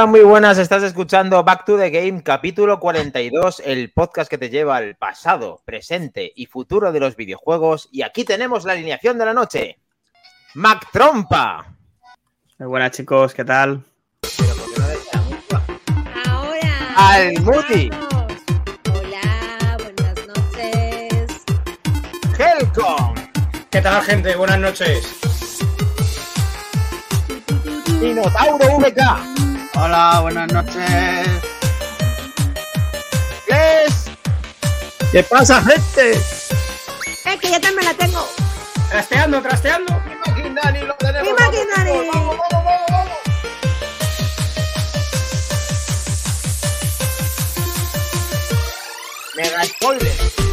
Hola, muy buenas. Estás escuchando Back to the Game, capítulo 42, el podcast que te lleva al pasado, presente y futuro de los videojuegos. Y aquí tenemos la alineación de la noche. Mac Trompa. Muy buenas, chicos, ¿qué tal? Ahora. Al Muti. Hola, buenas noches. Helcom. ¿Qué tal, gente? Buenas noches. Minotauro VK. Hola, buenas noches. Les. ¿Qué pasa, gente? Eh, que ya también la tengo. Trasteando, trasteando. Maquinani, lo tenemos. ¡Mi Maquinani! Vamos, vamos, vamos, vamos. Mega spoiler.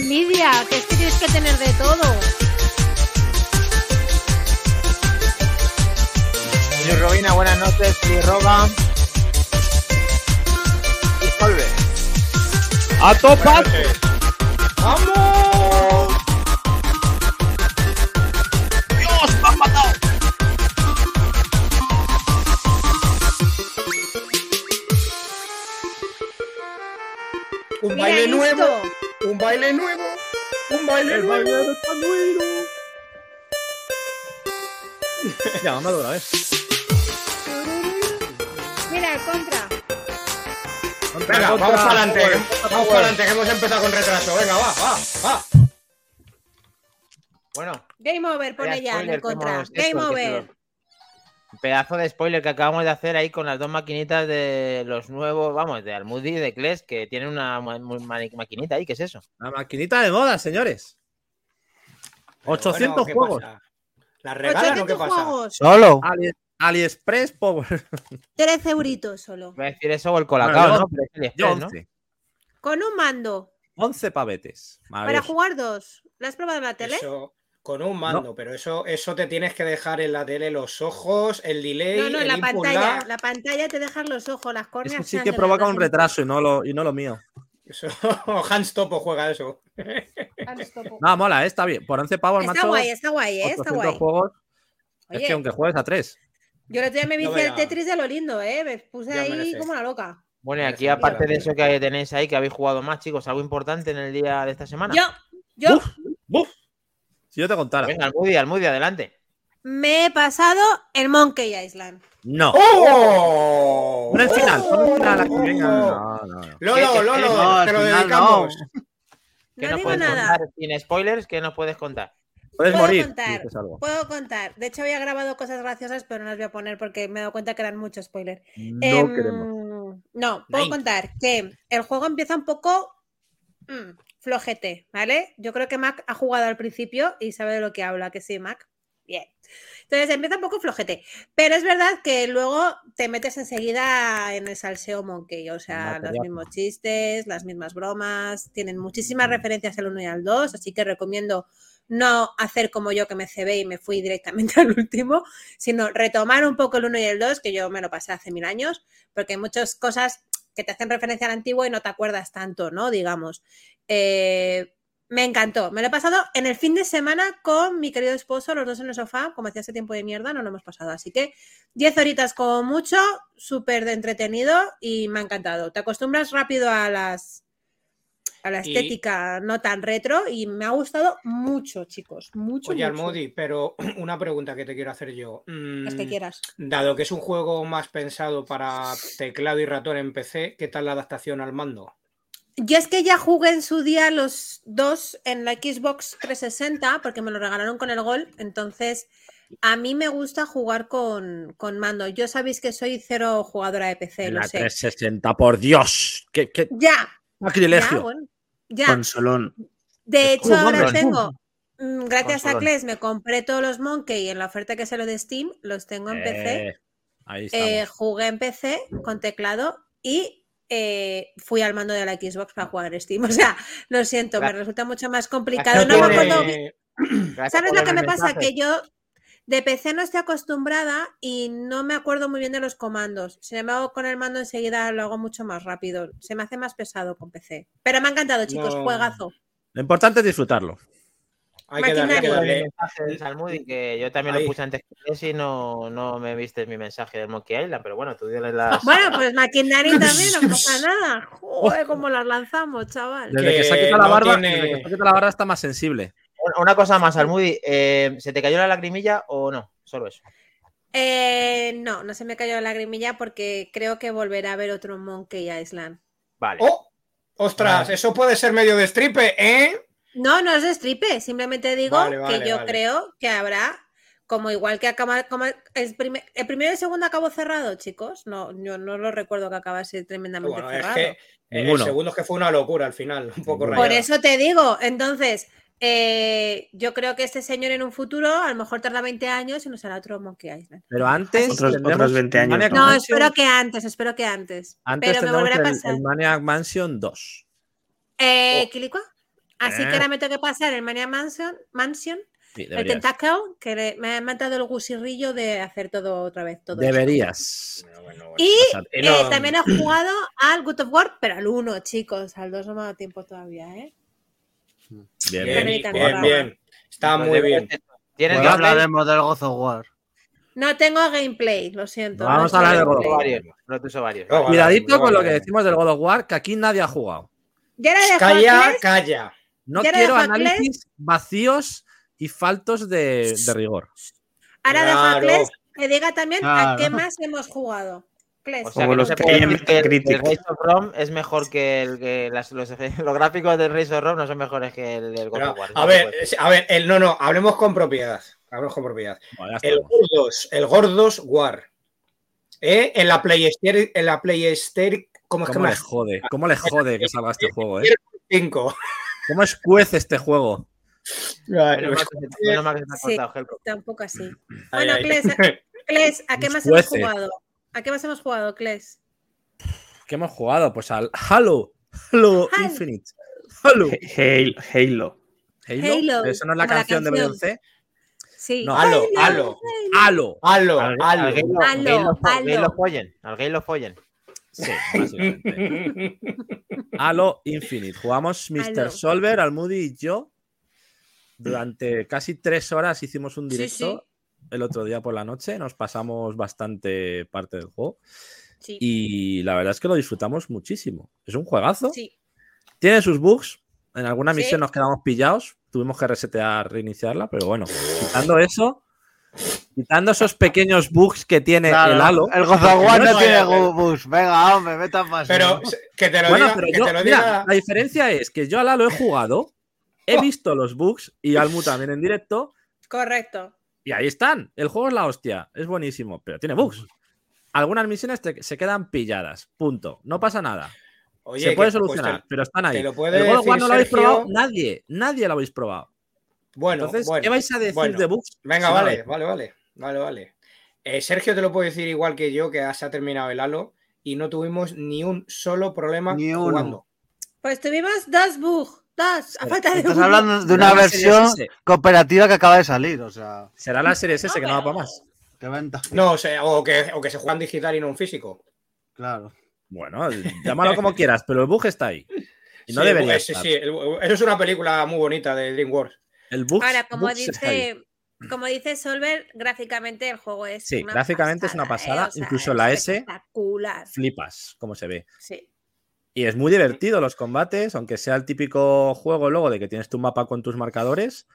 Envidia, que es que tienes que tener de todo. Luis Robina, buenas noches. Luis Roba. Y Solve. ¡A topa! Buenas noches. ¡Vamos! ¡Dios, me han matado! Un baile nuevo. Un baile nuevo. Un baile ¡El nuevo. baile de Panuelo! Ya, ha dado una vez. Mira, el contra. Venga, vamos para adelante. Vamos para adelante, que hemos empezado con retraso. Venga, va, va, va. Bueno, Game over, pone ya en contra. Game over. Pedazo de spoiler que acabamos de hacer ahí con las dos maquinitas de los nuevos, vamos, de Almudi y de Kles, que tienen una ma- ma- ma- maquinita ahí, ¿qué es eso? La maquinita de moda, señores. 800 Bueno, ¿qué juegos. pasa? ¿Las regalan o qué 800 pasa? juegos. Solo. Ali- AliExpress Power. 13 euritos solo. Voy a decir eso o el colacao, Bueno, yo- ¿no? Pero es AliExpress, Yo ¿no? 11. Con un mando. 11 pavetes. Para jugar dos. ¿La has probado en la tele? Eso, con un mando, pero eso, eso te tienes que dejar en la tele los ojos, el delay, No, no, en el la input pantalla. lag. La pantalla te deja los ojos, las córneas. Eso sí que provoca un retraso y no lo, y no lo mío. Eso, Hans Topo juega eso. No, mola, eh, está bien. Por 11 pavos, Está macho. guay, está guay, ¿eh? Está 800 guay. juegos. Es que aunque juegues a 3. yo el otro día me No vicié el. Tetris de lo lindo, ¿eh? Me puse Ya ahí como una loca. Bueno, y aquí, aparte de eso que tenéis ahí, que habéis jugado más, chicos, algo importante en el día de esta semana. Yo, yo Uf. ¡Buf! Si yo te contara. Venga, Almudi, Almudi, adelante. me he pasado el Monkey Island. No. ¡Oh! Pon el final, pon el final aquí, ¡Oh! venga. No, no, no. ¿Qué- Lolo, Lolo, no, te lo final dedicamos. ¿Qué No digo nada. contar sin spoilers? ¿Qué nos puedes contar? Puedes Puedo morir. contar. si. Puedo contar. De hecho, había grabado cosas graciosas, pero no las voy a poner porque me he dado cuenta que eran muchos spoilers. No Em, queremos. No, puedo Nine. contar que el juego empieza un poco mm, flojete, ¿vale? Yo creo que Mac ha jugado al principio y sabe de lo que habla, que sí, Mac. Bien. Entonces empieza un poco flojete. Pero es verdad que luego te metes enseguida en el salseo monkey. O sea, los mismos chistes, las mismas bromas. Tienen muchísimas referencias al 1 y al 2. Así que recomiendo no hacer como yo que me cebé y me fui directamente al último, sino retomar un poco el 1 y el 2, que yo me lo pasé hace mil años, porque hay muchas cosas que te hacen referencia al antiguo y no te acuerdas tanto, ¿no? Digamos. Eh, me encantó. Me lo he pasado en el fin de semana con mi querido esposo, los dos en el sofá, como hacía ese tiempo de mierda, no lo hemos pasado. Así que 10 horitas como mucho, súper de entretenido y me ha encantado. Te acostumbras rápido a las a la Y- estética no tan retro y me ha gustado mucho, chicos. Mucho. Oye, mucho. Almodi, pero una pregunta que te quiero hacer yo. Las que Mm, quieras. Dado que es un juego más pensado para teclado y ratón en PC, ¿qué tal la adaptación al mando? Yo es que ya jugué en su día los dos en la Xbox 360 porque me lo regalaron con el gol. Entonces, a mí me gusta jugar con, con mando. Yo sabéis que soy cero jugadora de PC, En lo la sé. 360, por Dios. ¡Qué, qué Ya, ya, sacrilegio! bueno, ya. Consolón. De hecho, ahora hombre. tengo, mm, gracias a. Kles, me compré todos los Monkey en la oferta que se lo de Steam, los tengo en PC. Eh, ahí. Eh, jugué en PC con teclado y eh, fui al mando de la Xbox para jugar en Steam. O sea, lo siento, me resulta mucho más complicado. No me acuerdo. Gracias ¿Sabes lo que me pasa? Que yo de PC no estoy acostumbrada y no me acuerdo muy bien de los comandos. Sin embargo, con el mando enseguida lo hago mucho más rápido. Se me hace más pesado con PC. Pero me ha encantado, chicos. No. Juegazo. Lo importante es disfrutarlo. Hay que darle, hay que darle. Salmudi, que yo también Ahí. lo puse antes que no, no me viste mi mensaje del Monkey Island, pero bueno, tú dile las. Bueno, pues Maquinari también, no pasa nada. Joder, cómo las lanzamos, chaval. Desde que, Que se ha quitado la barba, tiene- desde que se ha quitado la barba está más sensible. Una cosa más, Salmudi, eh, ¿se te cayó la lagrimilla o no? Solo eso. Eh, no, no se me cayó la lagrimilla porque creo que volverá a haber otro Monkey Island. Vale. ¡Oh! ¡Ostras! Vale. Eso puede ser medio de stripe, ¿eh? No, no es de stripe, simplemente digo Vale, vale, que yo vale. creo que habrá, como igual que acaba, como el, primer- el primero y el segundo acabó cerrado, chicos. No, yo no lo recuerdo que acabase tremendamente Bueno, es cerrado. que el Ninguno. segundo es que fue una locura al final, un poco. Por eso te digo, entonces, eh, yo creo que este señor en un futuro a lo mejor tarda 20 años y nos hará otro Monkey Island. Pero antes. Otros- otros 20 años, Maniac ¿no? Mansion- espero que antes, espero que antes. Antes pero me volverá a el- pasar. el Maniac Mansion 2. Eh, Oh. ¿Quilicua? Así Eh. que ahora me tengo que pasar el Mania Mansion, Mansion Sí, el. Tentacle, que le- me ha matado el gusirrillo de hacer todo otra vez. Todo. Deberías. Bueno, bueno, bueno. Y. Y eh, no- también he jugado al Good of War, pero al 1, chicos. Al 2 no me ha dado tiempo todavía, ¿eh? Bien, Bien, bien. Está Pues muy bien. Tienes Ya que hablaremos del God of War. No tengo gameplay, lo siento. No vamos no a hablar tengo de God of gameplay. varios. No te uso varios. No, vale. Cuidadito con lo que decimos del God of War, que aquí nadie ha jugado. Ya era de Calla, calla. No ¿Ya era quiero análisis vacíos y faltos de, de rigor. ahora de Claro. Hawkless, que diga también a Claro. qué más hemos jugado. Cles. O sea, Como que no los se que puede hay en decir que el, el Race of Rome es mejor que el que las- los, los gráficos del Race of Rome no son mejores que el del God of War. a ver, a ver, el, no, no, hablemos con propiedad. Hablemos con propiedad. Bueno, El. Gordos, el Gordos War. ¿Eh? En la PlayStation, en la PlayStation, ¿cómo es que ¿Cómo me le jode? ¿Cómo le jode que salga este juego, eh? 5? ¿Cómo escuece este juego? Menos mal que Sí. cortado. Tampoco así. Bueno, ay. Cles, Cles, ¿a qué más hemos jugado? ¿A qué más hemos jugado, Cles? ¿Qué hemos jugado? Pues al Halo. Halo Halo. Infinite. Halo. Halo. Halo. Halo. Halo, ¿Eso no es la como la canción de canción. Beyoncé? Sí. No. Halo, halo, Halo. halo, Al, halo. al gay lo- follen. Al gay lo follen. Sí, básicamente. Halo Infinite. Jugamos Mr. Halo. Solver, Almudi y yo. Durante casi tres horas hicimos un Sí, directo el otro día por la noche. Nos pasamos bastante parte del juego. Sí. Y la verdad es que lo disfrutamos muchísimo. Es un juegazo. Sí. Tiene sus bugs. En alguna Sí. misión nos quedamos pillados. Tuvimos que resetear, reiniciarla. Pero bueno, quitando eso, quitando esos pequeños bugs que tiene Claro, el Halo. El God of War no no tiene bus. Venga, hombre, vete a pasar. Pero que te lo Bueno, diga, pero que yo, te lo mira, diga. la diferencia es que yo al Halo he jugado, he visto los bugs y Almu también en directo, Correcto. y ahí están. El juego es la hostia, es buenísimo, pero tiene bugs. Algunas misiones te- se quedan pilladas, punto. No pasa nada. Oye, se puede que, pues, solucionar, te- pero están ahí. te lo puede el God of War decir no lo habéis Sergio. probado nadie, nadie lo habéis probado. Bueno, Entonces, bueno, ¿qué vais a decir bueno. de bugs? Venga, vale, vale, vale, vale, vale. Eh, Sergio te lo puede decir igual que yo, que se ha terminado el Halo y no tuvimos ni un solo problema Ni uno. jugando. Pues tuvimos dos bugs. Dos. A falta de Estás uno. hablando de una versión cooperativa que acaba de salir, o sea, Será la serie S No, que no va para más. qué venta. No, o, sea, o, que, o que se juega en digital y no en físico. Claro. Bueno, llámalo como quieras, pero el bug está ahí. Y no Sí, debería sí, estar. sí, el- eso es una película muy bonita de DreamWorks. El bug, Ahora, como dice, como dice Solver, gráficamente el juego es. Sí, una gráficamente es una pasada, ¿eh? O sea, incluso es la S-. Flipas, como se ve. Sí. Y es muy divertido los combates, aunque sea el típico juego luego de que tienes tu mapa con tus marcadores.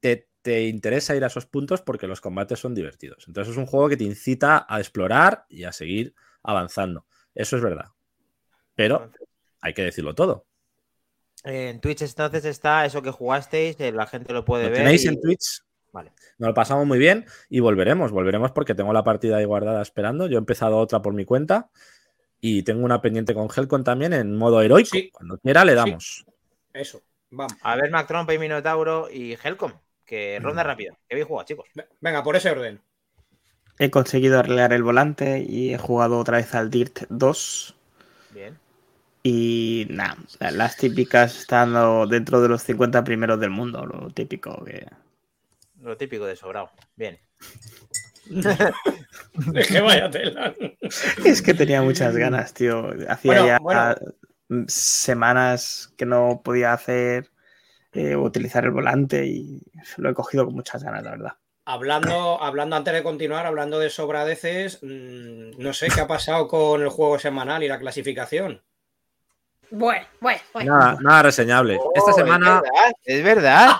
Te, te interesa ir a esos puntos porque los combates son divertidos. Entonces es un juego que te incita a explorar y a seguir avanzando. Eso es verdad. Pero hay que decirlo todo. En Twitch entonces está eso que jugasteis, eh, la gente lo puede Lo ver. tenéis y- en Twitch. Vale. Nos lo pasamos muy bien y volveremos. Volveremos porque tengo la partida ahí guardada esperando. Yo he empezado otra por mi cuenta y tengo una pendiente con Helcon también en modo heroico. Sí. Cuando quiera le damos. Eso, vamos. A ver, Mac Trompa y Minotauro y Helcom, que ronda Mm. rápida. Que bien jugado, chicos. Venga, por ese orden. he conseguido arreglar el volante y he jugado otra vez al Dirt 2. Bien. Y nada, la- las típicas estando dentro de los 50 primeros del mundo, lo típico que... Lo típico de sobrado. Bien. Es que vaya tela. Es que tenía muchas ganas, tío. Hacía Bueno, ya bueno. semanas que no podía hacer eh, utilizar el volante y lo he cogido con muchas ganas, la verdad. Hablando, hablando antes de continuar, hablando de sobradeces, mm, no sé qué ha pasado con el juego semanal y la clasificación. Bueno, bueno, bueno. Nada, nada reseñable. Esta Oh, semana, Es verdad.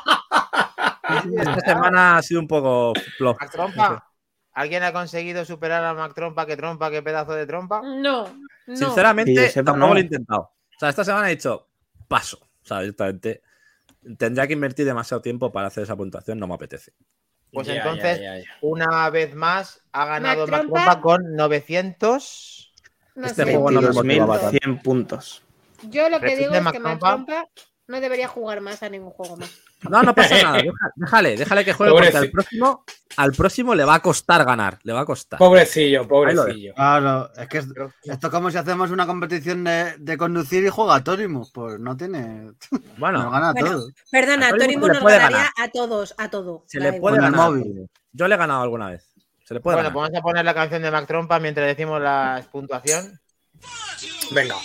Es verdad. esta semana ha sido un poco flop. Mac Trompa. ¿Alguien ha conseguido superar a Mac Trompa? ¿Qué trompa? ¿Qué pedazo de trompa? No, no. Sinceramente, tampoco no. lo he intentado. O sea, esta semana he dicho paso. O sea, directamente tendría que invertir demasiado tiempo para hacer esa puntuación, no me apetece. Pues entonces, ya, ya. una vez más, ha ganado Mac Mac Trompa. Con 900. No Este juego no me 22.100 motivaba tanto. puntos. Yo lo que digo es que Mac Mac Trompa. Trompa no debería jugar más a ningún juego más. No, no pasa nada. déjale, déjale que juegue porque al próximo, al próximo le va a costar ganar. Le va a costar. Pobrecillo, pobrecillo. Claro, es que es- esto es como si hacemos una competición de, de conducir y juega Torimus. Pues no tiene. Nos Bueno, gana Bueno, todo. Perdona, A Torimus nos puede ganaría ganar. a todos, a todo. se le puede ganar. móvil. Yo le he ganado alguna vez. Se le puede Bueno, ganar. pues vamos a poner la canción de Mac Trompa mientras decimos la puntuación. Venga.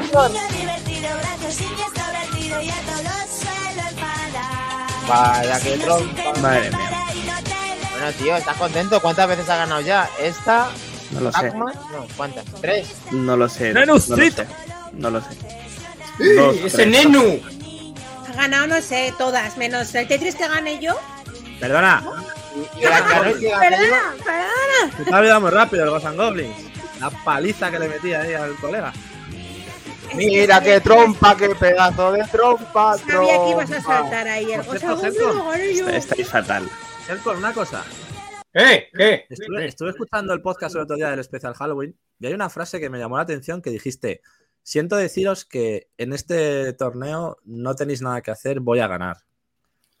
Niño divertido, graciosillo, extrovertido y a todos suelo enfadar. Vaya que trompa. Madre mía, y Bueno, tío, ¿estás contento? ¿Cuántas veces ha ganado ya? ¿Esta? no lo sé. No, ¿cuántas? ¿Tres? No lo sé. No lo Nenucito. sé. No lo sé. Dos, ¡Ese tres. Nenu! Ha ganado, no sé, todas, menos el Tetris que gane yo. Perdona, Y la gané yo, Perdona, perdona. te ha olvidado muy rápido el Ghost and Goblins. La paliza que le metía ahí al colega. Mira qué trompa, qué pedazo de trompa. Sabía que ibas a saltar ahí el gané yo. Estáis fatal. Helcon, una cosa. ¿Eh? ¿Qué? Estuve, estuve escuchando el podcast el otro día del especial Halloween y hay una frase que me llamó la atención que dijiste, siento deciros que en este torneo no tenéis nada que hacer, voy a ganar.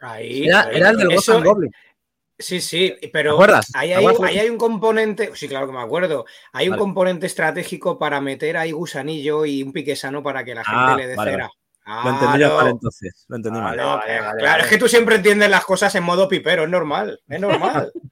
Ahí. Era, ahí. era el del Ghost Goblin. Sí, sí, ¿Te pero ahí ¿Te hay, ahí hay un componente, sí, claro que me acuerdo, hay un Vale. componente estratégico para meter ahí gusanillo y un pique sano para que la gente Ah, le dé vale, cera. Lo entendí Claro. mal entonces. Lo entendí mal. Vale, No, vale, claro, vale. es que tú siempre entiendes las cosas en modo pipero, es normal, es normal.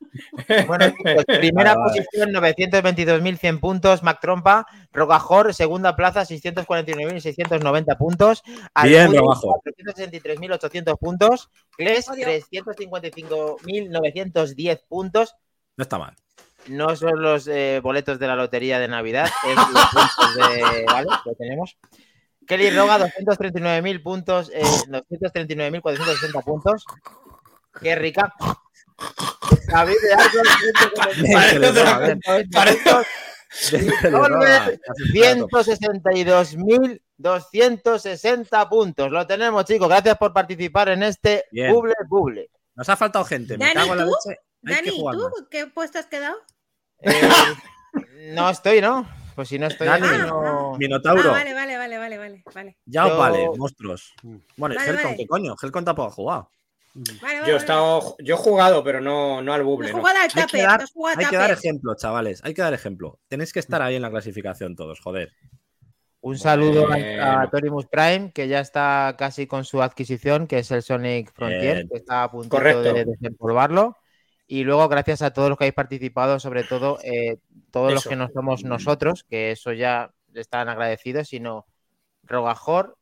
Bueno, chicos, primera Vale, vale. posición, 922.100 puntos. Mac Trompa. Rogajor, segunda plaza, 649.690 puntos. Bien, Rogajor. 463.800 puntos. Kles, Odio. 355.910 puntos. No está mal. No son los eh, boletos de la lotería de Navidad, es los puntos de. ¿Vale? Lo tenemos. Kelly Roga, 239.000 puntos, eh, 239.460 puntos. Qué rica. David de Arco, Déjale, Roga, ven. 140 Parece- puntos. Déjale, Solver, Roga, que haces plato. 162.260 puntos. Lo tenemos, chicos. Gracias por participar en este Bien. buble buble. Nos ha faltado gente. Me Dani, cago en la ¿tú? leche. Hay que Dani, ¿tú qué puesto has quedado? Eh, no estoy, ¿no? Pues si no estoy, Dani, no- Minotauro. Ah, vale, vale, vale, vale, vale, vale. Ya os Yo- vale, monstruos. Bueno, Vale, Helcon, vale. ¿qué coño? Helcon tampoco ha jugado. vale, vale, Yo he, vale. estado, yo he jugado, pero no, no al buble. no. jugado al Hay que taper, dar- no has jugado Hay que dar ejemplo, chavales. Hay que dar ejemplo. Tenéis que estar ahí en la clasificación todos, joder. Un saludo a-. Torimus Prime, que ya está casi con su adquisición, que es el Sonic Frontier, que está a punto de desempolvarlo. Y luego, gracias a todos los que habéis participado, sobre todo eh, todos los que no somos nosotros, que eso ya están agradecidos, sino Rogajor,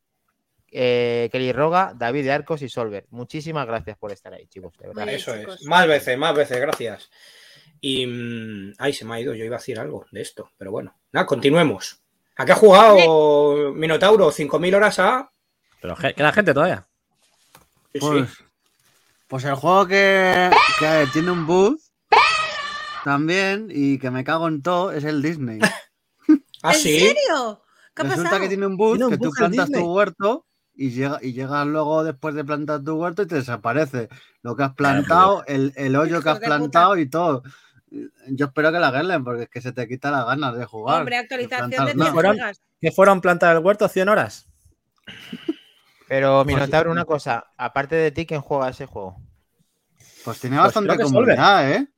eh, Kelly Roga, David de Arcos y Solver. Muchísimas gracias por estar ahí, chicos. De verdad. Eso chicos. es. Más veces, más veces, gracias. Y. mm, ay, se me ha ido. Yo iba a decir algo de esto, pero bueno. Nada, continuemos. ¿A qué ha jugado Minotauro? ¿5.000 horas a.? Pero je- queda gente todavía. Sí, sí. Pues, el juego que, que tiene un bug también y que me cago en todo es el Disney. ¿Ah, ¿En sí? serio? ¿Qué ha Resulta pasado? que tiene un bug que tú plantas Disney. tu huerto y llega y llegas luego después de plantar tu huerto y te desaparece lo que has plantado, el, el hoyo que has de puta. plantado y todo. Yo espero que la arreglen porque es que se te quita las ganas de jugar. Hombre, actualización de plantar 10 nada. Fueron- gigas. ¿Que fueron plantar el huerto 100 horas? Pero, Minotauro, una cosa. Aparte de ti, ¿quién juega ese juego? Pues tiene Pues bastante comunidad, ¿eh?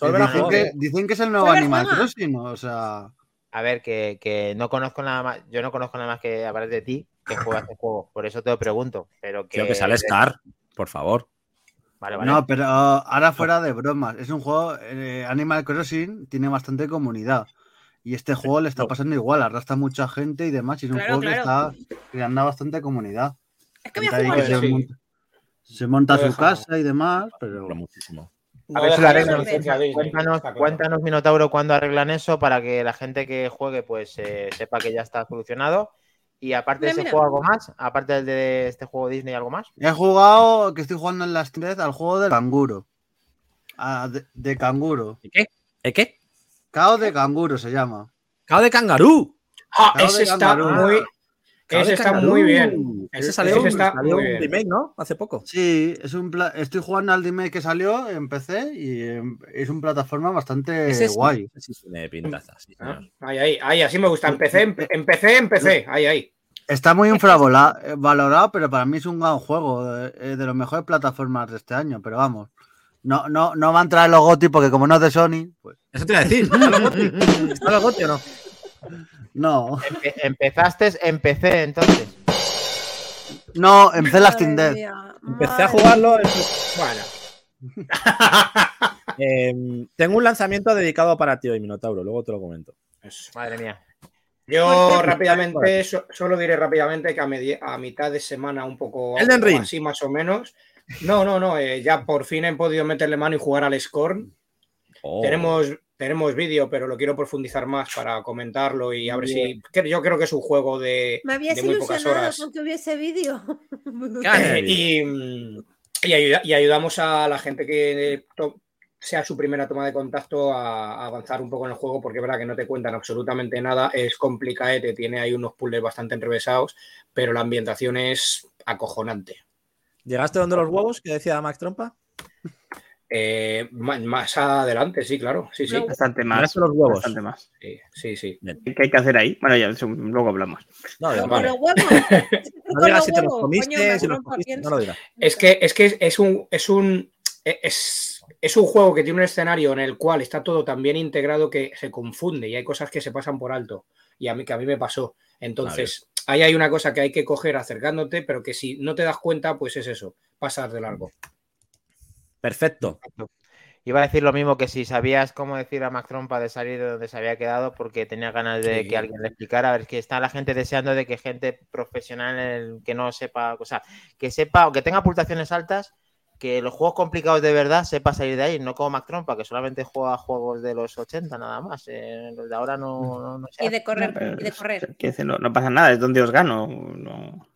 Dicen, que, dicen que es el nuevo Solver Animal juega. Crossing, o sea. A ver, que, que no conozco nada más, yo no conozco nada más que hablar de ti que juegas este juego, por eso te lo pregunto, pero que... Creo que sale Scar, por favor. Vale, vale. No, pero ahora fuera de bromas. Es un juego. eh, Animal Crossing tiene bastante comunidad. Y este juego le está pasando igual, arrastra mucha gente y demás. Y es un Claro, juego claro. que está creando bastante comunidad. Es que voy a jugar. se, Sí. monta, se monta su casa y demás, pero. Pero muchísimo. A ver si lo arreglan. ser licencia Disney, Cuéntanos, cuéntanos, Minotauro, cuándo arreglan eso para que la gente que juegue pues eh, sepa que ya está solucionado. Y aparte de ese mira. juego, ¿algo más? Aparte del de este juego Disney, ¿algo más? He jugado, que estoy jugando en las 3 al juego del canguro. Ah, de, de canguro. ¿Y qué? ¿Eh, qué? Cao de canguro se llama. ¡Cao de cangarú! Ah, ese está Kangaroo. muy. Ese de está muy bien. Ese Ese salió, está salió muy un bien. remake, ¿no? Hace poco. Sí, es un pla- estoy jugando al remake que salió en PC y em, es una plataforma bastante Ese sí, guay. ese sí tiene pintaza, sí, Ah. Ahí, ahí, ahí, así me gusta. Empecé, empe- empecé, empecé. Ahí, ahí. Está muy infravalorado, pero para mí es un gran juego, eh, de, de los mejores plataformas de este año, pero vamos. No, no, no va a entrar el Logoti porque como no es de Sony, pues Eso te iba a decir. ¿Está los Goti? ¿Está los Goti o no? No. Empe- empezaste en PC, entonces. No, empecé las Team Madre Dead. Empecé a jugarlo. en- Bueno. Em, tengo un lanzamiento dedicado para ti hoy, Minotauro. Luego te lo comento. eso. Madre mía. Yo rápidamente, so- solo diré rápidamente que a, medi- a mitad de semana, un poco Elden Ring. así más o menos. No, no, no. eh, ya por fin he podido meterle mano y jugar al Scorn. Oh. Tenemos, tenemos vídeo, pero lo quiero profundizar más para comentarlo y a ver si. Yo creo que es un juego de, Me habías de muy pocas ilusionado horas. con que hubiese vídeo. Cállate. Eh, y, y ayuda- y ayudamos a la gente que to- sea su primera toma de contacto a, a avanzar un poco en el juego, porque es verdad que no te cuentan absolutamente nada, es complicadete, tiene ahí unos puzzles bastante enrevesados, pero la ambientación es acojonante. ¿Llegaste donde los huevos que decía Max Trompa? Eh, más adelante, sí, claro, sí, sí, No. Bastante más. Los huevos. Bastante más. sí, sí, sí. ¿Qué hay que hacer ahí? Bueno, ya eso luego hablamos. No, Con vale. los huevos. No digas si te los comiste, coño, si los. No lo digas. Es que es, que es un, es un es, es un juego que tiene un escenario en el cual está todo tan bien integrado que se confunde y hay cosas que se pasan por alto. Y a mí que a mí me pasó. Entonces, ahí hay una cosa que hay que coger acercándote, pero que si no te das cuenta, pues es eso, pasar de largo. Perfecto. Iba a decir lo mismo que si sabías cómo decir a Mac Trompa de salir de donde se había quedado porque tenía ganas de Sí. que alguien le explicara. A ver, que está la gente deseando de que gente profesional el que no sepa, o sea, que sepa o que tenga puntuaciones altas, que los juegos complicados de verdad sepa salir de ahí, no como Mac que solamente juega juegos de los 80 nada más. Eh, los de ahora no, no, no se Y de correr, y de es- correr. no pasa nada, es donde os gano. No.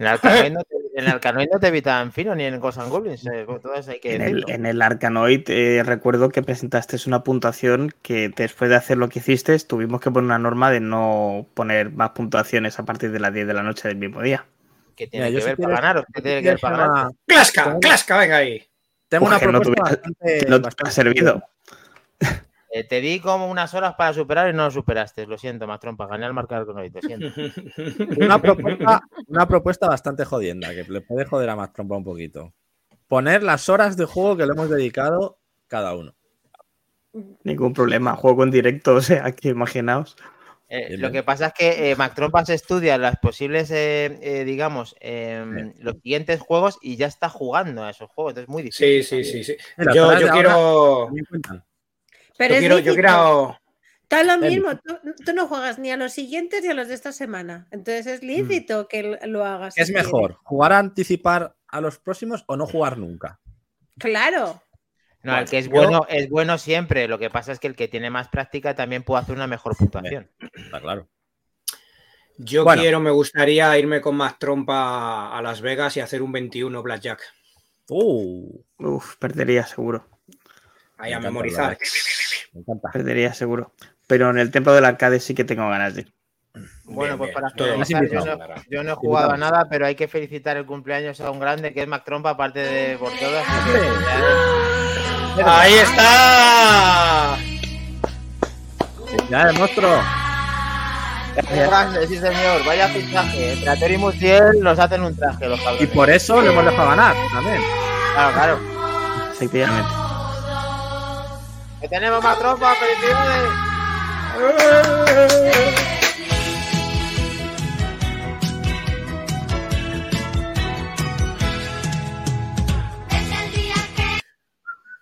En el Arcanoid no no te evitan fino ni en Ghosts and Goblins, eh, hay que En el, en el Arcanoid eh, recuerdo que presentaste una puntuación que después de hacer lo que hiciste tuvimos que poner una norma de no poner más puntuaciones a partir de las 10 de la noche del mismo día. que tiene Mira, que ver para ganaros, que si tiene que ver para una- ganar. ¡Clasca! ¡Clasca! Venga ahí. Tengo una Porque no propuesta tuviera- bastante, no te ha servido. Eh, te di como unas horas para superar y no lo superaste. Lo siento, más trompa. Gané al marcar con hoy, lo siento. Una propuesta, una propuesta bastante jodienda, que le puede joder a Trompa un poquito. Poner las horas de juego que le hemos dedicado cada uno. Ningún problema, juego en directo, o sea, que imaginaos. Eh, lo que pasa es que eh, Mac Trompa se estudia las posibles, eh, eh, digamos, em, los siguientes juegos y ya está jugando a esos juegos. Entonces es muy Sí, difícil. sí, sí, sí. Mira, Yo, yo quiero. Pero Yo es quiero, yo lícito. quiero. Está lo mismo, tú, tú no juegas ni a los siguientes ni a los de esta semana. Entonces es lícito que lo hagas. ¿Qué es mejor? ¿Jugar a anticipar a los próximos o no jugar nunca? Claro. No, el que es bueno es bueno siempre. Lo que pasa es que el que tiene más práctica también puede hacer una mejor puntuación. Está claro. Yo Bueno. quiero, me gustaría irme con más trompa a Las Vegas y hacer un 21 Blackjack. Uh, Uf, perdería seguro. Ahí Me a memorizar. Me encanta. Perdería seguro. Pero en el templo del arcade sí que tengo ganas de ir. Bueno, Bien, pues bien. para Todo finalizar, yo, no, yo no he jugado a nada, pero hay que felicitar el cumpleaños a un grande que es Mac Trompa, aparte de por todas. ¡Ahí está! Ya, el monstruo. Sí señor, vaya fichaje. Entre Ater y Mutiel nos hacen un traje los Y cabrones. por eso le hemos dejado ganar también. Claro, claro. efectivamente. ¡Que tenemos más tropas! ¡Felicidades!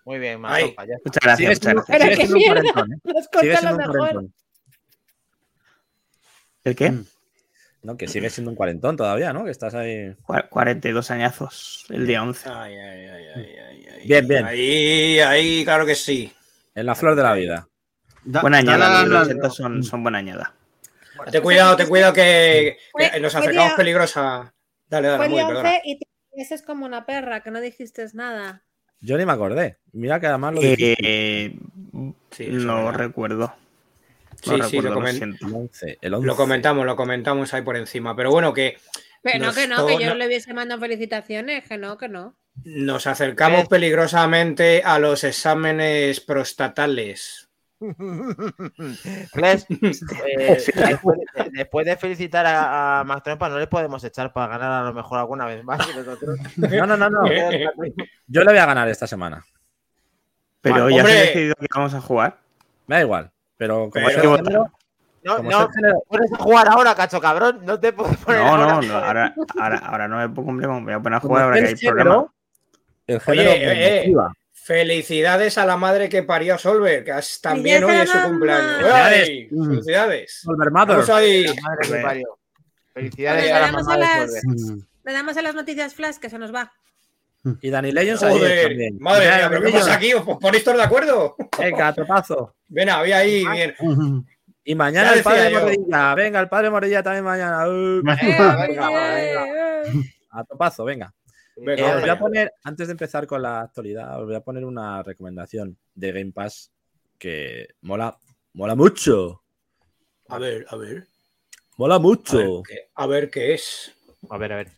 Muy bien, más ya. Muchas gracias, muchas siendo, gracias. Pero qué mierda. cuarentón, ¿eh? Nos lo un mejor. cuarentón. ¿El qué? Mm. No, que sigues siendo un cuarentón todavía, ¿no? Que estás ahí. Cua- 42 añazos, el día 11. Ay, ay, ay, ay, ay, ay. Bien, bien. Ahí, ahí, claro que sí. En la flor de la vida. Da- Buena añada, los la- 80 son, son buena añada. Ten cuidado, ten cuidado que, que nos acercamos peligrosa. Dale, dale, muy perdona. 11 y te ese es como una perra, que no dijiste nada. Yo ni me acordé. Mira que además lo dijiste. Eh, Sí, eso es no recuerdo. Sí, No sí, recuerdo, lo, lo comen- siento. El 11. El 11. lo comentamos, lo comentamos ahí por encima. Pero bueno, que Pero no, que no, que yo no- le hubiese mandado felicitaciones, que no, que no. Nos acercamos Eh. peligrosamente a los exámenes prostatales. Eh, después, de, después de felicitar a, a Max Trompa, no le podemos echar para ganar a lo mejor alguna vez más. No, no, no, no. Yo le voy a ganar esta semana. Pero ya se ha decidido que vamos a jugar. Me da igual. Pero como Pero- es que género, No, no, género- puedes jugar ahora, cacho cabrón. No te puedes poner No, ahora. no, no, ahora, ahora, ahora no me pongo me voy a poner a jugar ahora que hay género, problema. El género Oye, eh, eh. Felicidades a la madre que parió a Solver, que es- también hoy es su cumpleaños. Felicidades. ¡Ay! Felicidades. Solver Mother. Vamos ahí. La madre que parió. Felicidades Oye, a la le damos mamá a de las- Solver. Mm. Le damos a las noticias flash que se nos va. Y Dani Legends Joder, también. madre mía, pero ¿qué pasa aquí? ¿Os ponéis todos de acuerdo? Venga, topazo. Ven, había ahí, bien. Y mañana el padre yo. Morilla. Venga, el padre Morilla también mañana. Uh, Venga, Eh, venga, venga. a topazo, venga. Venga, Eh, os vamos voy a poner, antes de empezar con la actualidad, os voy a poner una recomendación de Game Pass que mola, mola mucho. A ver, a ver. Mola A ver, mucho. qué- a ver qué es. A ver, a ver.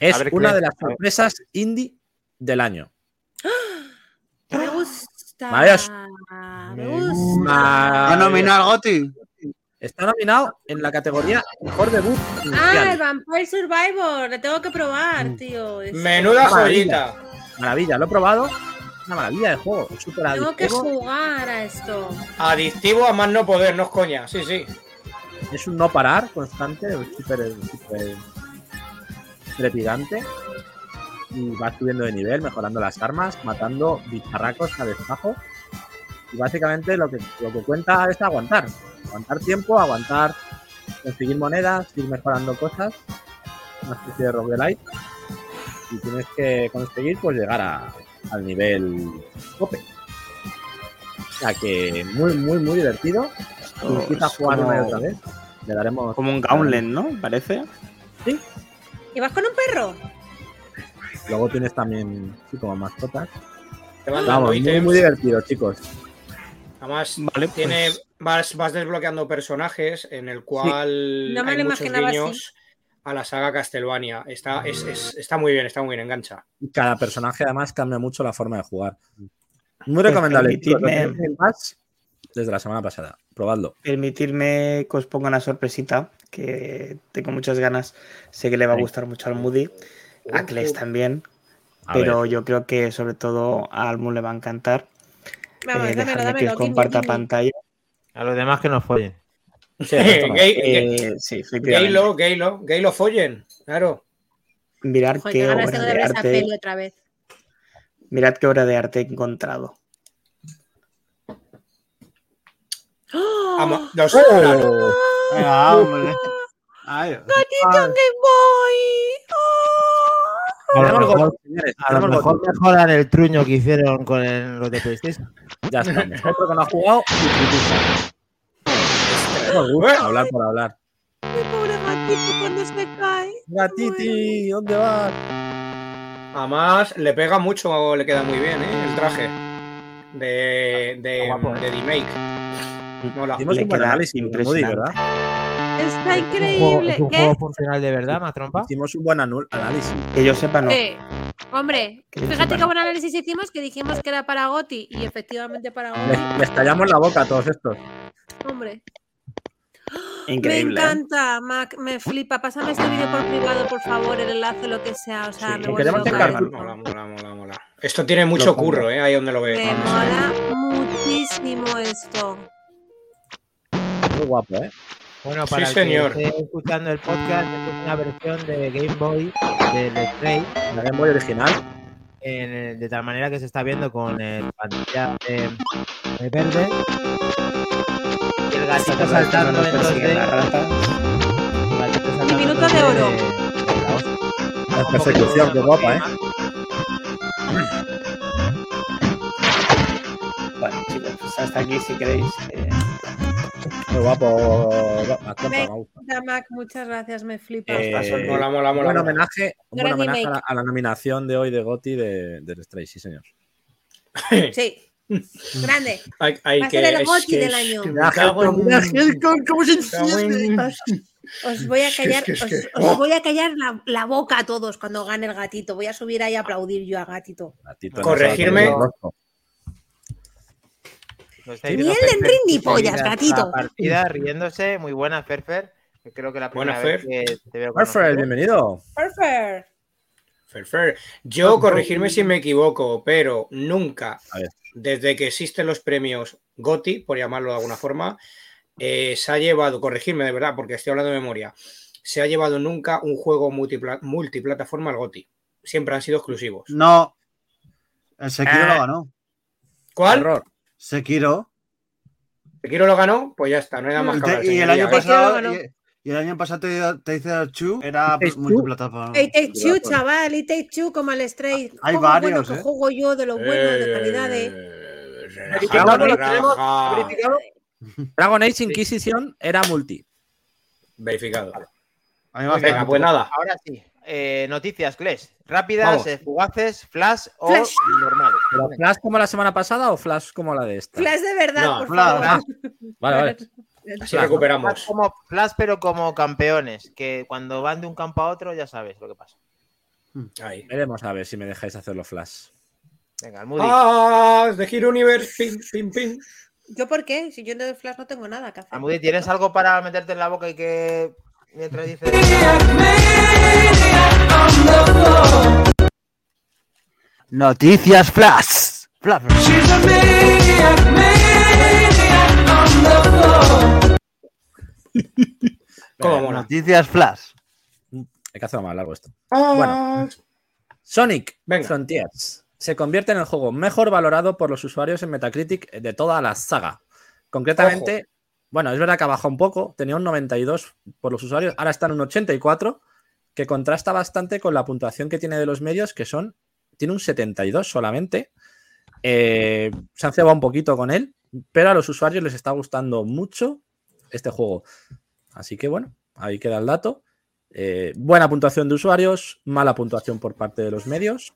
Es a ver, una de las sorpresas indie del año. Me gusta. Me Me gusta. ¿Ha nominado al Goti? Está nominado en la categoría Mejor Debut Ah, el. Vampire Survivor. Le tengo que probar, tío. Es- Menuda Maravilla. joyita. Maravilla, lo he probado. Una maravilla de juego. es Súper Tengo que adictivo. jugar a esto. Adictivo a más no poder, no es coña. Sí, sí. Es un no parar constante, es súper súper trepidante. Y vas subiendo de nivel, mejorando las armas, matando bicharracos a destajo. Y básicamente lo que, lo que cuenta es aguantar. Aguantar tiempo, aguantar conseguir monedas, ir mejorando cosas. Una especie de roguelite. Y tienes que conseguir pues llegar a- al nivel tope. O sea que muy, muy, muy divertido. Esto Y una y como, otra vez. Le daremos. como un Gauntlet, ¿no? Parece. ¿Y vas con un perro? Luego tienes también, sí, como mascotas. Vamos, muy, muy divertido, chicos. Además, Vale, pues, tiene, vas, vas desbloqueando personajes en el cual No me hay muchos así. guiños a la saga Castlevania. Está, es- es- está muy bien, está muy bien, engancha. Cada personaje además cambia mucho la forma de jugar. Muy recomendable. permitidme- en Pass desde la semana pasada. Probadlo. permitirme que os ponga una sorpresita que tengo muchas ganas. Sé que le va a gustar mucho al Moody, a Kles también, A pero ver, yo creo que sobre todo a Almu le va a encantar. Vamos, Eh, dámelo, que dámelo. gimme, comparta pantalla. A los demás que nos follen. sí. Gay- Eh, sí. Gaylo, Gaylo, Gaylo follen, claro. Mirad Joder, qué obra de arte. otra vez. Mirad qué obra de arte he encontrado. Los- ¡Oh! Ay, ¡Gatito Game Boy! A lo mejor, gol, señores, a lo mejor mejoran el truño que hicieron con el- los de PlayStation. Ya estamos. Otro que no ha jugado y hablar por hablar. Mi pobre gatito cuando se cae. Gatiti, ¿dónde vas? Además, le pega mucho, le queda muy bien, ¿eh? El traje de, de, Guapo, ¿eh? de remake. Mola. Hicimos Le queda análisis, Moody, impresionante. ¿verdad? Está ¿Es un juego, increíble. es un juego funcional de verdad, más trompa? Hicimos un buen análisis. Que yo sepa, no. Sí. Hombre, Que fíjate sepa, qué buen análisis hicimos que dijimos que era para Goti y efectivamente para Goti. Les, les tallamos la boca a todos estos. Hombre, Increíble. me ¿eh? encanta, Mac, me flipa. Pásame este vídeo por privado, por favor, el enlace, lo que sea. O sea, Sí, me queremos esto. Mola, mola, mola, mola. Esto tiene mucho Lo curro, ¿eh? Ahí donde lo ve. Me mola muchísimo esto. Muy guapo, ¿eh? Bueno, Sí, para señor. que esté escuchando el podcast, es una versión de Game Boy del Stray, La Game Boy original. en de tal manera que se está viendo con el pantalla de, de verde. Y el gatito saltando en 2D. La rata. el gatito saltando en minuto de 2D oro. de- de la persecución, qué guapa, ¿eh? Bueno, chicos, pues hasta aquí si queréis. eh, Muy guapo. Me- gusta. Damac, muchas gracias, me flipa. Eh, Mola, mola, mola. Un buen homenaje, un buen homenaje a la, remake. a la nominación de hoy de Gotti de, del Stray, sí, señor. Sí. Grande. Hay, hay Va a que, ser el Gotti del año. que me cago en- ¿Cómo se me cago en- Os, voy a Es que- callar, es que- es os, que- os ¡Oh! voy a callar la, la boca a todos cuando gane el gatito. Voy a subir ahí a aplaudir yo a gatito. Gatito, Corregirme. no estáis Ni Ferfer Ring ni pollas, la gatito. partida riéndose, muy buena, Ferfer. Creo que la Buena, primera vez Fer. que te veo nosotros. bienvenido. Perfect. Fair, fair. Yo, corregirme si me equivoco, pero nunca, desde que existen los premios GOTI, por llamarlo de alguna forma, eh, se ha llevado, corregirme de verdad, porque estoy hablando de memoria, se ha llevado nunca un juego multipla- multiplataforma al GOTI. Siempre han sido exclusivos. No. El Sekiro Ah. lo ganó. ¿Cuál? Error. Sekiro. ¿Sekiro lo ganó? Pues ya está, no hay nada más Y, que te- hablar. y el año ¿eh? Pasado. Y, el año pasado te, te hice el Chu, era multiplataforma. Hey, Take Two, chaval, y Take Two como el Stray. Hay varios, bueno que ¿eh? juego yo de lo bueno, de calidad de. Eh, Verificado, relaja, ¿lo tenemos? relaja. ¿Verificado? Dragon Age Inquisition era multi. Verificado. Venga, pues nada. Ahora sí. Eh, noticias, Kles. Rápidas, eh, fugaces, flash o Flash. normales. ¿Pero Flash como la semana pasada o Flash como la de esta? Flash de verdad, No, por Flash, favor. Vale, vale. Así Flash, recuperamos. Flash, como, flash, pero como campeones, que cuando van de un campo a otro ya sabes lo que pasa. Ahí. Veremos a ver si me dejáis hacerlo Flash. Venga, el Moody. Ah, de Hero Universe, pin, pin, pin. ¿Yo por qué? Si yo de Flash no tengo nada que hacer. Al Moody, ¿tienes algo para meterte en la boca y que mientras dices... Noticias Flash. Flash. ¿Cómo mola? Noticias Flash. Hay que hacerlo más largo esto. Ah, Sonic Venga. Frontiers se convierte en el juego mejor valorado por los usuarios en Metacritic de toda la saga. Concretamente, bueno, es verdad que ha bajado un poco, tenía un 92 por los usuarios, ahora está en un 84, que contrasta bastante con la puntuación que tiene de los medios, que son, tiene un 72 solamente. Eh, se han cebado un poquito con él, pero a los usuarios les está gustando mucho este juego. Así que bueno, ahí queda el dato. Eh, buena puntuación de usuarios, mala puntuación por parte de los medios.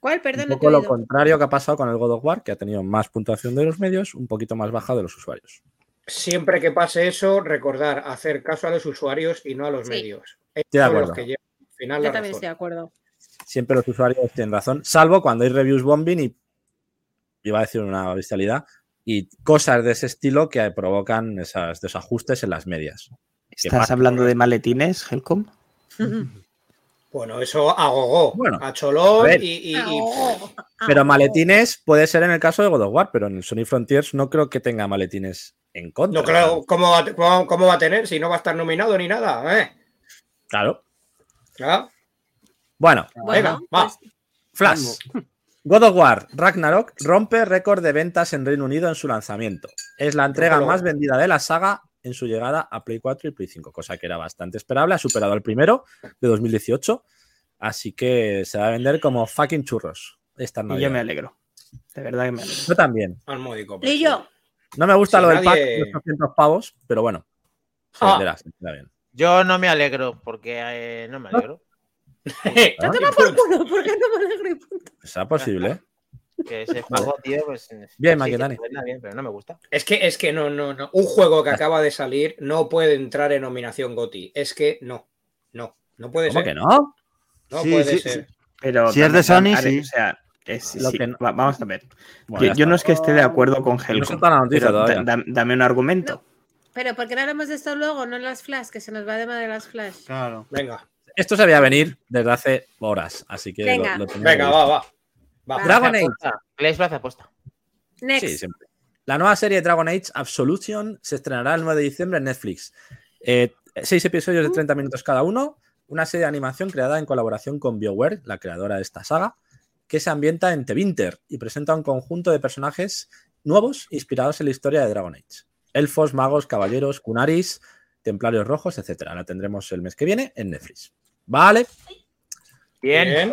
¿Cuál? Perdón, un poco lo contrario que ha pasado con el God of War, que ha tenido más puntuación de los medios, un poquito más baja de los usuarios. Siempre que pase eso, recordar hacer caso a los usuarios y no a los Sí. medios. De Ellos son acuerdo. los que llevan al final Yo la también razón. estoy de acuerdo. Siempre los usuarios tienen razón, salvo cuando hay reviews bombing y iba a decir una bestialidad y cosas de ese estilo que provocan esos desajustes en las medias. ¿Qué ¿Estás hablando de maletines, Helcom? Bueno, eso a gogó, Bueno, a cholón a y, y- y- Pero maletines puede ser en el caso de God of War, pero en el Sony Frontiers no creo que tenga maletines en contra. No creo, ¿cómo va, cómo, cómo va a tener si no va a estar nominado ni nada? ¿eh? Claro. ¿Ya? Bueno, Venga, va. pues, Flash. God of War Ragnarok rompe récord de ventas en Reino Unido en su lanzamiento. Es la entrega más vendida de la saga en su llegada a Play 4 y Play 5, cosa que era bastante esperable. Ha superado al primero de 2018, así que se va a vender como fucking churros. Esta Y yo me alegro. De verdad que me alegro. Yo también. Al módico. Y yo. No me gusta Si lo del pack de 800 pavos, pero bueno. Se Ah. venderá, se venderá bien. Yo no me alegro, porque eh, no me alegro. Toma por culo, ¿por qué no me alegro y punto? ¿Será posible? ¿eh? Que ese juego, tío, pues. Bien, sí, bien, pero no me gusta. Es que, es que no, no, no. Un juego que acaba de salir no puede entrar en nominación GOTI. Es que no. No. No puede ¿Cómo ser. que no? No Sí, puede sí, ser. Pero Si es de Sony, sí. O sea, es- Lo sí, que no- va- vamos a ver. Bueno, yo, no está. es que esté de acuerdo con No Helcom. da- dame un argumento. Pero ¿por qué no hablamos de esto luego? No en las flash, que se nos va de madre las flash. Claro. Venga, Esto se veía venir desde hace horas, así que lo- Venga. lo, tenía venga, va, va. Va. Dragon Age. Apuesta. Lo. Next. Sí, siempre. La nueva serie de Dragon Age Absolution se estrenará el 9 de diciembre en Netflix. Eh, seis episodios de 30 minutos cada uno. Una serie de animación creada en colaboración con BioWare, la creadora de esta saga, que se ambienta en Tevinter y presenta un conjunto de personajes nuevos inspirados en la historia de Dragon Age. Elfos, magos, caballeros, kunaris, templarios rojos, etc. La tendremos el mes que viene en Netflix. Vale, Bien.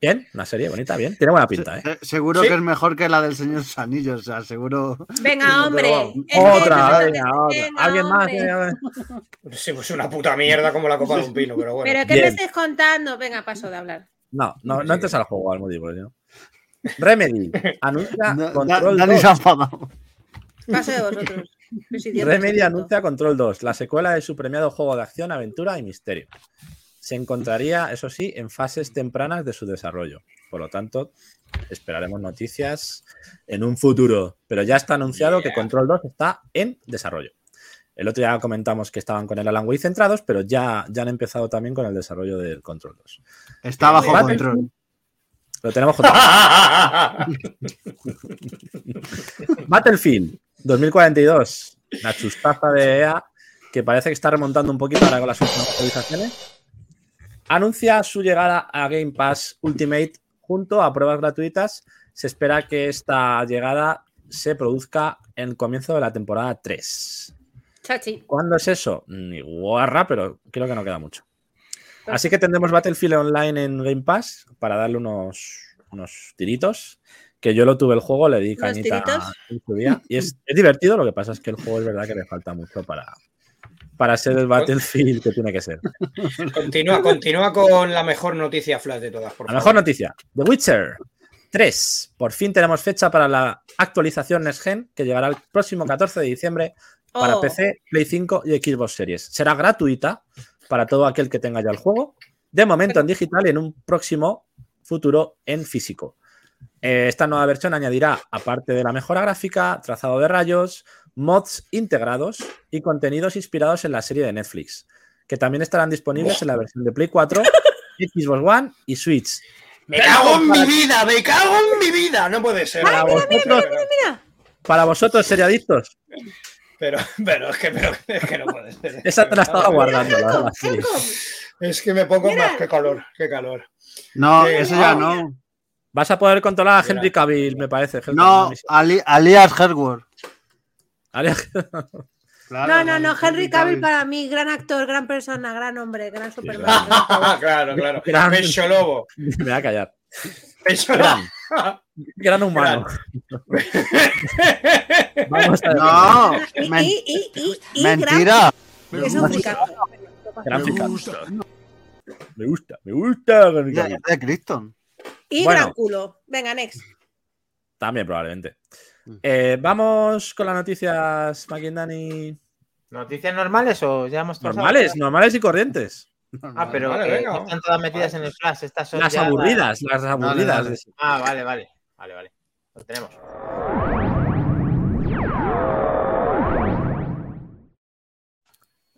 bien, una serie bonita, bien. Tiene buena pinta, ¿eh? Se- seguro Sí. que es mejor que la del Señor de los Anillos, o sea, seguro. Venga, hombre. Otra, venga, otra. Venga, ¿Alguien más? hombre. Sí, pues una puta mierda como la copa de un pino, pero bueno. ¿Pero qué Bien. me estáis contando? Venga, paso de hablar. No, no, no entres al juego, porque no. Remedy anuncia Da- da- Control Dani 2. se ha enfadado. Paso de vosotros. Remedy anuncia Control 2, la secuela de su premiado juego de acción, aventura y misterio. Se encontraría, eso sí, en fases tempranas de su desarrollo. Por lo tanto, esperaremos noticias en un futuro. Pero ya está anunciado que Control 2 está en desarrollo. El otro día comentamos que estaban con el Alan Wake centrados, pero ya, ya han empezado también con el desarrollo del Control 2. Está bajo Vale. control. Lo tenemos junto. Battlefield 2042, la chustaza de EA, que parece que está remontando un poquito ahora con las últimas actualizaciones, anuncia su llegada a Game Pass Ultimate junto a pruebas gratuitas. Se espera que esta llegada se produzca en el comienzo de la temporada 3. Chachi. ¿Cuándo es eso? Ni guarra, pero creo que no queda mucho. Así que tendremos Battlefield Online en Game Pass para darle unos, unos tiritos. Que yo lo tuve el juego, le di ¿Unos cañita en su día. Y es, es divertido, lo que pasa es que el juego es verdad que le falta mucho para, para ser el Battlefield que tiene que ser. Continúa, continúa con la mejor noticia flash de todas, por La favor. mejor noticia: The Witcher 3. Por fin tenemos fecha para la actualización Next Gen que llegará el próximo 14 de diciembre para Oh, PC, Play 5 y Xbox Series. Será gratuita para todo aquel que tenga ya el juego. De momento en digital y en un próximo futuro en físico. Eh, esta nueva versión añadirá, aparte de la mejora gráfica, trazado de rayos, mods integrados y contenidos inspirados en la serie de Netflix, que también estarán disponibles en la versión de Play 4, Xbox One y Switch. ¡Me cago en mi vida! ¡Me cago en mi vida! No puede ser. Para vosotros, para vosotros seriadictos, Pero, pero es que, pero, es que no puede ser. esa te la estaba guardando. la verdad, sí. Es que me pongo más. ¡Qué calor! ¡Qué calor! No, Sí, eso ya no. Vas a poder controlar a. Henry Cavill, me parece. Henry No. Ali- Alias Herworth. Claro, No, no, no. Henry Cavill para mí, gran actor, gran persona, gran hombre, gran Superman. Ah, claro, claro. Gran- Pecho lobo. Me voy a callar. Pecho lobo. Gran, gran humano. Vamos a ver. No, men- y, y, y, y mentira. gran- es un. Me gusta, me gusta. Henry Ya, Cavill. De Criston. Y Bueno. gran culo. Venga, next. También, probablemente. Mm. Eh, Vamos con las noticias, Maquindani. ¿Noticias normales o ya hemos pasado? Normales, normales y corrientes. Ah, pero Vale, no están todas metidas en el flash. Estas son Las ya aburridas, las aburridas. Ah, vale, vale. Vale, vale. Lo tenemos.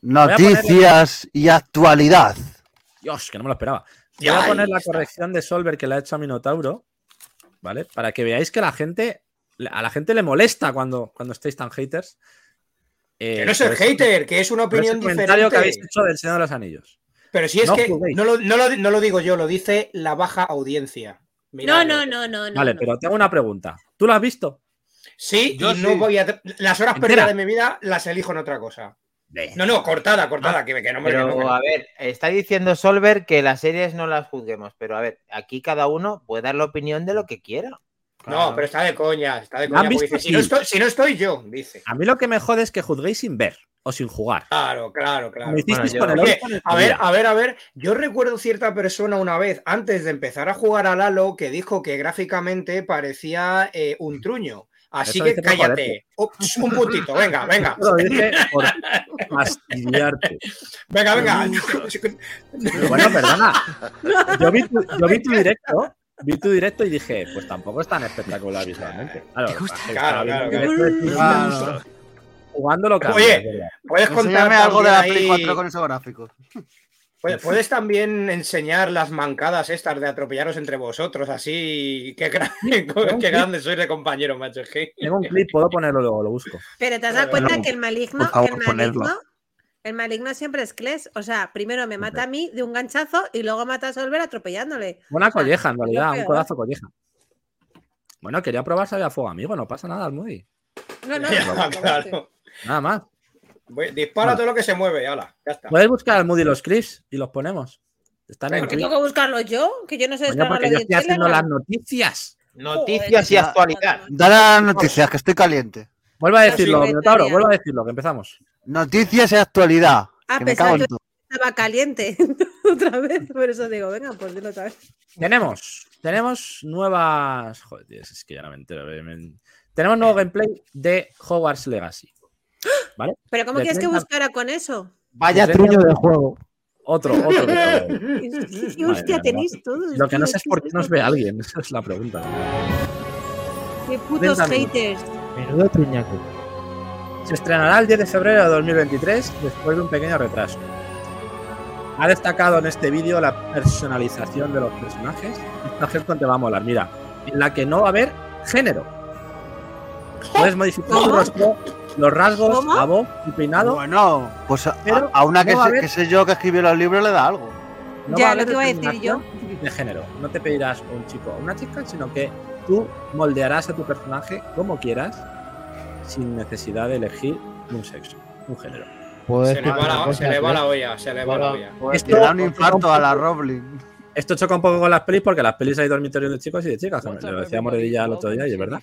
Noticias y actualidad. Dios, que no me lo esperaba. Voy a poner la corrección de Solver que le ha hecho a Minotauro, ¿vale? Para que veáis que la gente, a la gente le molesta cuando, cuando estáis tan haters. Eh, Que no es el hater, que es una por ese opinión comentario que habéis diferente. hecho del Señor de los Anillos. Pero si es No que no lo, no lo- no lo digo yo, lo dice la baja audiencia. No, no, no, no. no, Vale, no. pero tengo una pregunta. ¿Tú lo has visto? Sí, Yo y no voy a. Las horas perdidas de mi vida las elijo en otra cosa. No, no, cortada, cortada, que, que no me que no, Pero que- a ver, está diciendo Solver que las series no las juzguemos, pero a ver, aquí cada uno puede dar la opinión de lo que quiera. No, pero está de coña, está de ¿La han coña. porque visto? dice, si, no estoy, si no estoy yo, dice. A mí lo que me jode es que juzguéis sin ver o sin jugar. Claro, claro, claro. Yo- con el Oye, a ver, a ver, a ver. Yo recuerdo cierta persona una vez, antes de empezar a jugar al Halo, que dijo que gráficamente parecía eh, un truño. Así Eso que cállate. Ups, un puntito, venga, venga. Lo dije por fastidiarte. Venga, venga. Pero bueno, perdona. Yo vi, tu, yo vi tu directo, vi tu directo y dije, pues tampoco es tan espectacular visualmente. Claro, Claro, claro, Claro. jugando lo que Oye. Puedes contar Enséñame algo de la Play ahí- 4 con esos gráficos. Puedes, también enseñar las mancadas estas de atropellaros entre vosotros, así. Qué, gran- qué grande sois de compañero, macho. es que- Tengo un clip, puedo ponerlo luego, lo busco. Pero te has dado cuenta que el maligno, favor, el maligno, el maligno siempre es Kles. O sea, primero me mata a mí de un ganchazo y luego mata a Solver atropellándole. Sea, colleja, en realidad, un codazo colleja. Bueno, quería probar si había fuego amigo, no pasa nada, Almudi. No, no, Ya, no, no, no, claro. Nada más. Voy- dispara Vale. todo lo que se mueve, ala, ya está. Podéis buscar al Moody los clips y los ponemos. Están en ¿Por qué tengo que buscarlo yo? Que yo no sé Coño, porque yo estoy haciendo las noticias. Noticias y actualidad. Dale a las noticias, que estoy caliente. Vuelvo a decirlo, soy Minotauro, a decirlo, que empezamos. Noticias y actualidad. Ah, que me pensaba cago en que estaba caliente otra vez. Por eso digo, venga, pues dilo otra vez. Tenemos, tenemos nuevas. Joder, tío, es que ya no me entero. me- Tenemos nuevo gameplay de Hogwarts Legacy. ¿Vale? Pero ¿cómo De quieres que 30 buscara con eso? Vaya truño 30 de juego. Otro, otro. que- Y, Madre hostia, tenéis todos. Lo que no sé es ¿qué por qué nos ve alguien. Esa es la pregunta. Qué putos 30 minutos. haters. Menudo truñaco. Se estrenará el 10 de febrero de 2023 después de un pequeño retraso. Ha destacado en este vídeo la personalización de los personajes. Esta gente te va a molar. Mira, en la que no va a haber género. Puedes modificar tu rostro, los rasgos, ¿Cómo? la voz, tu peinado. Bueno, pues a, Pero a una que, no sé, que sé yo que escribió los libros le da algo. No Ya, va lo que iba a decir yo. De género. No te pedirás un chico o una chica, sino que tú moldearás a tu personaje como quieras, sin necesidad de elegir un sexo, un género. Se le va la, se le va la olla, se le va la olla. Esto- Le da un infarto a la Roblin. Esto choca un poco con las pelis porque las pelis hay dormitorios de chicos y de chicas. Lo decía Moredilla el otro día y es verdad.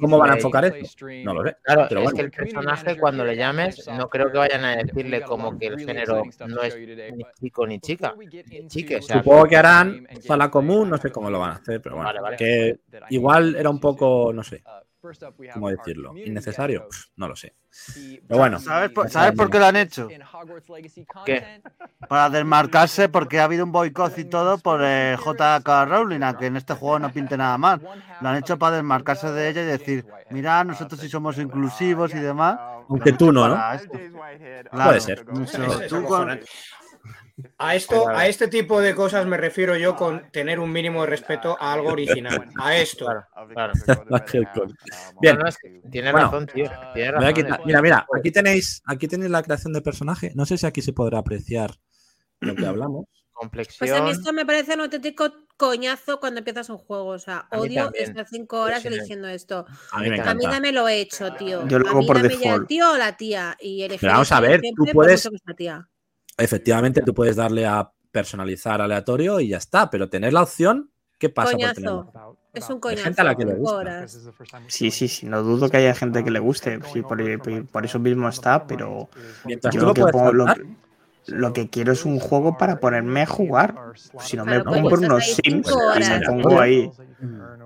¿Cómo van a enfocar esto? No lo sé. Claro, Pero es bueno. que el personaje cuando le llames, no creo que vayan a decirle como que el género no es ni chico ni chica. ni chique, o sea, Supongo que harán sala común, no sé cómo lo van a hacer, pero bueno. Vale, vale. Que igual era un poco, no sé, ¿cómo decirlo? ¿Innecesario? Pff, no lo sé. Pero bueno. ¿Sabes por, ¿sabes por qué lo han hecho? ¿Qué? Para desmarcarse porque ha habido un boicot y todo por eh, J.K. Rowling, a que en este juego no pinte nada mal. Lo han hecho para desmarcarse de ella y decir, mira, nosotros sí somos inclusivos y demás. Aunque tú no, ¿no? Puede ser. tú con-. A esto, a este tipo de cosas me refiero yo con tener un mínimo de respeto a algo original. A esto. Claro, claro. Bien. Bueno. razón, tío. Razón. quitar- Mira, mira, aquí tenéis, aquí tenéis la creación de personaje. No sé si aquí se podrá apreciar lo que hablamos. Pues a mí Complexión. esto me parece un auténtico coñazo cuando empiezas un juego. O sea, odio estar cinco horas Sí, sí. eligiendo esto. A mí me A mí encanta. dame lo hecho, tío. Yo lo a hago mí por dame ya el tío o la tía. Y elegir Pero vamos a ver, tú puedes- tía. Efectivamente, tú puedes darle a personalizar aleatorio y ya está, pero tener la opción, ¿qué pasa por tenerla? Es un Hay coñazo. gente a la que le gusta. Sí, sí, sí, no dudo que haya gente que le guste, sí, por, por- por eso mismo está, pero Mientras yo tú lo lo que, puedes pongo- lo, saltar, lo que quiero es un juego para ponerme a jugar. Si no me Claro, pues compro estás unos Sims y me pongo ahí.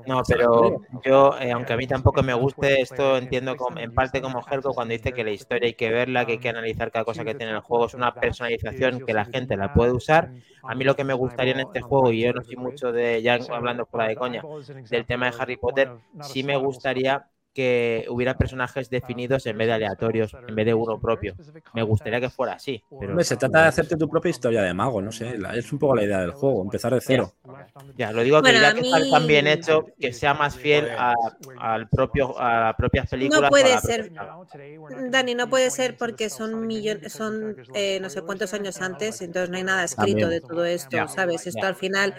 No, pero yo, eh, aunque a mí tampoco me guste esto, entiendo como- en parte como Helco cuando dice que la historia hay que verla, que hay que analizar cada cosa que tiene el juego, es una personalización que la gente la puede usar. A mí lo que me gustaría en este juego, y yo no soy mucho de, ya hablando fuera de coña, del tema de Harry Potter, sí me gustaría que hubiera personajes definidos en vez de aleatorios, en vez de uno propio. Me gustaría que fuera así, pero se trata de hacerte tu propia historia de mago, no sé, es un poco la idea del juego, empezar de cero. ya lo digo que Bueno, ya que está tan bien hecho, que sea más fiel a, al propio, a las propias películas. o a puede ser. propia- Dani, no puede ser porque son millones, son eh, no sé cuántos años antes, entonces no hay nada escrito También. de todo esto, Ya, ¿sabes? Esto ya. al final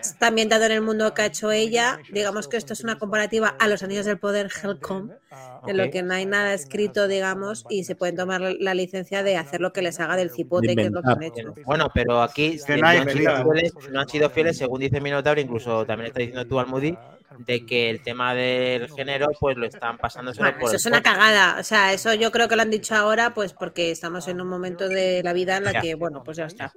está ambientado en el mundo que ha hecho ella. Digamos que esto es una comparativa a los Anillos del Poder Helcom, en lo que no hay nada escrito, digamos, y se pueden tomar la- licencia de hacer lo que les haga del cipote, que es lo que han hecho. Bueno, pero aquí Que no hay han sido fieles, no han sido fieles, según dice Minotauro, incluso también está diciendo tú, Almudi, de que el tema del género, pues lo están pasando solo Bueno, por eso es una cagada. O sea, eso yo creo que lo han dicho ahora, pues porque estamos en un momento de la vida en la Ya. que, bueno, pues ya está.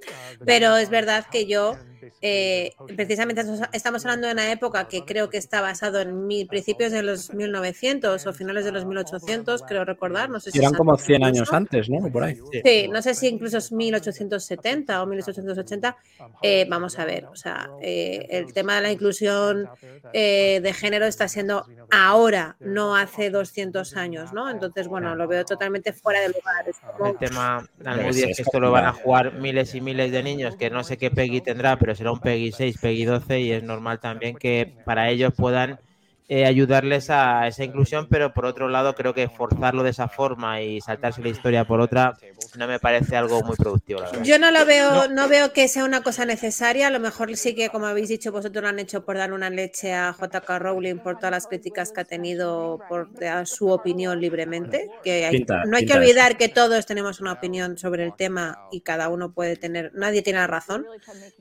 Pero es verdad que yo eh, precisamente estamos hablando de una época que creo que está basado en mil, principios de los 1900 o finales de los 1800, creo recordar. No sé si Eran como antes 100 incluso. años antes, ¿no? Por ahí. Sí, no sé si incluso es 1870 o 1880. Eh, vamos a ver, o sea, eh, el tema de la inclusión eh, de género está siendo ahora, no hace 200 años, ¿no? Entonces, bueno, lo veo totalmente fuera de lugar. Es como- El tema Debe Almudi ser es que esto lo van a jugar miles y miles de niños, que no sé qué Peggy tendrá, pero será un Peggy 6, Peggy 12 y es normal también que para ellos puedan eh, ayudarles a esa inclusión, pero por otro lado creo que forzarlo de esa forma y saltarse la historia por otra no me parece algo muy productivo, la verdad. Yo no lo veo, no. veo que sea una cosa necesaria. A lo mejor sí que, como habéis dicho, vosotros lo han hecho por dar una leche a JK Rowling por todas las críticas que ha tenido por dar su opinión libremente. Que hay- Pinta- no hay que olvidar que todos tenemos una opinión sobre el tema y cada uno puede tener, nadie tiene la razón.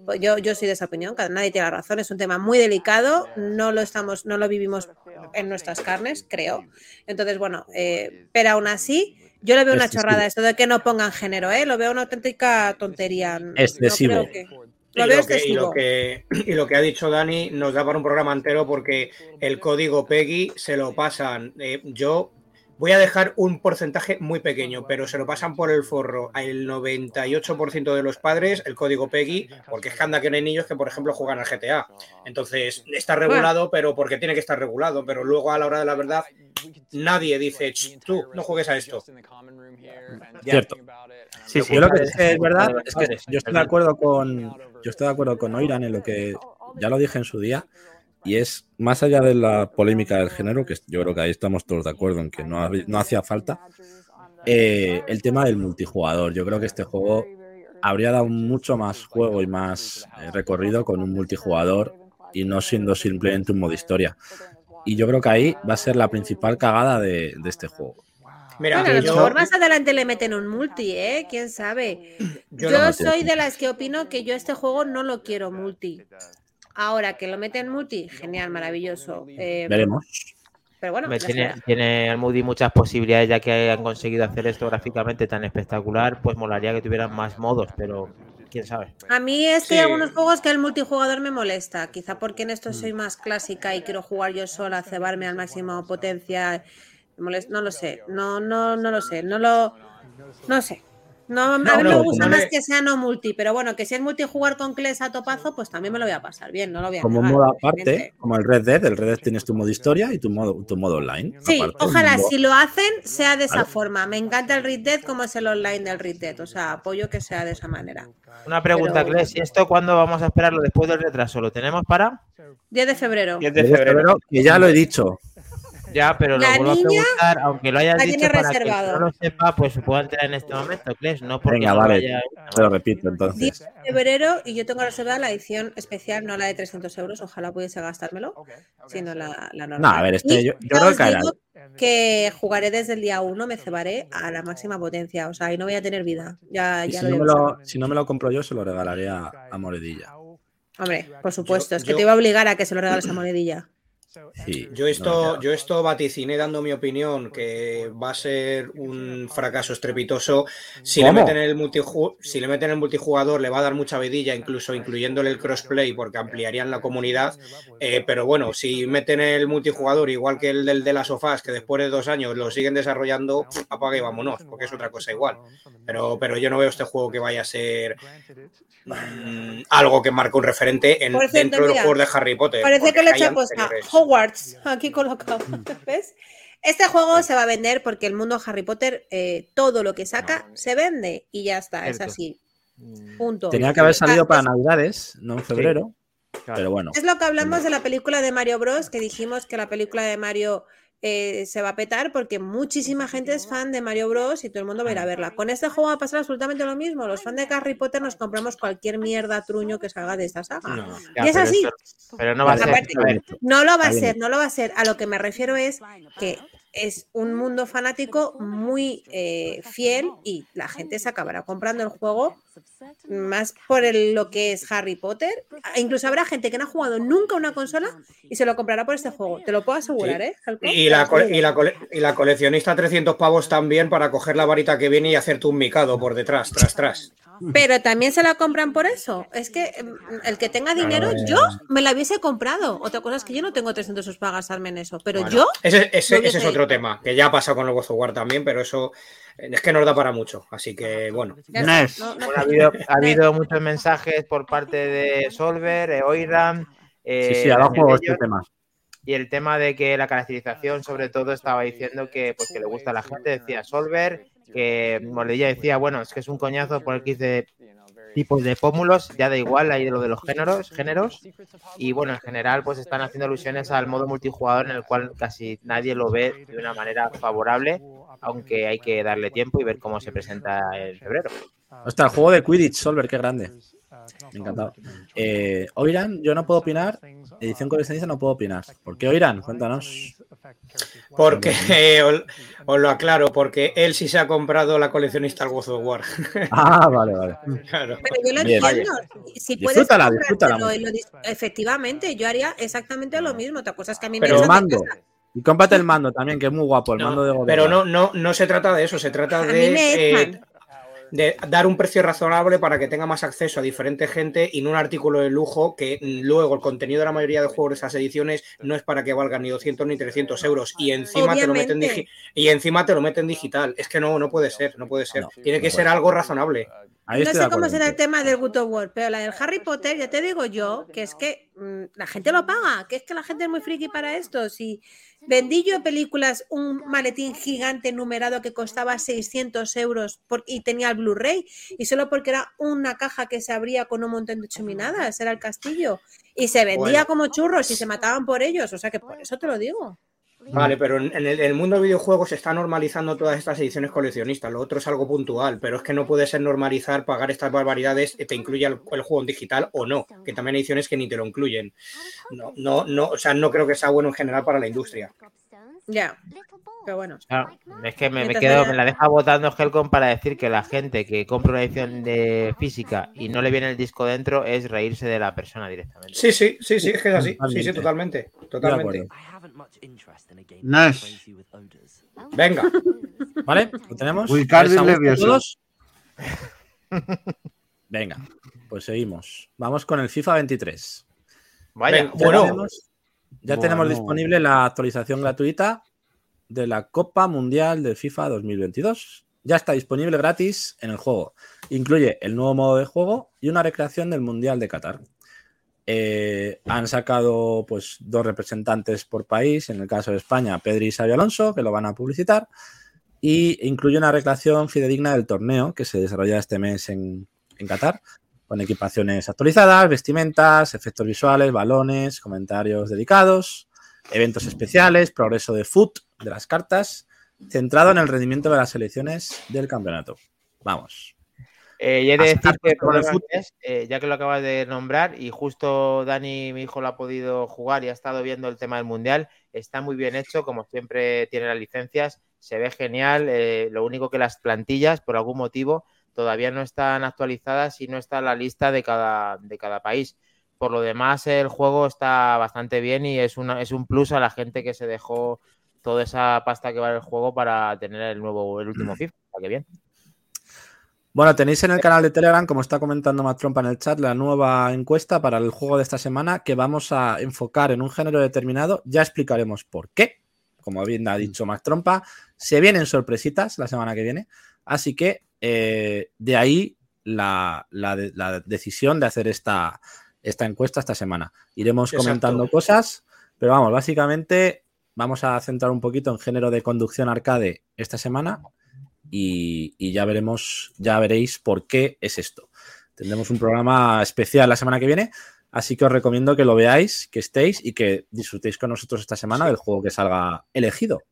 Pues Yo, yo soy de esa opinión, nadie tiene la razón. Es un tema muy delicado, no lo estamos, no lo vivimos en nuestras carnes, creo. Entonces, bueno, eh, pero aún así. Yo le veo una Excesivo. chorrada esto de que no pongan género, ¿eh? Lo veo una auténtica tontería. No Excesivo. creo que- Y Lo y, lo que, y lo que ha dicho Dani nos da para un programa entero porque el código PEGI se lo pasan. eh, yo voy a dejar un porcentaje muy pequeño, pero se lo pasan por el forro al 98% de los padres el código PEGI, porque es que anda que no hay niños que, por ejemplo, juegan al GTA. Entonces, está regulado, pero porque tiene que estar regulado, pero luego a la hora de la verdad, nadie dice, "Ch, tú, no juegues a esto. Cierto. Sí, sí. Yo lo que es, que es verdad es que yo estoy de acuerdo con yo estoy de acuerdo con Oiran en lo que ya lo dije en su día y es más allá de la polémica del género que yo creo que ahí estamos todos de acuerdo en que no, hacía falta eh, el tema del multijugador. Yo creo que este juego habría dado mucho más juego y más eh, recorrido con un multijugador y no siendo simplemente un modo historia. Y yo creo que ahí va a ser la principal cagada de, de este juego. Mira, Bueno, a lo yo- mejor más adelante le meten un multi, ¿eh? ¿Quién sabe? yo Yo, no- soy de las que opino que yo este juego no lo quiero multi. Ahora que lo meten multi, genial, maravilloso. Eh, Veremos. pero bueno, tiene, tiene Almudi muchas posibilidades, ya que han conseguido hacer esto gráficamente tan espectacular, pues molaría que tuvieran más modos, pero quién sabe. a mí es que Sí. hay algunos juegos que el multijugador me molesta. Quizá porque en Mm. esto soy más clásica y quiero jugar yo sola, cebarme al máximo potencia. Me molesta- No lo sé, no, no, no lo sé, no lo, no sé. No, a mí No, me gusta más que sea no multi, pero bueno, que si es multijugar con Kles a topazo, pues también me lo voy a pasar bien, no lo voy a Como modo aparte, como el Red Dead, el Red Dead tienes tu modo historia y tu modo, tu modo online. Sí, aparte, ojalá modo- si lo hacen sea de esa forma. Me encanta el Red Dead como es el online del Red Dead, o sea, apoyo que sea de esa manera. Una pregunta, Pero- Cles, ¿y esto cuándo vamos a esperarlo después del retraso? ¿Lo tenemos para? 10 de febrero. 10 de febrero, que ya lo he dicho. Ya, pero La lo vuelvo niña a preguntar, aunque lo hayas la dicho tiene para que el que reservado. no lo sepa, pues se pueda entrar en este momento, Cles, no porque Venga, vale. haya- Te lo repito 10 entonces. de febrero y yo tengo reservada la edición especial, no la de 300 euros, ojalá pudiese gastármelo, sino la, la normal. No, a ver, este Y yo- yo creo que que jugaré desde el día 1, me cebaré a la máxima potencia, o sea, y no voy a tener vida. Ya, ya si, lo no me lo, si no me lo compro yo, se lo regalaré a, a Moredilla. Hombre, por supuesto, es que yo- te iba a obligar a que se lo regales a monedilla. Sí, Yo esto, yo esto vaticiné dando mi opinión que va a ser un fracaso estrepitoso. Si le meten el multiju- si le meten el multijugador le va a dar mucha vidilla, incluso incluyéndole el crossplay, porque ampliarían la comunidad. Eh, pero bueno, si meten el multijugador igual que el del de las sofás, que después de dos años lo siguen desarrollando, apaga y vámonos, porque es otra cosa igual. Pero, pero yo no veo este juego que vaya a ser mm, algo que marque un referente en, dentro de los mira, juegos de Harry Potter. Parece que le he anteriores. Hogwarts aquí colocado. ¿Ves? Este juego se va a vender porque el mundo Harry Potter, eh, todo lo que saca, se vende y ya está, es así. Punto. Tenía que haber salido Ah, para es- Navidades, no en febrero, Claro. pero bueno. Es lo que hablamos de la película de Mario Bros, que dijimos que la película de Mario eh, se va a petar porque muchísima gente es fan de Mario Bros y todo el mundo va a ir a verla. Con este juego va a pasar absolutamente lo mismo. Los fans de Harry Potter nos compramos cualquier mierda truño que salga de esta saga. No. Ya, y es pero así. pero no va a ser. Aparte- a ver, No lo va a ser, no lo va a ser. A lo que me refiero es que es un mundo fanático muy eh, fiel y la gente se acabará comprando el juego más por el- lo que es Harry Potter. E Incluso habrá gente que no ha jugado nunca una consola y se lo comprará por este juego. Te lo puedo asegurar, ¿eh? Y la, y, la y la coleccionista 300 pavos también para coger la varita que viene y hacerte un micado por detrás, tras, tras. Pero también se la compran por eso. Es que mm, el que tenga dinero, eh. yo me la hubiese comprado. Otra cosa es que yo no tengo 300 euros para gastarme en eso. Pero Bueno, yo, Ese, es otro tema, que ya ha pasado con el War también, pero eso es que nos da para mucho. Así que bueno. no- no- ha, habido, ha habido muchos mensajes por parte de Solver, eh, Oiram. eh, Sí, sí, juego Bello, este tema. Y el tema de que la caracterización, sobre todo, estaba diciendo que, pues, que le gusta a la gente, decía Solver, que Moledilla decía, bueno, es que es un coñazo poner 15 tipos de pómulos, ya da igual ahí de lo de los géneros, géneros. Y bueno, en general, pues están haciendo alusiones al modo multijugador en el cual casi nadie lo ve de una manera favorable, aunque hay que darle tiempo y ver cómo se presenta en febrero. Ostras, el juego de Quidditch, Solver, qué grande. Me encantado. Eh, Oiran, yo no puedo opinar. Edición coleccionista no puedo opinar. ¿Por qué Oiran? Cuéntanos. Porque eh, os, os lo aclaro, porque él sí se ha comprado la coleccionista al God of War. Ah, vale, vale. Claro. Pero yo lo Bien. entiendo. Si puedes Disfrútala, comprártelo disfrútala. lo efectivamente, yo haría exactamente lo mismo. Otra cosa es que a mí Pero me El gusta mando. Y cómprate el mando también, que es muy guapo. El No, mando de of pero no, no, no se trata de eso, se trata de, eh, de dar un precio razonable para que tenga más acceso a diferente gente y no un artículo de lujo que mm, luego el contenido de la mayoría de juegos de esas ediciones no es para que valgan ni 200 ni 300 euros y encima te lo meten Obviamente. digi- y encima te lo meten digital. Es que no, no puede ser, no puede ser. No, Tiene que no ser algo razonable. No sé cómo acuerdo será el tema del Good of War, pero la del Harry Potter, ya te digo yo, que es que mm, la gente lo paga, que es que la gente es muy friki para esto. Si vendí yo películas un maletín gigante numerado que costaba 600 euros por- y tenía el Blu-ray, y solo porque era una caja que se abría con un montón de chuminadas, era el castillo, y se vendía Bueno. como churros y se mataban por ellos, o sea que por eso te lo digo. Vale, pero en el, en el mundo de videojuegos se está normalizando todas estas ediciones coleccionistas. Lo otro es algo puntual, pero es que no puede ser normalizar pagar estas barbaridades, eh, te incluye el, el juego en digital o no, que también hay ediciones que ni te lo incluyen. No, no, no, o sea, no creo que sea bueno en general para la industria. Ya, pero bueno. Claro, es que me, me quedo, me la deja votando Helcom para decir que la gente que compra una edición de física y no le viene el disco dentro es reírse de la persona directamente. Sí, sí, sí, sí, es que es así. Sí, sí, totalmente. Totalmente. Nash. Venga. ¿Vale? ¿Lo tenemos? Venga, pues seguimos. Vamos con el FIFA 23. Vaya, Venga, Bueno. tenemos, ya Bueno. tenemos disponible la actualización gratuita de la Copa Mundial de FIFA 2022. Ya está disponible gratis en el juego. Incluye el nuevo modo de juego y una recreación del Mundial de Qatar. Eh, han sacado pues dos representantes por país, en el caso de España, Pedri y Xabi Alonso, que lo van a publicitar, y incluye una recreación fidedigna del torneo que se desarrolla este mes en, en Qatar, con equipaciones actualizadas, vestimentas, efectos visuales, balones, comentarios dedicados, eventos especiales, progreso de foot de las cartas, centrado en el rendimiento de las selecciones del campeonato. Vamos. Eh, y he de decir que, eh, ya que lo acabas de nombrar, y justo Dani, mi hijo, lo ha podido jugar y ha estado viendo el tema del Mundial, está muy bien hecho, como siempre tiene las licencias, se ve genial, eh, lo único que las plantillas, por algún motivo, todavía no están actualizadas y no está la lista de cada, de cada país. Por lo demás, el juego está bastante bien y es, una, es un plus a la gente que se dejó toda esa pasta que vale el juego para tener el nuevo, el último FIFA. Está que bien. Bueno, tenéis en el canal de Telegram, como está comentando Matt Trompa en el chat, la nueva encuesta para el juego de esta semana que vamos a enfocar en un género determinado. Ya explicaremos por qué. Como bien ha dicho Matt Trompa, se vienen sorpresitas la semana que viene. Así que eh, de ahí la, la de- la decisión de hacer esta, esta encuesta esta semana. Iremos Exacto. comentando cosas, pero vamos, básicamente vamos a centrar un poquito en género de conducción arcade esta semana y, y ya veremos, ya veréis por qué es esto. Tendremos un programa especial la semana que viene, así que os recomiendo que lo veáis, que estéis y que disfrutéis con nosotros esta semana del juego que salga elegido.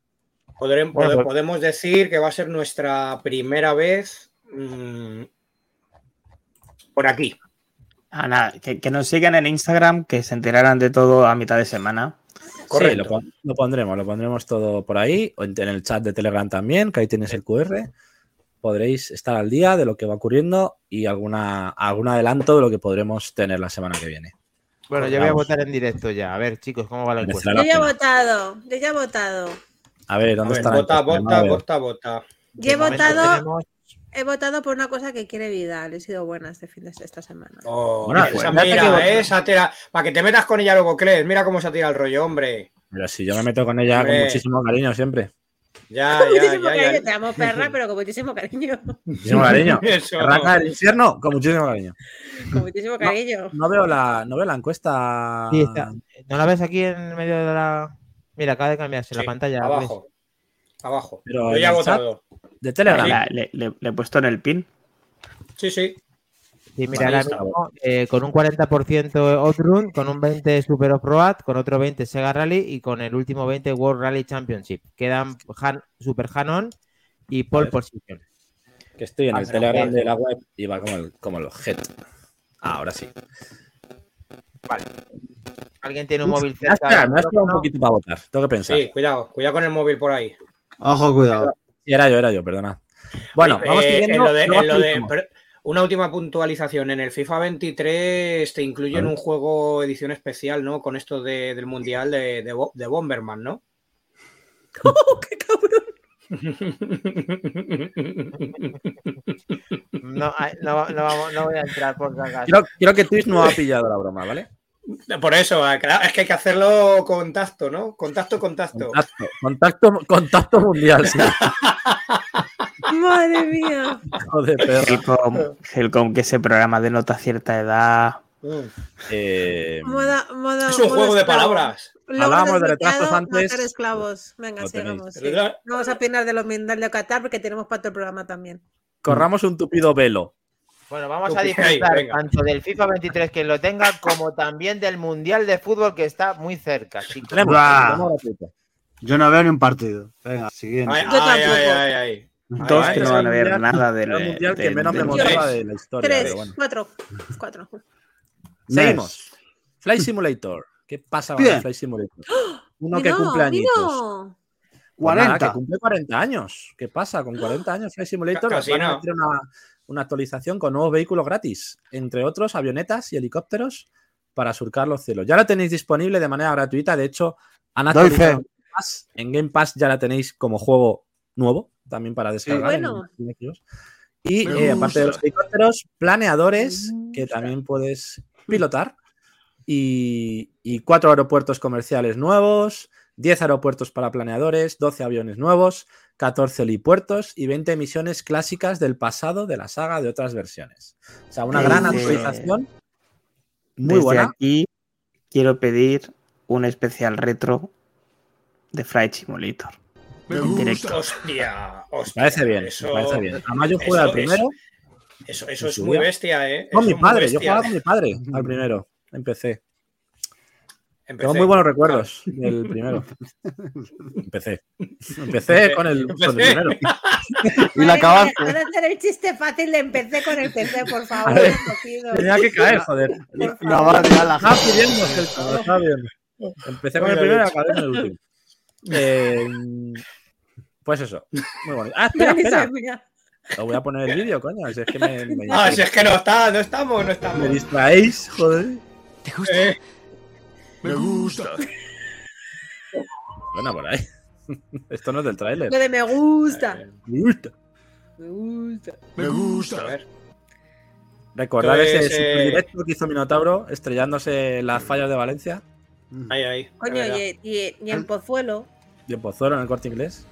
Podrem- Bueno, pode- pues- podemos decir que va a ser nuestra primera vez mm, por aquí. Ah, nada, que, que nos sigan en Instagram, que se enterarán de todo a mitad de semana. Correcto. Sí, lo, pon- lo pondremos, lo pondremos todo por ahí, o en, el chat de Telegram también, que ahí tienes el QR. podréis estar al día de lo que va ocurriendo y alguna, algún adelanto de lo que podremos tener la semana que viene. Bueno, yo voy a votar en directo ya. A ver, chicos, ¿cómo va la encuesta? Yo ya he votado, yo ya he votado. A ver, ¿dónde está vota, encuesta? vota, vota, vota. Yo he momento votado, tenemos- he votado por una cosa que quiere Vidal. He sido buena este fin de esta semana. Oh, Bueno, esa pues, mira, vota. eh, esa tira- Para que te metas con ella luego, crees. Mira cómo se ha tirado el rollo, hombre. Pero si yo me meto con ella con muchísimo cariño siempre. Ya, Con ya, muchísimo ya, cariño, ya. te amo perra, pero con muchísimo cariño. Muchísimo cariño. Arranca del infierno con muchísimo cariño. Con muchísimo cariño. No veo la, no veo la encuesta. Sí, está. ¿No la ves aquí en medio de la. Mira, acaba de cambiarse la pantalla. Abajo. Abajo. Pero Yo ya he votado. De Telegram. La- le, le- le he puesto en el pin. Sí, sí. Sí, mira, Vale, ahora mismo, eh, con un 40% Outrun, con un 20% Super Off-Road, con otro 20% Sega Rally y con el último 20% World Rally Championship. Quedan Han- Super Hanon y ver. Position. Que estoy en Ah, el Telegram de la web y va como el, como el head. Ah, ahora sí. ¿Alguien tiene un Uf, móvil me has cerca? me has esperado un poquito para votar. Tengo que pensar. Sí, cuidado. Cuidado con el móvil por ahí. Ojo, cuidado. Sí, era yo, era yo, perdona. Bueno, Oye, vamos eh, siguiendo. en lo de- luego en lo de- actualizamos. pero una última puntualización. En el FIFA 23 te incluyen Vale. un juego edición especial, ¿no? Con esto de- del Mundial de, de Bomberman, ¿no? ¡Oh, qué cabrón! No, no, no voy a entrar por si acaso. Quiero que Twitch no ha pillado la broma, ¿vale? Por eso, claro, es que hay que hacerlo con tacto, ¿no? Contacto, contacto. Contacto, contacto, contacto mundial, sí. Madre mía. Joder. Helcom, Helcom, que ese programa denota cierta edad. Eh, Moda, moda, Es un juego de palabras. Hablábamos de retrasos antes. Matar esclavos. Venga, tenéis. sigamos. sí. No vamos a opinar de los Mundial de Qatar porque tenemos para otro programa también. corramos un tupido velo. Bueno, vamos a disfrutar venga. tanto del FIFA 23 quien lo tenga como también del Mundial de Fútbol que está muy cerca, chicos. Yo no veo ni un partido. Venga, siguiente. Ay, Yo tampoco. ay, ay, ay. Dos Ay, que no van a ver mundial- nada del, el mundial que del- menos me motiva de la historia. Tres, pero bueno. cuatro. Cuatro. Seguimos. Flight Simulator. ¿Qué pasa con Flight Simulator? Uno que cumple añitos. mira. Pues nada, 40. que cumple 40 años. ¿Qué pasa? Con 40 años Flight Simulator van a meter una, una actualización con nuevos vehículos gratis, entre otros avionetas y helicópteros para surcar los cielos. Ya la tenéis disponible de manera gratuita. De hecho, han actualizado en Game Pass. En Game Pass ya la tenéis como juego nuevo, también para descargar. Bueno. en. Y eh, aparte de los helicópteros, planeadores que también puedes pilotar. Y, y cuatro aeropuertos comerciales nuevos, 10 aeropuertos para planeadores, 12 aviones nuevos, 14 helipuertos y 20 misiones clásicas del pasado de la saga de otras versiones. O sea, una gran actualización muy Desde buena. aquí quiero pedir un especial retro de Flight Simulator. En directo. Hostia, Me hostia. parece bien, Eso, me parece bien. Además, yo jugué al es- primero Eso, eso es muy bestia, ¿eh? con Eso mi padre. Yo jugaba con mi padre al primero. Empecé. Empecé. Tengo muy buenos recuerdos del primero. Empecé. Empecé con el, con el Empecé. primero. Y la acabaste. mía, Van a hacer el chiste fácil de empecé con el PC, por favor. Ver. Tenía que caer, joder. Por No, vale, ya la Estaba pidiendo, pidiendo. Empecé con el primero y acabé con el último. Eh, pues eso. Muy bonito. Ah, espera, espera. Os voy a poner el vídeo, coño. Si es que me, me, Ah, si es que no está, no estamos, no estamos. me distraéis, joder. Eh, Bueno, por ahí. Esto no es del tráiler. Lo de me gusta. Me gusta. Me gusta. a ver. Recordar Pues, ese eh, super directo que hizo Minotauro estrellándose en las fallas de Valencia Ahí, ahí. Coño, y, y- y en Pozuelo. y en Pozuelo en el corte inglés.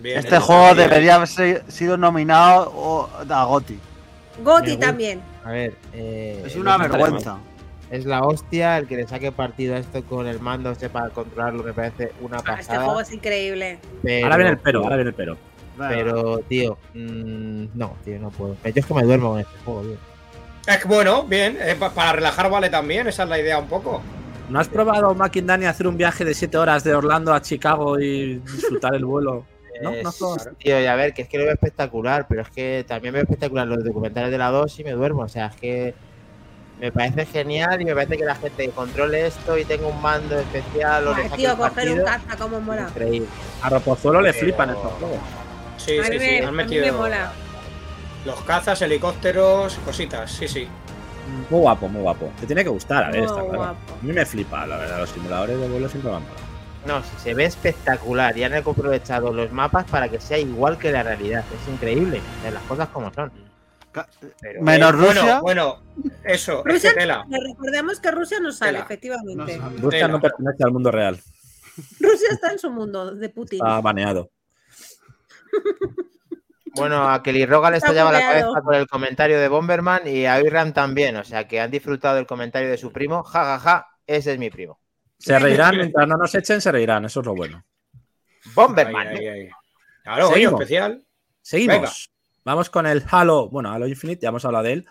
Bien, Este juego debería haber sido nominado o- a. Goti gusta. también. A ver, eh, Es una vergüenza. Es la hostia el que le saque partido a esto con el mando, sepa controlarlo, me parece una Ah, este pasada. juego es increíble. pero, Ahora viene el pero, ahora viene el pero. Pero, tío, mm, no, tío, no puedo. Yo es que me duermo con este juego, tío. Es que bueno, bien. eh, pa- para relajar vale también, esa es la idea un poco. ¿No has probado, Dani hacer un viaje de 7 horas de Orlando a Chicago y disfrutar el vuelo? ¿No? Eh, ¿No probado? Tío, y a ver, que es que lo veo espectacular, pero es que también veo espectacular los documentales de la 2 y me duermo. O sea, es que me parece genial y me parece que la gente controle esto y tenga un mando especial o Ah, tío, el coger un partido, caza como mola. Increíble. A Ropozuelo le Pero- flipan estos juegos. Sí, a sí, sí. me, Han a metido. me mola. Los cazas, helicópteros, cositas, sí, sí. Muy guapo, muy guapo. Te tiene que gustar, a ver, Muy está claro. guapo. A mí me flipa, la verdad, los simuladores de vuelo siempre van mal. No, se ve espectacular y han aprovechado los mapas para que sea igual que la realidad. Es increíble, de las cosas como son. Pero, Menos Eh, bueno, Rusia. Bueno, eso, es que Rusia, tela. recordemos que Rusia no sale, Tela. efectivamente. No sale. Rusia Tela. no pertenece al mundo real, Rusia está en su mundo de Putin. está baneado. Bueno, a Kelly Rogan le estallaba la cabeza por el comentario de Bomberman y a Irram también. O sea que han disfrutado del comentario de su primo. Ja, ja, ja, ese es mi primo. Se reirán, mientras no nos echen, se reirán, eso es lo bueno. Bomberman. Ahí, ahí, ahí. Claro, oye, Seguimos. especial. Seguimos. Venga. Vamos con el Halo, bueno, Halo Infinite, ya hemos hablado de él.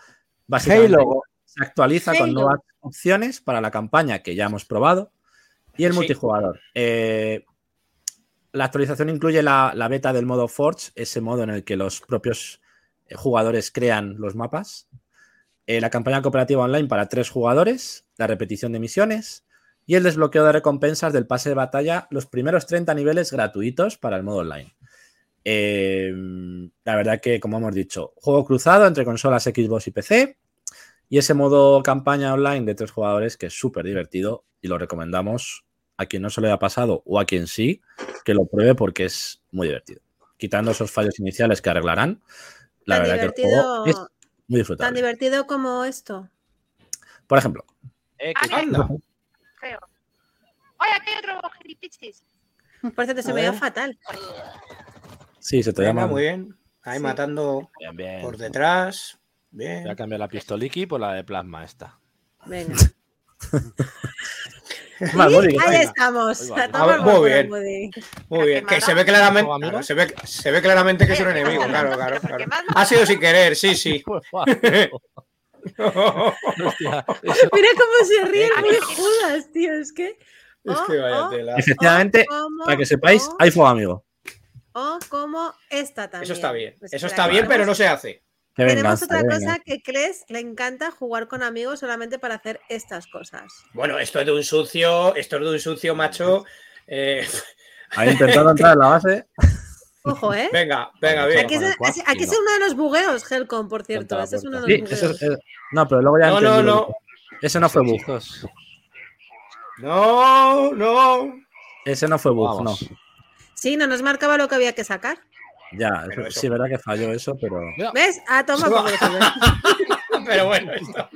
Básicamente Halo. se actualiza con nuevas opciones para la campaña que ya hemos probado y el Sí. multijugador. Eh, la actualización incluye la, la beta del modo Forge, ese modo en el que los propios eh, jugadores crean los mapas. Eh, la campaña cooperativa online para tres jugadores, la repetición de misiones y el desbloqueo de recompensas del pase de batalla, los primeros 30 niveles gratuitos para el modo online. Eh, la verdad que, como hemos dicho, juego cruzado entre consolas Xbox y PC. Y ese modo campaña online de tres jugadores que es súper divertido y lo recomendamos a quien no se lo haya pasado o a quien sí, que lo pruebe porque es muy divertido. Quitando esos fallos iniciales que arreglarán, la Tan verdad que el juego es divertido, muy tan disfrutable. divertido como esto. Por ejemplo, Eh, que-. Oye, aquí hay otro gilipichis. Por cierto, se A me dio ver. fatal. sí, se te llama. muy bien. Ahí Sí. matando Bien, bien. por detrás. Voy a Bien. cambiar la pistoliki por la de plasma esta. Venga. Que Ahí venga. estamos. Ah, por muy bien. Muy bien. Que se ve claramente. claro, se, ve, se ve claramente que es un enemigo, claro, claro. claro. Ha sido sin querer, sí, sí. Hostia, eso- Mira cómo se ríe muy Judas, tío. Es que. Es oh, que vaya oh, tela. Efectivamente, como- para que sepáis, oh, hay fuego amigo. oh, como esta también. Eso está bien. Pues Eso está bien, pero no se hace. Qué Tenemos otra cosa que Kles le encanta jugar con amigos solamente para hacer estas cosas. Bueno, esto es de un sucio, esto es de un sucio macho. Eh, Ha intentado entrar en la base. Ojo, ¿eh? venga, venga, bien. Aquí es, aquí uno de los bugueos, Helcom, por cierto. Ese es uno de Sí, los bugueos. es- es- no, pero luego ya No, no, no. Ese no fue bug. No, no. Ese no fue bug, no. Sí, no nos marcaba lo que había que sacar. Ya, eso- eso- sí, verdad que falló eso, pero. ¿Ves? Ah, toma. Pero bueno, esto.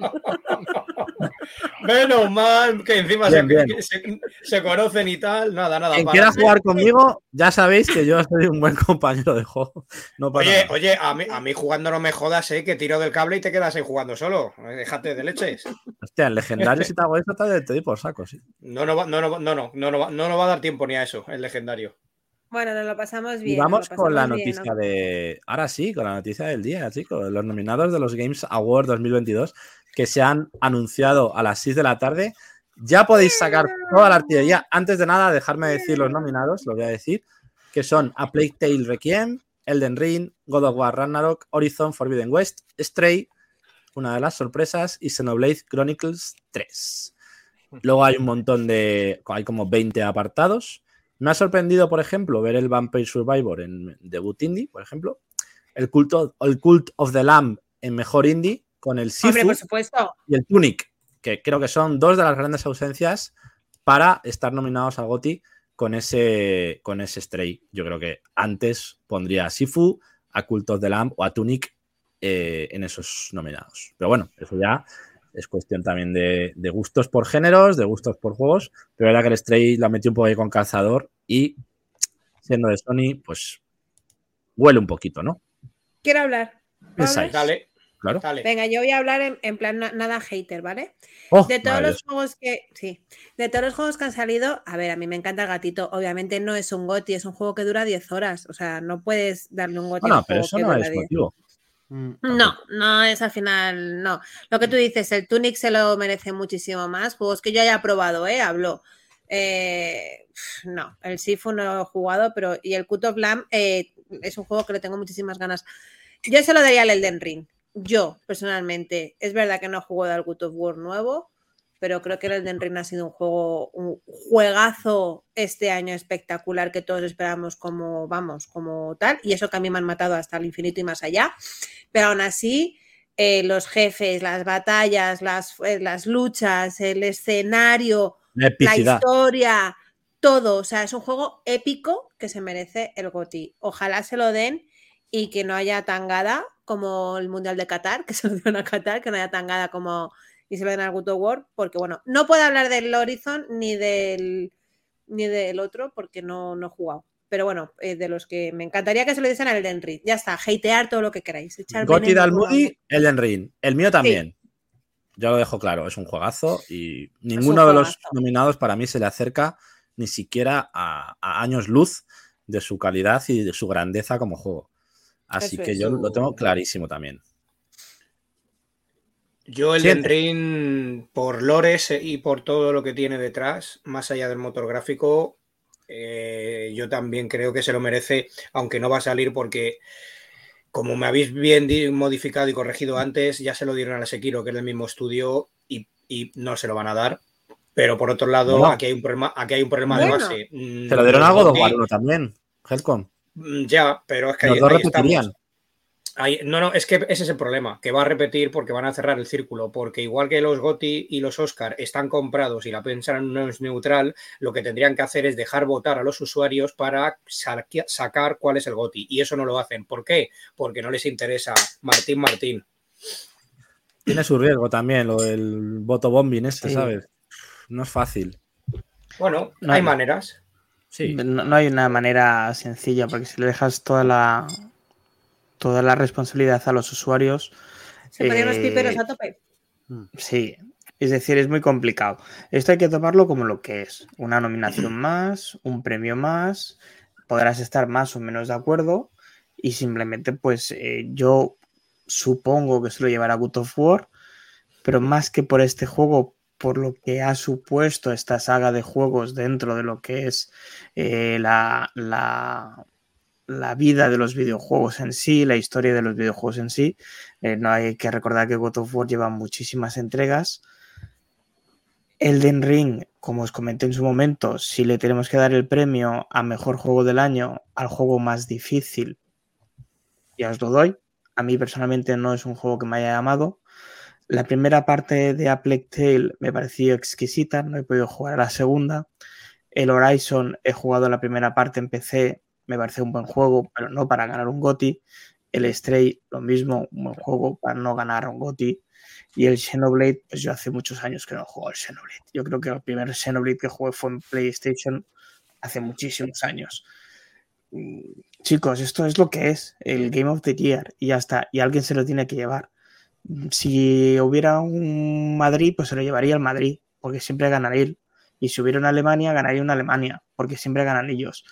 Menos mal que encima Bien, se, bien. que se- se conocen y tal. Nada, nada. Quien quiera jugar conmigo, ya sabéis que yo soy un buen compañero de juego. No Oye, nada. oye, a mí, a mí jugando no me jodas, ¿eh? Que tiro del cable y te quedas ahí jugando solo. Déjate de leches. Hostia, en legendario, si te hago eso, te, te doy por saco, sí. No, no, va- no, no, no, no, no, no, no nos va a dar tiempo ni a eso, el legendario. Bueno, nos lo pasamos bien. Y vamos con la bien, noticia ¿no? de. Ahora sí, con la noticia del día, chicos. Los nominados de los Games Awards 2022 que se han anunciado a las 6 de la tarde. Ya podéis sacar toda la artillería. Antes de nada, dejarme decir los nominados, lo voy a decir, que son A Plague Tale Requiem, Elden Ring, God of War Ragnarok, Horizon Forbidden West, Stray, una de las sorpresas, y Xenoblade Chronicles 3. Luego hay un montón de. Hay como 20 apartados. Me ha sorprendido, por ejemplo, ver el Vampire Survivor en debut indie, por ejemplo. El Cult of, el Cult of the Lamb en mejor indie, con el Hombre, Sifu por supuesto. y el Tunic, que creo que son dos de las grandes ausencias para estar nominados a GOTY con ese, con ese Stray. Yo creo que antes pondría a Sifu, a Cult of the Lamb o a Tunic eh, en esos nominados. Pero bueno, eso ya es cuestión también de, de gustos por géneros, de gustos por juegos. Pero era que el Stray la metió un poco ahí con calzador y siendo de Sony, pues huele un poquito, ¿no? Quiero hablar. Pensáis. Dale, Claro. dale. Venga, yo voy a hablar en, en plan na- nada hater, ¿vale? Oh, De todos los juegos que. Sí. De todos los juegos que han salido, a ver, a mí me encanta el gatito. Obviamente no es un GOTI, es un juego que dura 10 horas. O sea, no puedes darle un GOTI. No, a no, un pero juego eso que no dura es 10. motivo. Mm. No, no es al final, no. Lo que tú dices, el Tunic se lo merece muchísimo más. Juegos que yo haya probado, ¿eh? Hablo. Eh, no, el Sifu no he jugado, pero. Y el Cut of Lamb eh, es un juego que le tengo muchísimas ganas. Yo se lo daría al Elden Ring. Yo, personalmente. Es verdad que no he jugado al Cut of War nuevo, pero creo que el Elden Ring ha sido un juego, un juegazo este año espectacular que todos esperamos como, vamos, como tal. Y eso que a mí me han matado hasta el infinito y más allá. pero aún así, eh, los jefes, las batallas, las, eh, las luchas, el escenario, La historia, todo. O sea, es un juego épico que se merece el GOTI. Ojalá se lo den y que no haya tangada como el Mundial de Qatar, que se lo dieron a Qatar, que no haya tangada como y se lo den al God of War, porque bueno, no puedo hablar del Horizon ni del ni del otro porque no, no he jugado. Pero bueno, eh, de los que me encantaría que se lo diesen al Elden Ring. Ya está, hatear todo lo que queráis. echar por Moody, Elden Ring. El mío también. Yo lo dejo claro, es un juegazo y ninguno de los nominados para mí se le acerca ni siquiera a, a años luz de su calidad y de su grandeza como juego. Así Eso que yo lo tengo clarísimo también. Yo el Siguiente. Ring, por lores y por todo lo que tiene detrás, más allá del motor gráfico, eh, yo también creo que se lo merece, aunque no va a salir porque, como me habéis bien di- modificado y corregido antes, ya se lo dieron a la Sekiro, que es del mismo estudio, y, y no se lo van a dar. Pero por otro lado, aquí hay un problema, aquí hay un problema Bueno. de base. Mm, Se lo dieron a los God of War 1 también, Helcom. mm, Ya, pero es que Los ahí, dos ahí repetirían. estamos. Ahí- no, no, es que ese es el problema, que va a repetir porque van a cerrar el círculo, porque igual que los GOTY y los Oscar están comprados y la prensa no es neutral, lo que tendrían que hacer es dejar votar a los usuarios para sa- sacar cuál es el GOTY, y eso no lo hacen. ¿Por qué? Porque no les interesa Martín Martín. Tiene su riesgo también, lo del voto bombing este, Sí. ¿sabes? No es fácil. Bueno, No, hay maneras. Sí. No, no hay una manera sencilla, porque si le dejas toda la toda la responsabilidad a los usuarios, Se ponían los eh, piperos a tope. Sí, es decir, es muy complicado. Esto hay que tomarlo como lo que es, una nominación más, un premio más, podrás estar más o menos de acuerdo y simplemente pues eh, yo supongo que se lo llevará God of War, pero más que por este juego, por lo que ha supuesto esta saga de juegos dentro de lo que es eh, la, la, la vida de los videojuegos en sí, la historia de los videojuegos en sí, eh, no hay que recordar que God of War lleva muchísimas entregas. Elden Ring, como os comenté en su momento, si le tenemos que dar el premio a mejor juego del año al juego más difícil, ya os lo doy. A mí personalmente no es un juego que me haya llamado. La primera parte de A Plague Tale me pareció exquisita, no he podido jugar a la segunda. El Horizon he jugado la primera parte en PC, me parece un buen juego, pero no para ganar un GOTY. El Stray, lo mismo, un buen juego para no ganar un GOTY. Y el Xenoblade, pues yo hace muchos años que no juego al Xenoblade. Yo creo que el primer Xenoblade que jugué fue en PlayStation hace muchísimos años. Mm, Chicos, esto es lo que es el Game of the Year y ya está. Y alguien se lo tiene que llevar. Si hubiera un Madrid, pues se lo llevaría al Madrid, porque siempre gana él. Y si hubiera una Alemania, ganaría una Alemania, porque siempre ganan ellos.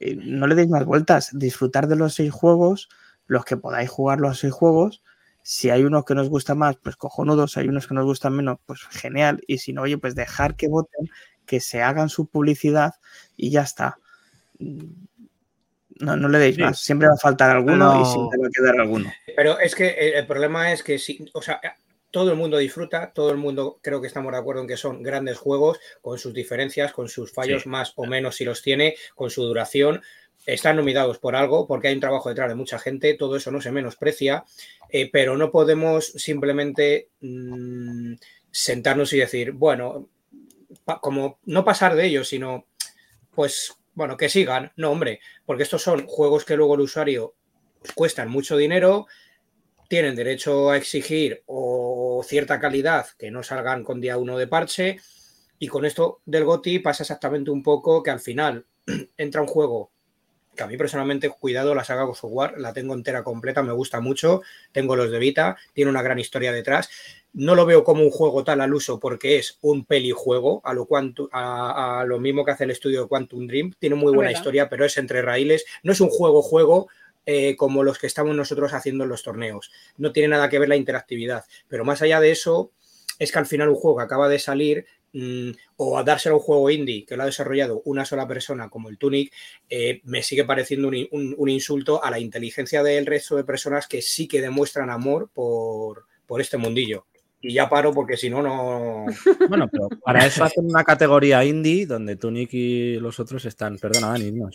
Eh, no le deis más vueltas. Disfrutar de los seis juegos, los que podáis jugar los seis juegos. Si hay unos que nos gusta más, pues cojonudos. Si hay unos que nos gustan menos, pues genial. Y si no, oye, pues dejar que voten, que se hagan su publicidad y ya está. No, no le deis Sí. más. Siempre va a faltar alguno No. y siempre va a quedar alguno. Pero es que el problema es que si, o sea, todo el mundo disfruta, todo el mundo creo que estamos de acuerdo en que son grandes juegos, con sus diferencias, con sus fallos Sí. más o menos si los tiene, con su duración. Están nominados por algo, porque hay un trabajo detrás de mucha gente, todo eso no se menosprecia, eh, pero no podemos simplemente mm, sentarnos y decir, bueno, pa- como no pasar de ellos, sino pues bueno, que sigan. No, hombre, porque estos son juegos que luego el usuario pues, cuestan mucho dinero, tienen derecho a exigir o cierta calidad que no salgan con día uno de parche. Y con esto del GOTI pasa exactamente un poco que al final entra un juego que a mí personalmente, cuidado, la saga God of War, la tengo entera completa, me gusta mucho, tengo los de Vita, tiene una gran historia detrás. No lo veo como un juego tal al uso porque es un pelijuego, a lo, cuantu- a, a lo mismo que hace el estudio de Quantum Dream. Tiene muy buena historia, pero es entre raíles. No es un juego-juego eh, como los que estamos nosotros haciendo en los torneos. No tiene nada que ver la interactividad. Pero más allá de eso, es que al final un juego que acaba de salir mm, o a dárselo a un juego indie que lo ha desarrollado una sola persona como el Tunic, eh, me sigue pareciendo un, un- un insulto a la inteligencia del resto de personas que sí que demuestran amor por, por este mundillo. Y ya paro porque si no, no. Bueno, pero para eso hacen una categoría indie donde Tunic y los otros están. Perdona, Dani, no.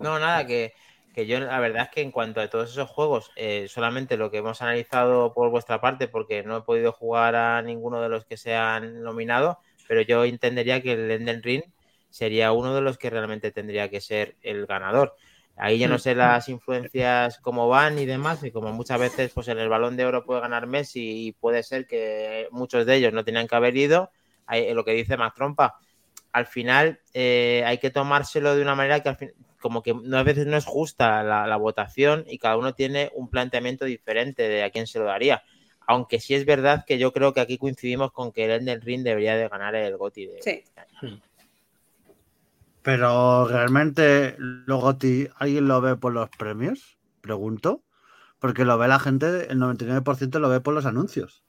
No, nada, que, que yo la verdad es que en cuanto a todos esos juegos, eh, solamente lo que hemos analizado por vuestra parte, porque no he podido jugar a ninguno de los que se han nominado, pero yo entendería que el Elden Ring sería uno de los que realmente tendría que ser el ganador. Ahí yo no sé las influencias cómo van y demás, y como muchas veces pues en el balón de oro puede ganar Messi y puede ser que muchos de ellos no tenían que haber ido, hay- lo que dice Mac Trompa, al final eh, hay que tomárselo de una manera que al fin, como que no, a veces no es justa la, la votación y cada uno tiene un planteamiento diferente de a quién se lo daría. Aunque sí es verdad que yo creo que aquí coincidimos con que el Elden Ring debería de ganar el GOTY de Sí. Pero realmente los GOTY, ¿alguien lo ve por los premios? Pregunto. Porque lo ve la gente, el 99% lo ve por los anuncios.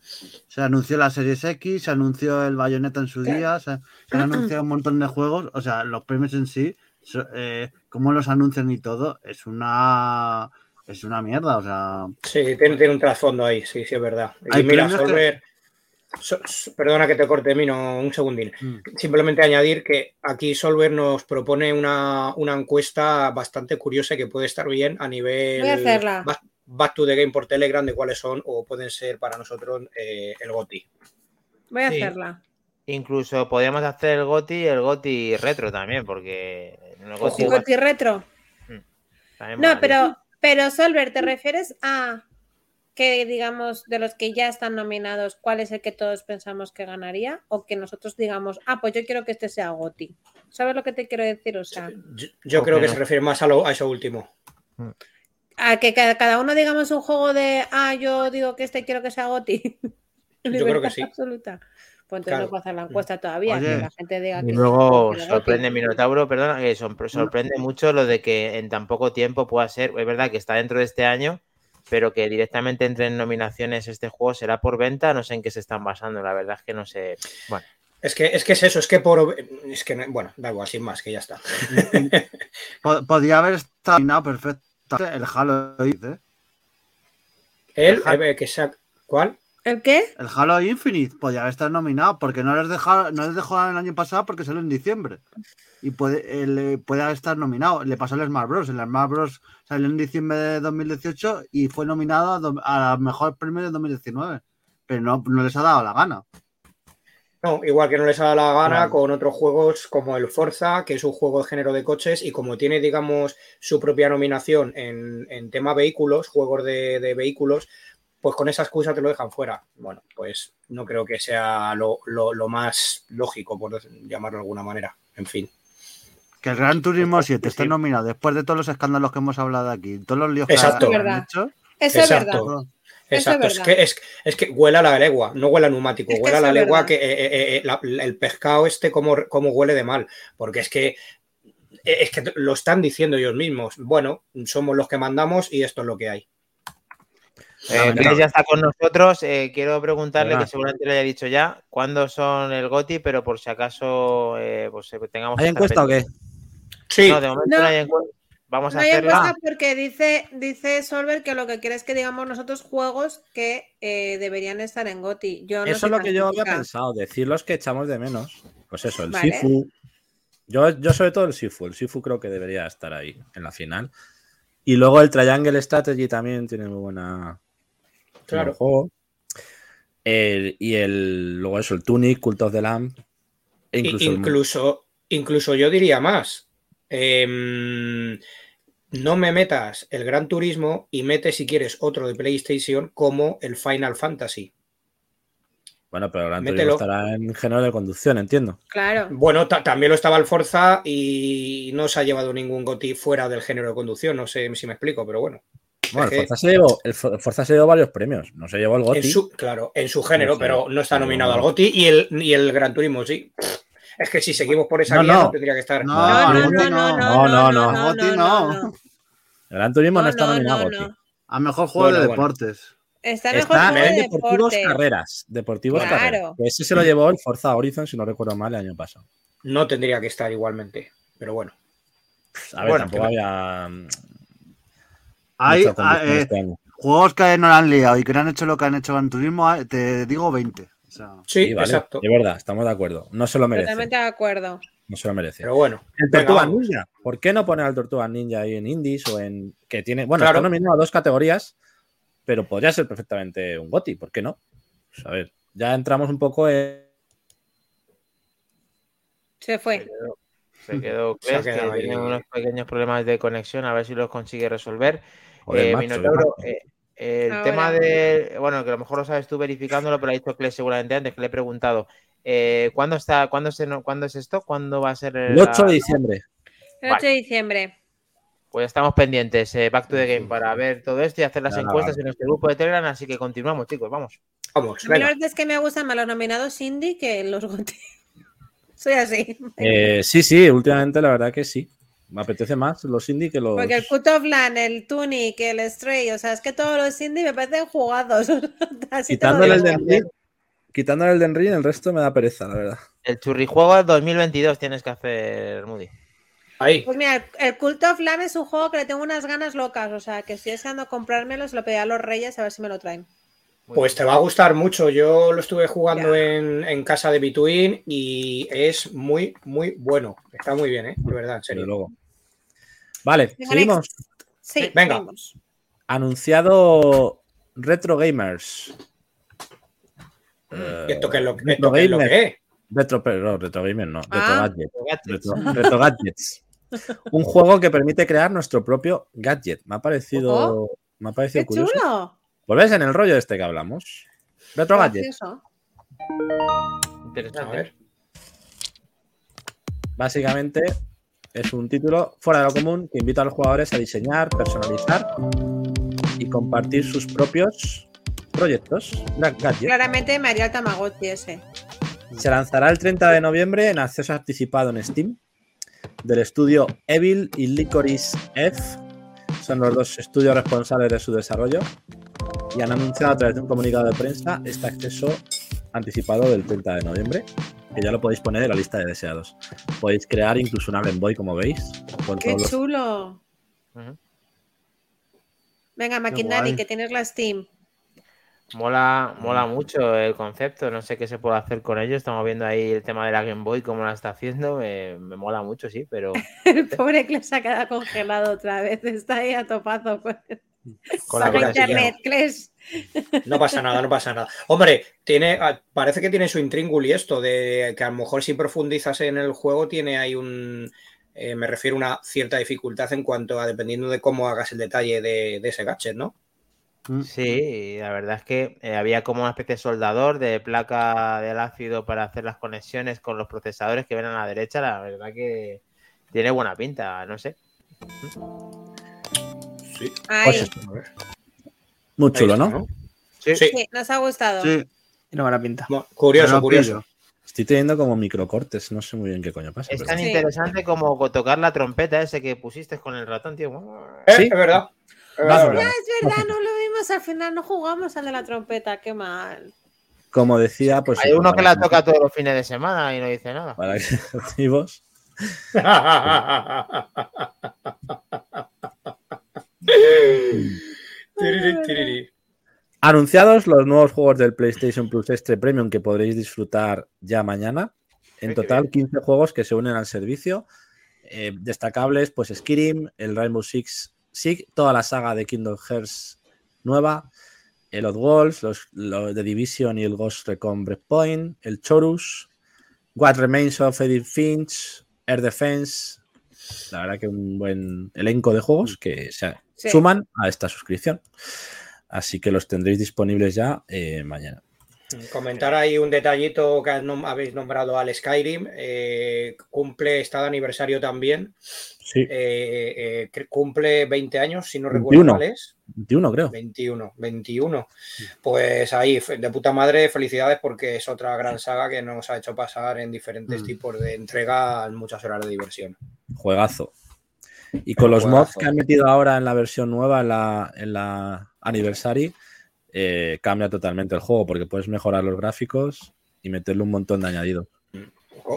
Se anunció la Series X, se anunció el Bayonetta en su día, se, se han anunciado un montón de juegos. O sea, los premios en sí, so- eh, cómo los anuncian y todo, es una es una mierda. O sea, Sí, tiene, tiene un trasfondo ahí, sí, sí, es verdad. Y mira, que- Solver, So- so- perdona que te corte, Mino, un segundín. Mm. Simplemente añadir que aquí Solver nos propone una, una encuesta bastante curiosa que puede estar bien a nivel Voy a hacerla. Back, back to the Game por Telegram de cuáles son o pueden ser para nosotros eh, el GOTI. Voy a Sí. hacerla. Incluso podríamos hacer el GOTY y el GOTY retro también, porque Ojo. Goti retro. también No, pero, pero Solver, ¿te refieres a que, digamos, de los que ya están nominados, cuál es el que todos pensamos que ganaría? O que nosotros digamos, ah, pues yo quiero que este sea Goti. ¿Sabes lo que te quiero decir? O sea, Yo, creo que no. se refiere más a, lo- a eso último. a que cada, cada uno digamos un juego de, ah, yo digo que este quiero que sea Goti. Yo creo que sí. Absoluta. Pues entonces Claro. no puedo hacer la encuesta todavía, Oye. que la gente diga que Y luego sorprende. Minotauro, perdona, que sorpre- sorprende mucho lo de que en tan poco tiempo pueda ser, es verdad que está dentro de este año, pero que directamente entre en nominaciones este juego será por venta, no sé en qué se están basando, la verdad es que no sé. Bueno, Es que, es que es eso, es que por. Es que, no- bueno, da igual, sin más, que ya está. po- podría haber estado nominado perfectamente el Halo ¿eh? Él, Ajá. eh, que sea. ¿Cuál? ¿El qué? El Halo Infinite podría haber estado nominado porque no les dejó, no les dejó el año pasado porque salió en diciembre. Y puede, eh, le- puede estar nominado. Le pasó al Smash Bros. El Smash Bros. salió en diciembre de 2018 y fue nominado a, a mejor premio de 2019. Pero no, no les ha dado la gana. No, igual que no les ha dado la gana Claro. con otros juegos como el Forza, que es un juego de género de coches, y como tiene, digamos, su propia nominación en, en tema vehículos, juegos de, de vehículos, pues con esa excusa te lo dejan fuera. Bueno, pues no creo que sea lo, lo- lo más lógico, por llamarlo de alguna manera. En fin. Que el Gran Turismo 7 esté nominado después de todos los escándalos que hemos hablado aquí, todos los líos que Exacto. han Verdad. hecho. Eso es verdad. Exacto. Eso es Exacto, es, verdad. que, es, es que huele a la legua, no huele a neumático, Es que huele a la legua verdad. que eh, eh, eh, la- el pescado este como, como huele de mal, porque es que es que lo están diciendo ellos mismos. Bueno, somos los que mandamos y esto es lo que hay. Eh, ya está con nosotros. eh, quiero preguntarle, que seguramente le haya dicho ya, cuándo son el GOTY, pero por si acaso eh, pues, eh, tengamos. ¿Hay encuesta o qué? Sí, No, de momento no, No. hay encuesta. Vamos No a hay encuesta porque dice, dice Solver que lo que quiere es que digamos nosotros juegos que eh, deberían estar en GOTI. Yo no Eso es lo que yo había pensado, decir los que echamos de menos. Pues eso, el Vale. Sifu. Yo, yo sobre todo el Sifu. El Sifu creo que debería estar ahí en la final. Y luego el Triangle Strategy también tiene muy buena Claro. buen juego. El- y el luego eso, el Tunic, Cult of the Lamb. E incluso, el- incluso, yo diría más. Em, no me metas el Gran Turismo y mete si quieres otro de PlayStation como el Final Fantasy. bueno, pero el Gran Turismo mételo. estará en género de conducción, entiendo. Claro. Bueno, ta- también lo estaba el Forza y no se ha llevado ningún GOTI fuera del género de conducción. No sé si me explico, pero bueno. Bueno, el que- Forza, se llevó, el Forza se llevó varios premios. No se llevó el En su, claro, en su género, No pero no está nominado al GOTI y el, y el Gran Turismo sí. Es que si seguimos por esa No, vía no. no tendría que estar. No, No, no, no, no, no. no. El Gran Turismo no, No, está no, nominado no, a GOTY. no. A mejor juego Bueno, de bueno. deportes. Está mejor Está juego de en Deportivos deporte. Carreras. Deportivos Claro. Carreras. Ese se lo llevó el Forza Horizon, si no recuerdo mal, el año pasado. No tendría que estar igualmente. Pero bueno. A ver, Bueno, tampoco había. Hay conducción eh, este juegos que no lo han liado y que no han hecho lo que han hecho Gran Turismo, eh, te digo 20. sea, Sí, Sí, vale, exacto. De verdad, estamos de acuerdo. No se lo merece. Totalmente de acuerdo. No se lo merece. Pero bueno. El Tortuga. Ninja. ¿Por qué no poner al Tortuga Ninja ahí en Indies o en. que tiene. Bueno, Claro. está nominado a dos categorías, pero podría ser perfectamente un GOTI, ¿por qué no? Pues a ver, ya entramos un poco en. Se fue. Se quedó Se Kles, que tiene unos pequeños problemas de conexión, a ver si los consigue resolver. Joder, Eh, macho, Minotauro, qué eh, el Ahora. tema de. Bueno, que a lo mejor lo sabes tú verificándolo, pero ha dicho Kles seguramente antes que le he preguntado. eh, ¿cuándo, está, cuándo, se, no- ¿Cuándo es esto? ¿Cuándo va a ser El la- 8 de diciembre. El 8 de diciembre. Pues estamos pendientes, eh, Back to the Game, para ver todo esto y hacer las encuestas vale. en nuestro grupo de Telegram. Así que continuamos, chicos, vamos. Vamos, A mí la venga. verdad es que me gustan más los nominados indie que los GOTY. Soy así. Eh, sí, sí, últimamente la verdad que sí. Me apetece más los indie que los. Porque el Cut of Land, el Tunic, el Stray, o sea, es que todos los indie me parecen jugados. Así Quitándole el. Den Ring, quitándole el Den Ring, el resto me da pereza, la verdad. El churrijuego del 2022 tienes que hacer, Moody. Ahí. Pues mira, el- Cult of Lamb es un juego que le tengo unas ganas locas, o sea, que estoy deseando comprármelo, se lo pedí a los reyes a ver si me lo traen. Pues bien. te va a gustar mucho. Yo lo estuve jugando en, en casa de Between y es muy, muy bueno. Está muy bien, ¿eh? De verdad, en serio. luego. Vale, seguimos. Sí, Venga. seguimos. Anunciado Retro Gamers. Eh, ¿Y esto qué es lo, Retro esto qué es lo que es? Retro, pero Retro no, Retro Ah. Gadget. Retro, Retro Gadgets. Un juego que permite crear nuestro propio gadget. Me ha parecido, me ha parecido ¡Qué curioso. chulo! Ves en el rollo este que hablamos. Retro Gadget. Gracioso. A Interesante. ver. Básicamente es un título fuera de lo común que invita a los jugadores a diseñar, personalizar y compartir sus propios proyectos. Gadget. Claramente me haría el Tamagotchi ese. Se lanzará el 30 de noviembre en acceso anticipado en Steam del estudio Evil y Licorice F. Son los dos estudios responsables de su desarrollo y han anunciado a través de un comunicado de prensa este acceso anticipado del 30 de noviembre, que ya lo podéis poner en la lista de deseados. Podéis crear incluso una Game Boy, como veis, con ¡Qué todos los- chulo! Venga, Maquindani, guay. que tienes la Steam. Mola, mola mucho el concepto, no sé qué se puede hacer con ello. Estamos viendo ahí el tema de la Game Boy, cómo la está haciendo. Me, me mola mucho, sí, pero El pobre se ha quedado congelado otra vez. Está ahí a topazo con, con la internet. No pasa nada, no pasa nada. Hombre, tiene, ah, parece que tiene su intríngulo y esto, de que a lo mejor si profundizas en el juego, tiene ahí un. eh, me refiero a una cierta dificultad en cuanto a dependiendo de cómo hagas el detalle de, de ese gadget, ¿no? Sí, la verdad es que eh, había como una especie de soldador de placa del ácido para hacer las conexiones con los procesadores que ven a la derecha. La verdad que tiene buena pinta, no sé. Sí. Pues esto. Muy chulo, ¿no? Sí. Sí. sí, nos ha gustado. Sí, Tiene buena pinta. Bueno, Curioso, curioso. pillo. Estoy teniendo como microcortes, no sé muy bien qué coño pasa. Es pero- tan Sí. interesante como tocar la trompeta ese que pusiste con el ratón, tío. Eh, Sí. Es verdad. Es Más verdad, o es verdad. No lo vimos al final, no jugamos al de la trompeta, qué mal. Como decía, pues. Hay sí, uno que la toca todos los fines de semana y no dice nada. Para tiriri. Anunciados los nuevos juegos del PlayStation Plus Extra Premium que podréis disfrutar ya mañana. En total, 15 juegos que se unen al servicio. Eh, destacables, pues Skyrim, el Rainbow Six Siege, toda la saga de Kingdom Hearts nueva, el Oddworld, los, los de Division y el Ghost Recon Breakpoint, el Chorus, What Remains of Edith Finch, Air Defense. La verdad que un buen elenco de juegos que se Sí. suman a esta suscripción. Así que los tendréis disponibles ya eh, mañana. Comentar ahí un detallito que nom- habéis nombrado al Skyrim. eh, cumple, está de aniversario también. Sí, eh, eh, cumple 20 años, si no 21. recuerdo mal es. 21 creo. 21, 21. Pues ahí, de puta madre, felicidades porque es otra gran saga que nos ha hecho pasar en diferentes Mm. tipos de entrega en muchas horas de diversión. Juegazo. Y con los Juegazo. mods que han metido ahora en la versión nueva, en la, en la Anniversary, eh, cambia totalmente el juego porque puedes mejorar los gráficos y meterle un montón de añadidos.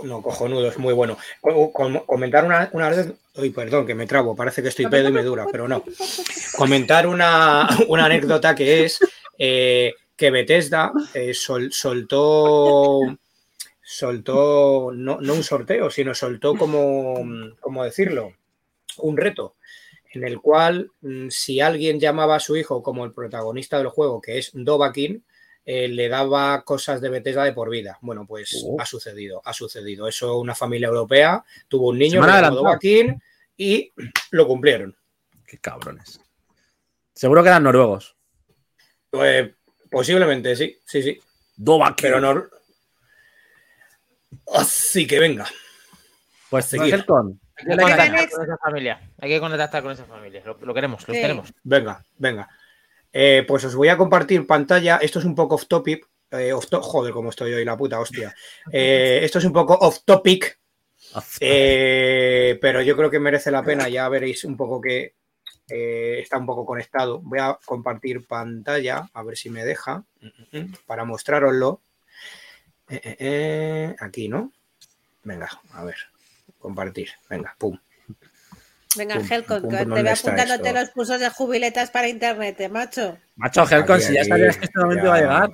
No, cojonudo, es muy bueno. Co- com- comentar una, una vez. Uy, perdón, que me trabo, parece que estoy pedo y me dura, pero no. Comentar una, una anécdota que es. eh, que Bethesda eh, sol- soltó, soltó no, no un sorteo, sino soltó como, ¿cómo decirlo? Un reto en el cual mm, si alguien llamaba a su hijo como el protagonista del juego, que es Dovahkiin, eh, le daba cosas de Bethesda de por vida. Bueno, pues Oh. ha sucedido, ha sucedido. Eso una familia europea tuvo un niño, adelantado. Dovahkiin, y lo cumplieron. Qué cabrones. Seguro que eran noruegos. Pues, posiblemente sí, sí, sí. Dovahkiin. Pero no. Así que venga. Pues seguir. Helcon, Hay que next. con esa familia. Hay que contactar con esa familia. Lo, lo queremos, lo Sí. queremos. Venga, venga. Eh, pues os voy a compartir pantalla. Esto es un poco off topic. eh, off to- Joder, cómo estoy hoy, la puta hostia. Eh, esto es un poco off topic. eh, pero yo creo que merece la pena. Ya veréis un poco que eh, está un poco conectado. Voy a compartir pantalla, a ver si me deja, mm, mm, para mostraroslo. Eh, eh, eh, aquí, ¿no? Venga, a ver. Compartir. Venga, pum. Venga, Pum, Helcon, pum, que ¿dónde te voy apuntándote los cursos de jubiletas para internet, eh, macho. Macho, Helcon, si ya sabías que este momento ya. iba a llegar.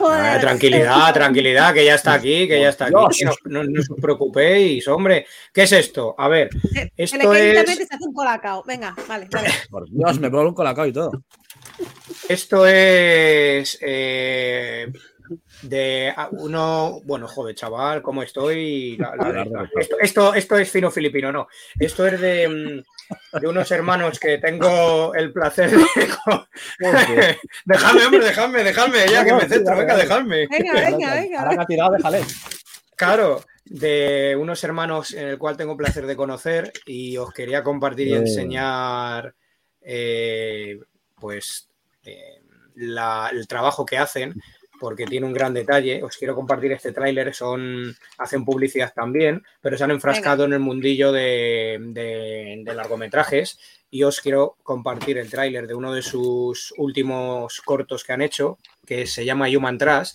Ah, tranquilidad, tranquilidad, que ya está aquí, que ya está aquí. Dios. No, no- no os preocupéis, hombre. ¿Qué es esto? A ver, Se- se le esto internet y es, se hace un colacao. Venga, vale, vale. Por Dios, me pongo un colacao y todo. esto es eh, de a- uno, bueno, joder, chaval, ¿cómo estoy? La- la- la- esto, esto, esto es fino filipino, no. Esto es de, mm, de unos hermanos que tengo el placer de... dejadme, hombre, dejadme, dejadme, ya que me centro, venga, dejadme. Venga, venga, venga. Ahora que ha tirado, déjale. Claro, de unos hermanos en el cual tengo el placer de conocer y os quería compartir y enseñar eh, pues eh, la- el trabajo que hacen porque tiene un gran detalle. Os quiero compartir este tráiler, son hacen publicidad también, pero se han enfrascado en el mundillo de, de- de largometrajes y os quiero compartir el tráiler de uno de sus últimos cortos que han hecho, que se llama Human Trash.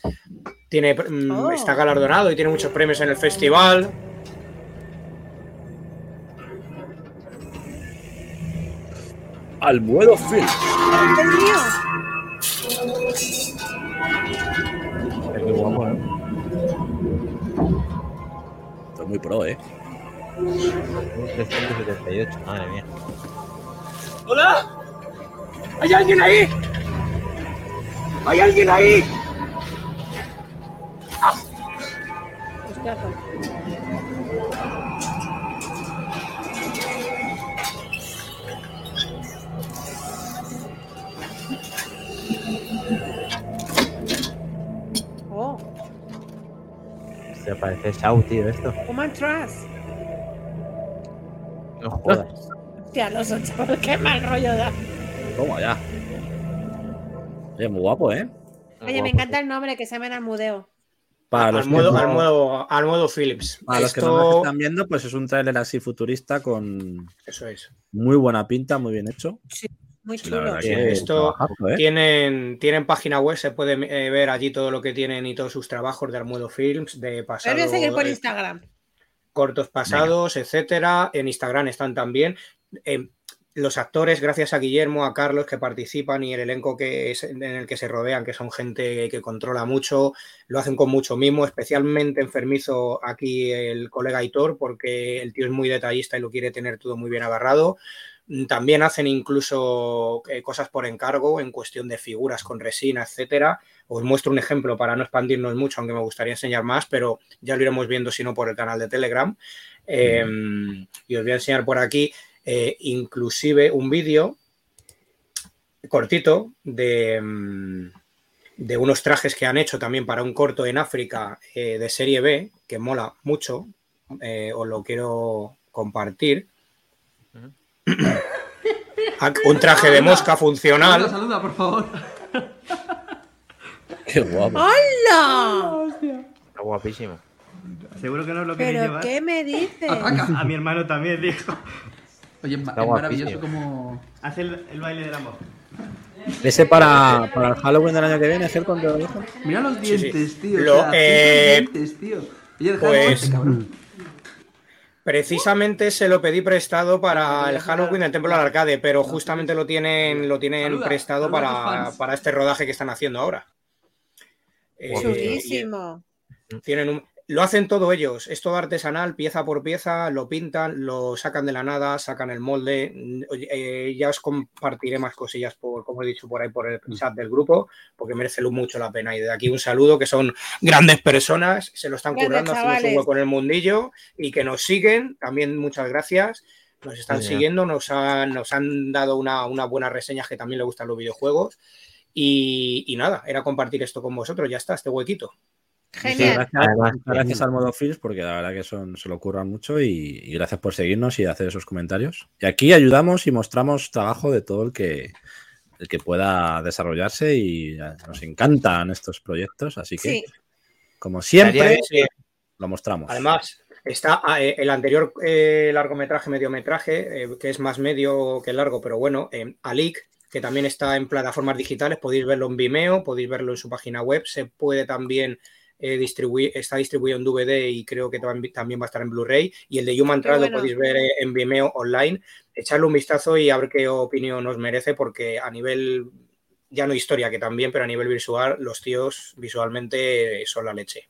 Tiene, mm, Oh. Está galardonado y tiene muchos premios en el festival. Almuedo Film. Es muy guapo, ¿eh? Esto es muy pro, ¿eh? 378, madre mía. ¡Hola! ¿Hay alguien ahí? ¿Hay alguien ahí? Hostia, Se parece Shaw, tío, esto. Human Trust. No jodas. Hostia, los ocho, qué mal rollo da. Toma ya. Oye, muy guapo, ¿eh? Oye, me encanta el nombre que se llama Almudeo. Para los, Al modo, que, al, no, modo, al modo Philips. para los que no están viendo, pues es un tráiler así futurista con Eso es. muy buena pinta, muy bien hecho. Muy chulo. Sí, esto ¿eh? Tienen, tienen página web, se puede eh, ver allí todo lo que tienen y todos sus trabajos de Almuedo Films, de Pero pasado, voy a seguir por eh, Instagram. cortos pasados, etcétera. En Instagram están también. Eh, los actores, gracias a Guillermo, a Carlos, que participan y el elenco que es, en el que se rodean, que son gente que controla mucho, lo hacen con mucho mimo, especialmente enfermizo aquí el colega Hitor, porque el tío es muy detallista y lo quiere tener todo muy bien agarrado. También hacen incluso eh, cosas por encargo en cuestión de figuras con resina, etcétera. Os muestro un ejemplo para no expandirnos mucho, aunque me gustaría enseñar más, pero ya lo iremos viendo si no por el canal de Telegram. Eh, y os voy a enseñar por aquí eh, inclusive un vídeo cortito de, mm, de unos trajes que han hecho también para un corto en África eh, de serie B, que mola mucho. Os lo quiero compartir. Ah, Un traje de mosca funcional. saluda, por favor. Qué guapo. ¡Hola! Está guapísimo. Seguro que no lo queréis ¿Pero llevar. qué me dices? A mi hermano también dijo. Oye, es ma- Está es maravilloso como. Hace el, el baile del amor. Ese para, para el Halloween del año que viene, Helcon, te lo dijo. Mira los Sí, sí. dientes, tío. Lo, o sea, eh, cinco dientes, tío. Oye, deja pues- de cabrón. Precisamente se lo pedí prestado para el Halloween del Templo del Arcade, pero justamente lo tienen, lo tienen Saluda, prestado saluda para, para este rodaje que están haciendo ahora. Eh, Chulísimo. tienen un- lo hacen todo ellos, es todo artesanal, pieza por pieza, lo pintan, lo sacan de la nada, sacan el molde. Mm, eh, ya os compartiré más cosillas, por, como he dicho por ahí, por el chat del grupo, porque merece mucho la pena. Y de aquí un saludo, que son grandes personas, se lo están currando, haciendo su hueco en el mundillo y que nos siguen. También muchas gracias. Nos están Sí, siguiendo, nos han, nos han dado una, una buena reseña que también le gustan los videojuegos. Y, y nada, era compartir esto con vosotros, ya está, este huequito. Genial. Gracias, Además, muchas gracias al modo Fields porque la verdad que son, se lo curran mucho y, y gracias por seguirnos y hacer esos comentarios. Y aquí ayudamos y mostramos trabajo de todo el que, el que pueda desarrollarse y eh, nos encantan estos proyectos, así que Sí. como siempre lo mostramos. Además, está ah, eh, el anterior eh, largometraje, mediometraje, eh, que es más medio que largo, pero bueno, eh, Alik, que también está en plataformas digitales, podéis verlo en Vimeo, podéis verlo en su página web, se puede también eh, distribuir, está distribuido en DVD y creo que tam- también va a estar en Blu-ray, y el de Human Trial bueno. lo podéis ver eh, en Vimeo online, echarle un vistazo y a ver qué opinión os merece, porque a nivel, ya no historia que también, pero a nivel visual, los tíos visualmente son la leche.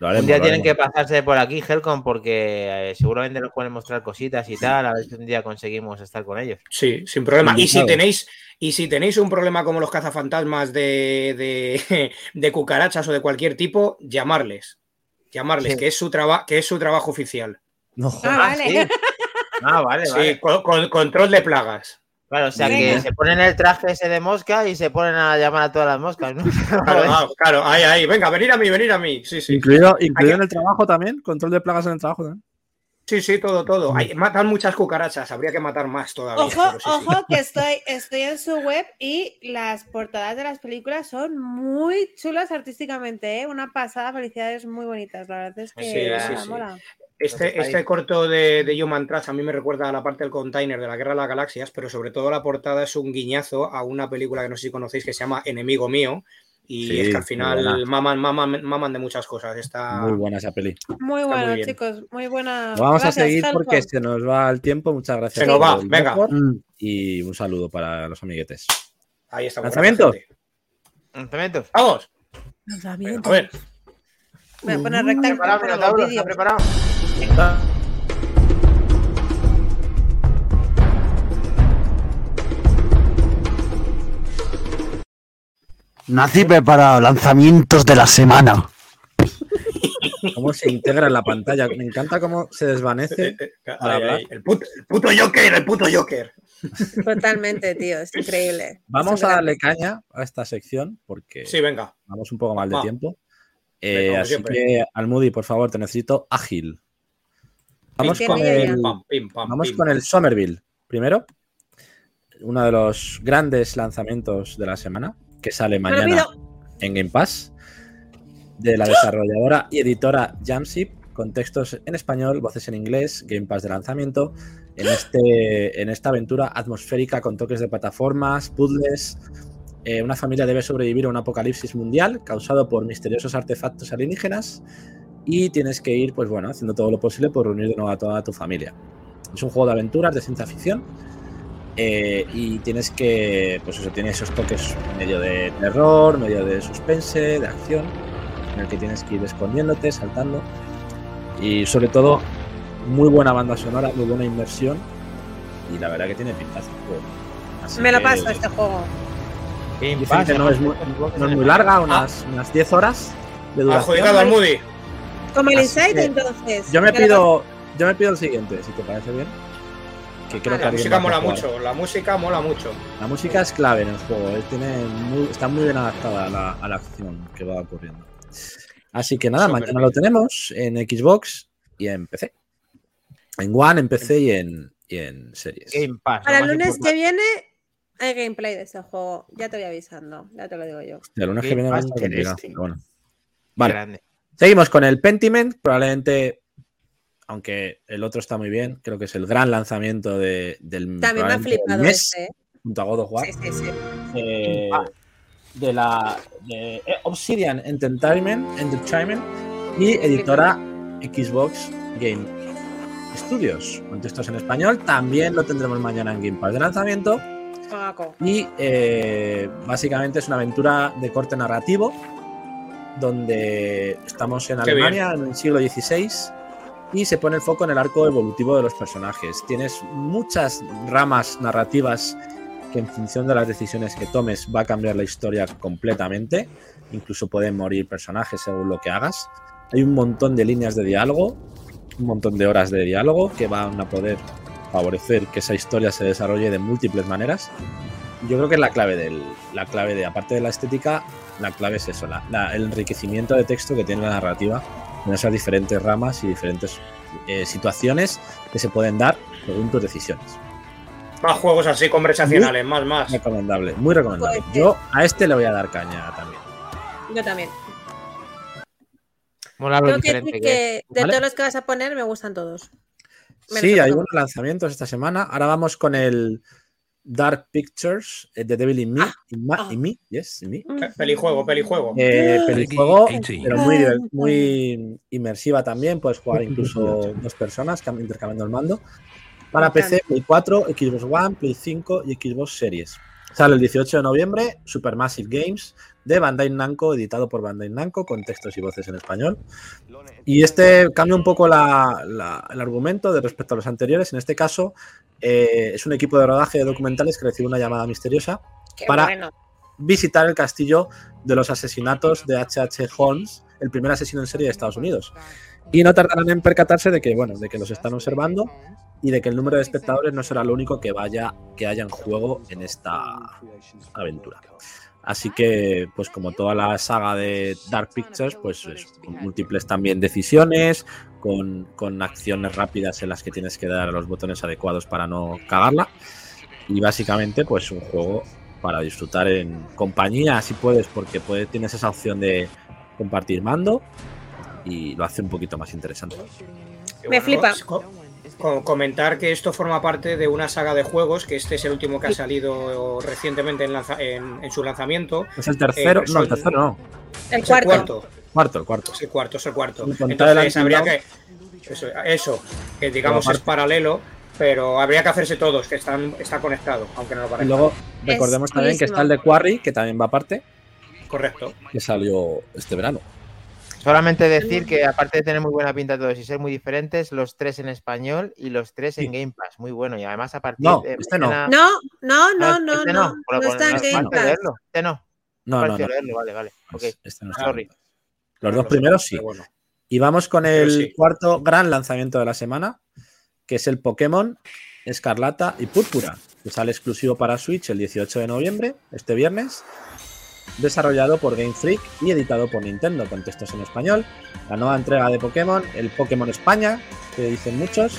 Lo haremos, Un día lo tienen que pasarse por aquí, Helcom, porque eh, seguramente nos pueden mostrar cositas y tal. A ver si un día conseguimos estar con ellos. Sí, sin problema. Y si tenéis, y si tenéis un problema como los cazafantasmas de, de, de cucarachas o de cualquier tipo, llamarles. Llamarles, Sí. que es su traba- que es su trabajo oficial. No Ah, jodas. vale. sí. Ah, vale, Sí, vale. con, con- control de plagas. Claro, o sea Venga. que se ponen el traje ese de mosca y se ponen a llamar a todas las moscas, ¿no? Claro, claro, ahí, ahí. Venga, venir a mí, venir a mí. Sí, sí. Incluido, incluido en el trabajo también, control de plagas en el trabajo también. Sí, sí, todo, todo. Hay- matan muchas cucarachas, habría que matar más todavía. Ojo, sí. ojo, que estoy, estoy en su web y las portadas de las películas son muy chulas artísticamente, ¿eh? Una pasada, felicidades muy bonitas. La verdad es que sí. mola. Este, este corto de, de Human Trash a mí me recuerda a la parte del container de la Guerra de las Galaxias, pero sobre todo la portada es un guiñazo a una película que no sé si conocéis que se llama Enemigo Mío. Y Sí, es que al final buena. maman, maman, maman de muchas cosas. Está... Muy buena esa peli. Muy bien. chicos, muy buena. Vamos Gracias, a seguir Helcom. porque se nos va el tiempo. Muchas gracias. Se nos va, venga. Mm. Y un saludo para los amiguetes. Ahí está. ¿Lanzamientos? Lanzamientos. ¡Vamos! Lanzamiento. A ver, Voy a poner recta Preparado, para los Minotauro, vídeos. ¿Está preparado? Nací preparado, lanzamientos de la semana. Cómo se integra en la pantalla. Me encanta cómo se eh, desvanece. eh, Para hablar. ahí. El, puto, el puto Joker, el puto Joker. Totalmente, tío, es increíble. Vamos Es a darle caña a esta sección porque Sí, venga. vamos un poco mal de Va. tiempo. Eh, así siempre. que, Almudi, por favor, te necesito ágil. Vamos con el, pam, pim, pam, vamos pim. con el Somerville. Primero, uno de los grandes lanzamientos de la semana que sale mañana en Game Pass de la desarrolladora y editora Jamship con textos en español, voces en inglés, Game Pass de lanzamiento en, este, en esta aventura atmosférica con toques de plataformas, puzzles. eh, una familia debe sobrevivir a un apocalipsis mundial causado por misteriosos artefactos alienígenas y tienes que ir, pues bueno, haciendo todo lo posible por reunir de nuevo a toda tu familia. Es un juego de aventuras de ciencia ficción eh, y tienes que, pues eso, tiene esos toques medio de terror, medio de suspense, de acción, en el que tienes que ir escondiéndote, saltando y sobre todo muy buena banda sonora, muy buena inmersión y la verdad que tiene pintaza el juego. Así Me lo que paso este juego. Dicen que no es muy, no es muy larga, unas, unas 10 horas de duración. Adjudicado al Moody. Como el que entonces. Yo me ¿Qué le pido, yo me pido el siguiente, si te parece bien. Que creo Ah, que La música mola mucho, la música mola mucho. La música es clave en el juego, eh, tiene muy- está muy bien adaptada a la, a la acción que va ocurriendo. Así que nada, mañana bien. lo tenemos en Xbox y en PC. En One, en PC y en, y en series. Game Pass. Para el lunes que viene hay gameplay de este juego. Ya te voy avisando, ya te lo digo yo. El lunes que viene va a estar bueno. Vale, Grande. Seguimos con el Pentiment. Probablemente, aunque el otro está muy bien, creo que es el gran lanzamiento de- del También me ha flipado mes, este. ¿eh? junto a God of War. Sí, sí, sí. eh, de la de eh, Obsidian Entertainment, Entertainment y editora Xbox Game Studios. Con textos en español. También lo tendremos mañana en Game Pass de lanzamiento. Y eh, básicamente es una aventura de corte narrativo donde estamos en Qué Alemania en el siglo XVI y se pone el foco en el arco evolutivo de los personajes. Tienes muchas ramas narrativas que en función de las decisiones que tomes va a cambiar la historia completamente. Incluso pueden morir personajes según lo que hagas. Hay un montón de líneas de diálogo, un montón de horas de diálogo que van a poder favorecer que esa historia se desarrolle de múltiples maneras. Yo creo que es la clave del, la clave de, aparte de la estética, la clave es eso, la- la- el enriquecimiento de texto que tiene la narrativa en esas diferentes ramas y diferentes eh, situaciones que se pueden dar según tus decisiones. Más juegos así conversacionales, más, más. Recomendable, muy recomendable. Pues, Yo a este le voy a dar caña también. Yo también. Mola lo Tengo que que que de ¿Vale? todos los que vas a poner me gustan todos. Menos Sí, hay buenos lanzamientos esta semana. Ahora vamos con el Dark Pictures, eh, The Devil in Me. in, Ma- ah. in Me, yes, in Me. Pe- Pelijuego, pelijuego. Eh, pelijuego, 18. pero muy, muy inmersiva también. Puedes jugar incluso dos personas cam- intercambiando el mando. Para PC, Play 4, Xbox One, Play 5 y Xbox Series. Sale el 18 de noviembre, Supermassive Games de Bandai Namco, editado por Bandai Namco, con textos y voces en español. Y este cambia un poco la- la- el argumento de respecto a los anteriores. En este caso, eh, es un equipo de rodaje de documentales que recibe una llamada misteriosa Qué para bueno. visitar el castillo de los asesinatos de H.H. Holmes, el primer asesino en serie de Estados Unidos. Y no tardarán en percatarse de que, bueno, de que los están observando y de que el número de espectadores no será lo único que vaya que haya en juego en esta aventura. Así que, pues como toda la saga de Dark Pictures, pues es con múltiples también decisiones, con, con acciones rápidas en las que tienes que dar a los botones adecuados para no cagarla. Y básicamente, pues un juego para disfrutar en compañía, si puedes, porque puede, tienes esa opción de compartir mando y lo hace un poquito más interesante. Me flipa. Co- co- comentar que esto forma parte de una saga de juegos, que este es el último que ha salido recientemente en, lanza- en- en su lanzamiento. Es el tercero, Eh, no, el tercero no, El cuarto. cuarto. cuarto, el cuarto. Es el cuarto, es el cuarto. El Entonces habría que. Eso, eso, que digamos es paralelo, pero habría que hacerse todos, que están, está conectado, aunque no lo Y parezca. luego recordemos también que está el de Quarry, que también va aparte, Correcto. que salió este verano. Solamente decir que aparte de tener muy buena pinta todos y ser muy diferentes, los tres en español y los tres en Game Pass. Muy bueno. Y además a partir No, de este no. mañana- No, no, Ah, no, no, este no. No está en no es Game Pass. leerlo. Este no. No, no, no. leerlo, vale, vale. Ok. Este no está. Sorry. Los No dos primeros sí. bueno. Y vamos con el sí. cuarto gran lanzamiento de la semana, que es el Pokémon Escarlata y Púrpura, que sale exclusivo para Switch el 18 de noviembre, este viernes, desarrollado por Game Freak y editado por Nintendo, con textos en español. La nueva entrega de Pokémon, el Pokémon España, que dicen muchos,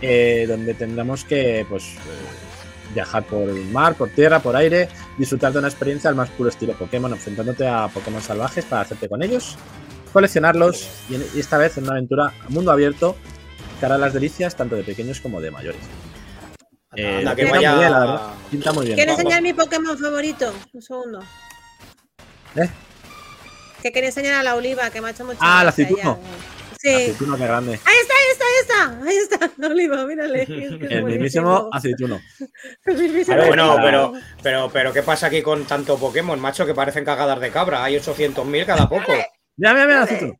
eh, donde tendremos que pues, eh, viajar por el mar, por tierra, por aire, disfrutar de una experiencia al más puro estilo Pokémon, enfrentándote a Pokémon salvajes para hacerte con ellos coleccionarlos y, esta vez en una aventura a mundo abierto que hará las delicias tanto de pequeños como de mayores. Eh, Anda, que pinta vaya- muy bien, la verdad. Pinta muy bien. Quiero enseñar mi Pokémon favorito. Un segundo. ¿Eh? Que quería enseñar a la oliva, que me ha hecho mucha Ah, el gracia aceituno. Sí. Aceituno, qué grande. Ahí está, ahí está, ahí está. Ahí está, la oliva, mírale. Es que es El mismísimo aceituno. El mismísimo bueno, pero, pero, pero ¿qué pasa aquí con tanto Pokémon, macho? Que parecen cagadas de cabra. Hay 800.000 cada poco. Mira, mira, mira, el aceituno.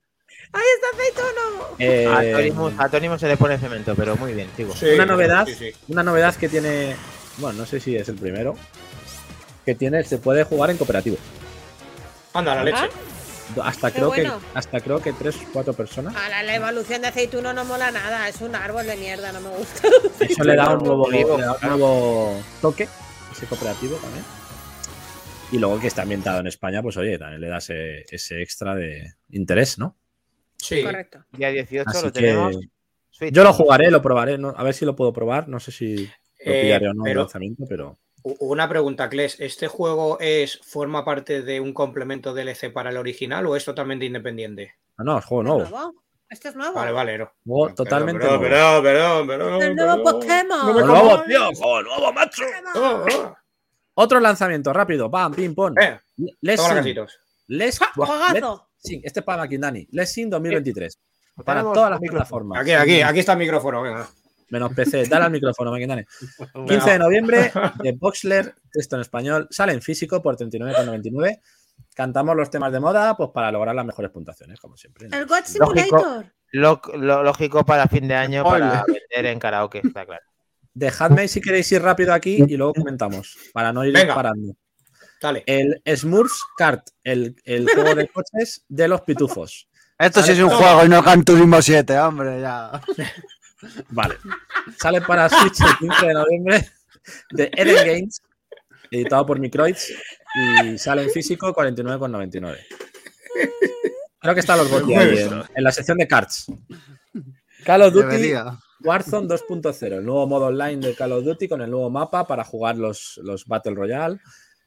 Ahí está aceituno. Eh, A Torimus se le pone cemento, pero muy bien, sigo. Sí, una novedad, sí, sí. una novedad que tiene, bueno, no sé si es el primero, que tiene, se puede jugar en cooperativo. Anda, la leche. Hasta Qué creo bueno. que, hasta creo que tres, cuatro personas. A la, la evolución de aceituno no mola nada. Es un árbol de mierda, no me gusta. Eso le da un nuevo, Olivo, le da un nuevo toque, ese cooperativo también. Y luego que está ambientado en España, pues oye, también le da ese, ese extra de interés, ¿no? Sí. Correcto. Día 18 Así lo que tenemos. Yo lo jugaré, lo probaré, ¿no? a ver si lo puedo probar. No sé si lo Eh, pillaré o no pero- lanzamiento, pero Una pregunta, Kles. ¿Este juego es forma parte de un complemento DLC para el original o es totalmente independiente? no, no, es juego ¿Es nuevo. nuevo? ¿Esto es nuevo? Vale, vale. no. Totalmente perdón, nuevo. Perdón, perdón, perdón, El nuevo. Pokémon. Nuevo, tío, juego nuevo, macho. Oh, oh. Otro lanzamiento, rápido, pam, pim, pom. Eh, Let's toma Sing. casitos. Let's, ¡Juegazo! Sí, este es para Makindani. Let's Sing 2023. Lo Para todas las plataformas. Aquí, aquí, aquí está el micrófono. Venga. Menos PC. Dale al micrófono, Makindani. 15 de noviembre, de Boxler, texto en español. Sale en físico por 39,99. cantamos los temas de moda pues para lograr las mejores puntuaciones, como siempre. El God Lógico. Simulator. Lo, lo lógico para fin de año para vender en karaoke, está claro. Dejadme si queréis ir rápido aquí y luego comentamos, para no ir Venga. parando. Dale. El Smurfs Kart, el, el juego de coches de los pitufos. Esto sí es un juego y no Gran Turismo 7, hombre, ya. Vale. Sale para Switch el 15 de noviembre de Eden Games, editado por Microids, y sale en físico 49,99. Creo que están los bots ahí en, en la sección de cards. Call of Duty Debería. Warzone 2.0, el nuevo modo online de Call of Duty con el nuevo mapa para jugar los, los Battle Royale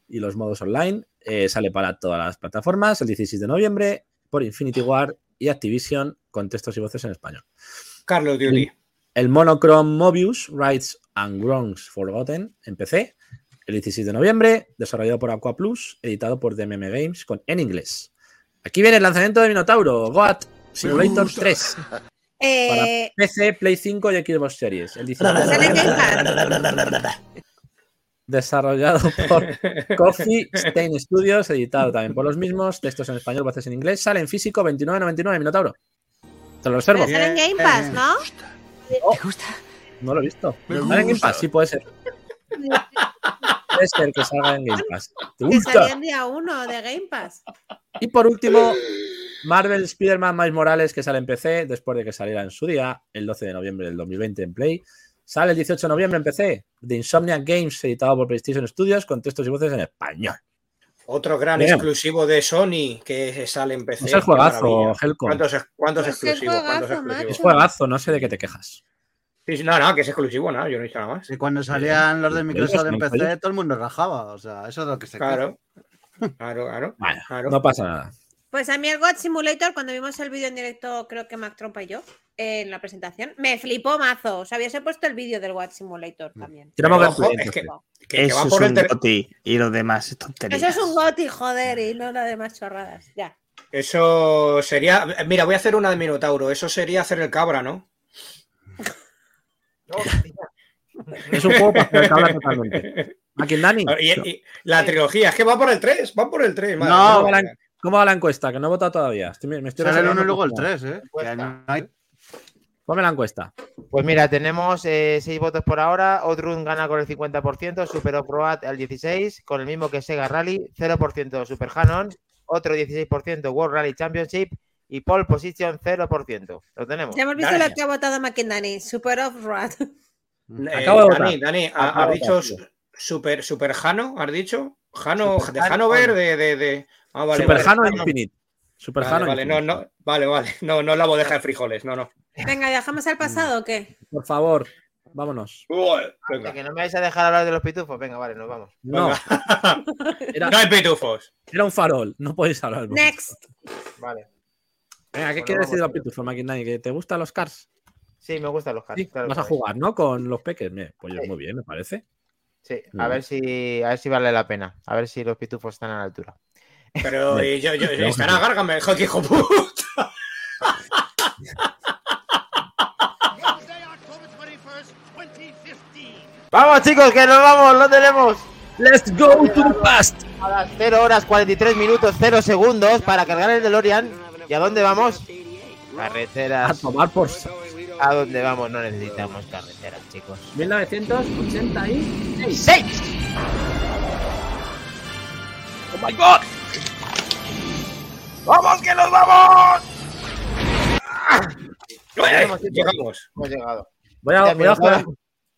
y los modos online. Eh, sale para todas las plataformas el 16 de noviembre por Infinity War y Activision con textos y voces en español. Carlos Duty. El Monochrome Mobius, Rights and Wrongs Forgotten en PC el 16 de noviembre, desarrollado por Aqua Plus, editado por DMM Games con, en inglés. Aquí viene el lanzamiento de Minotauro, Goat Simulator 3 para Eh, PC, Play 5 y Xbox Series. El 16 de sale en noviembre, Game Pass. desarrollado por Coffee Stain Studios, editado también por los mismos, textos en español, voces en inglés. Sale en físico 29.99 Minotauro. Te lo reservo. Pero sale en Game Pass, ¿no? No lo he visto. ¿Sale en Game Pass? Sí, puede ser. Puede ser que salga en Game Pass. ¿Te Que gusta? salía en día 1 de Game Pass. Y por último, Marvel Spider-Man Miles Morales, que sale en PC después de que saliera en su día, el 12 de noviembre del 2020 en Play. Sale el 18 de noviembre en PC, de Insomniac Games, editado por PlayStation Studios, con textos y voces en español. Otro gran Bien. exclusivo de Sony que sale en PC. Es el juegazo. Helcom. ¿Cuántos, Es exclusivos? ¿Cuántos juegazo, exclusivos? Es juegazo, no sé de qué te quejas. Sí, no, no, que es exclusivo, no, yo no he dicho nada más. Y cuando salían los de Microsoft en PC, todo el mundo rajaba. O sea, eso es lo que se Claro, claro, claro. Vaya, Claro. no pasa nada. Pues a mí el God Simulator, cuando vimos el vídeo en directo, creo que Mac Trompa y yo, en la presentación, me flipó mazo. O sea, habíase puesto el vídeo del God Simulator también. Ojo, clientes, es que, que- que Eso va es por el un ter- goti y lo demás es tontería. Eso es un GOTI, joder, y no la de más chorradas. Ya. Eso sería. Mira, voy a hacer una de Minotauro. Eso sería hacer el cabra, ¿no? Es un juego para hacer cabra totalmente. Maquindani, Y, y la trilogía, es que va por el 3, va por el 3. madre No, ¿cómo va la encuesta? Que no he votado todavía. Estoy, me estoy Sale el reservando 1 y luego el por- 3, ¿eh? No hay- Ponme la encuesta. Pues mira, tenemos eh, seis votos por ahora. Odrun gana con el 50%, Super Off-Road al 16%, con el mismo que Sega Rally, 0% Super Hanon, otro 16% World Rally Championship y Pole Position 0%. Lo tenemos. Ya hemos visto lo que ha votado McKinney. Super off-road. Eh, Acabo de Dani, votar. Dani, ¿ha- Acabo ¿has dicho super, super Jano? ¿Has dicho? Jano, Super de. Hanover, de, de, de- Ah, vale, Super vale. Hano Vale, Infinite. Super vale, Hano vale, no, Infinite. no, vale, vale. No, no la bodeja de frijoles, no, no. Venga, ¿viajamos al pasado o qué? Por favor, vámonos. Venga. Que no me vais a dejar hablar de los pitufos. Venga, vale, nos vamos. No, era, No hay pitufos. era un farol. No podéis hablar. Next. Vale. Venga, ¿qué Bueno, quieres decir de los pitufos, Maquindani? ¿Que te gustan los cars? Sí, me gustan los cars. Sí, claro vas a jugar, ¿no? Con los peques. Bien, Pues yo, Sí. muy bien, me parece. Sí, a Mm. ver si a ver si vale la pena. A ver si los pitufos están a la altura. Pero y yo, yo, Vamos están a a Gárgame, hijo, hijo puta. ¡Vamos, chicos, que nos vamos! ¡Lo tenemos! Let's go to the past. A las 0 horas 43 minutos 0 segundos para cargar el DeLorean. ¿Y a dónde vamos? A Carreteras. tomar por ¿A dónde vamos? No necesitamos carreteras, chicos. 1986. ¡Seis! ¡Oh my god! ¡Vamos, que nos vamos! Llegamos. Hemos llegado. Voy a, voy, a mira, ojear, ahora-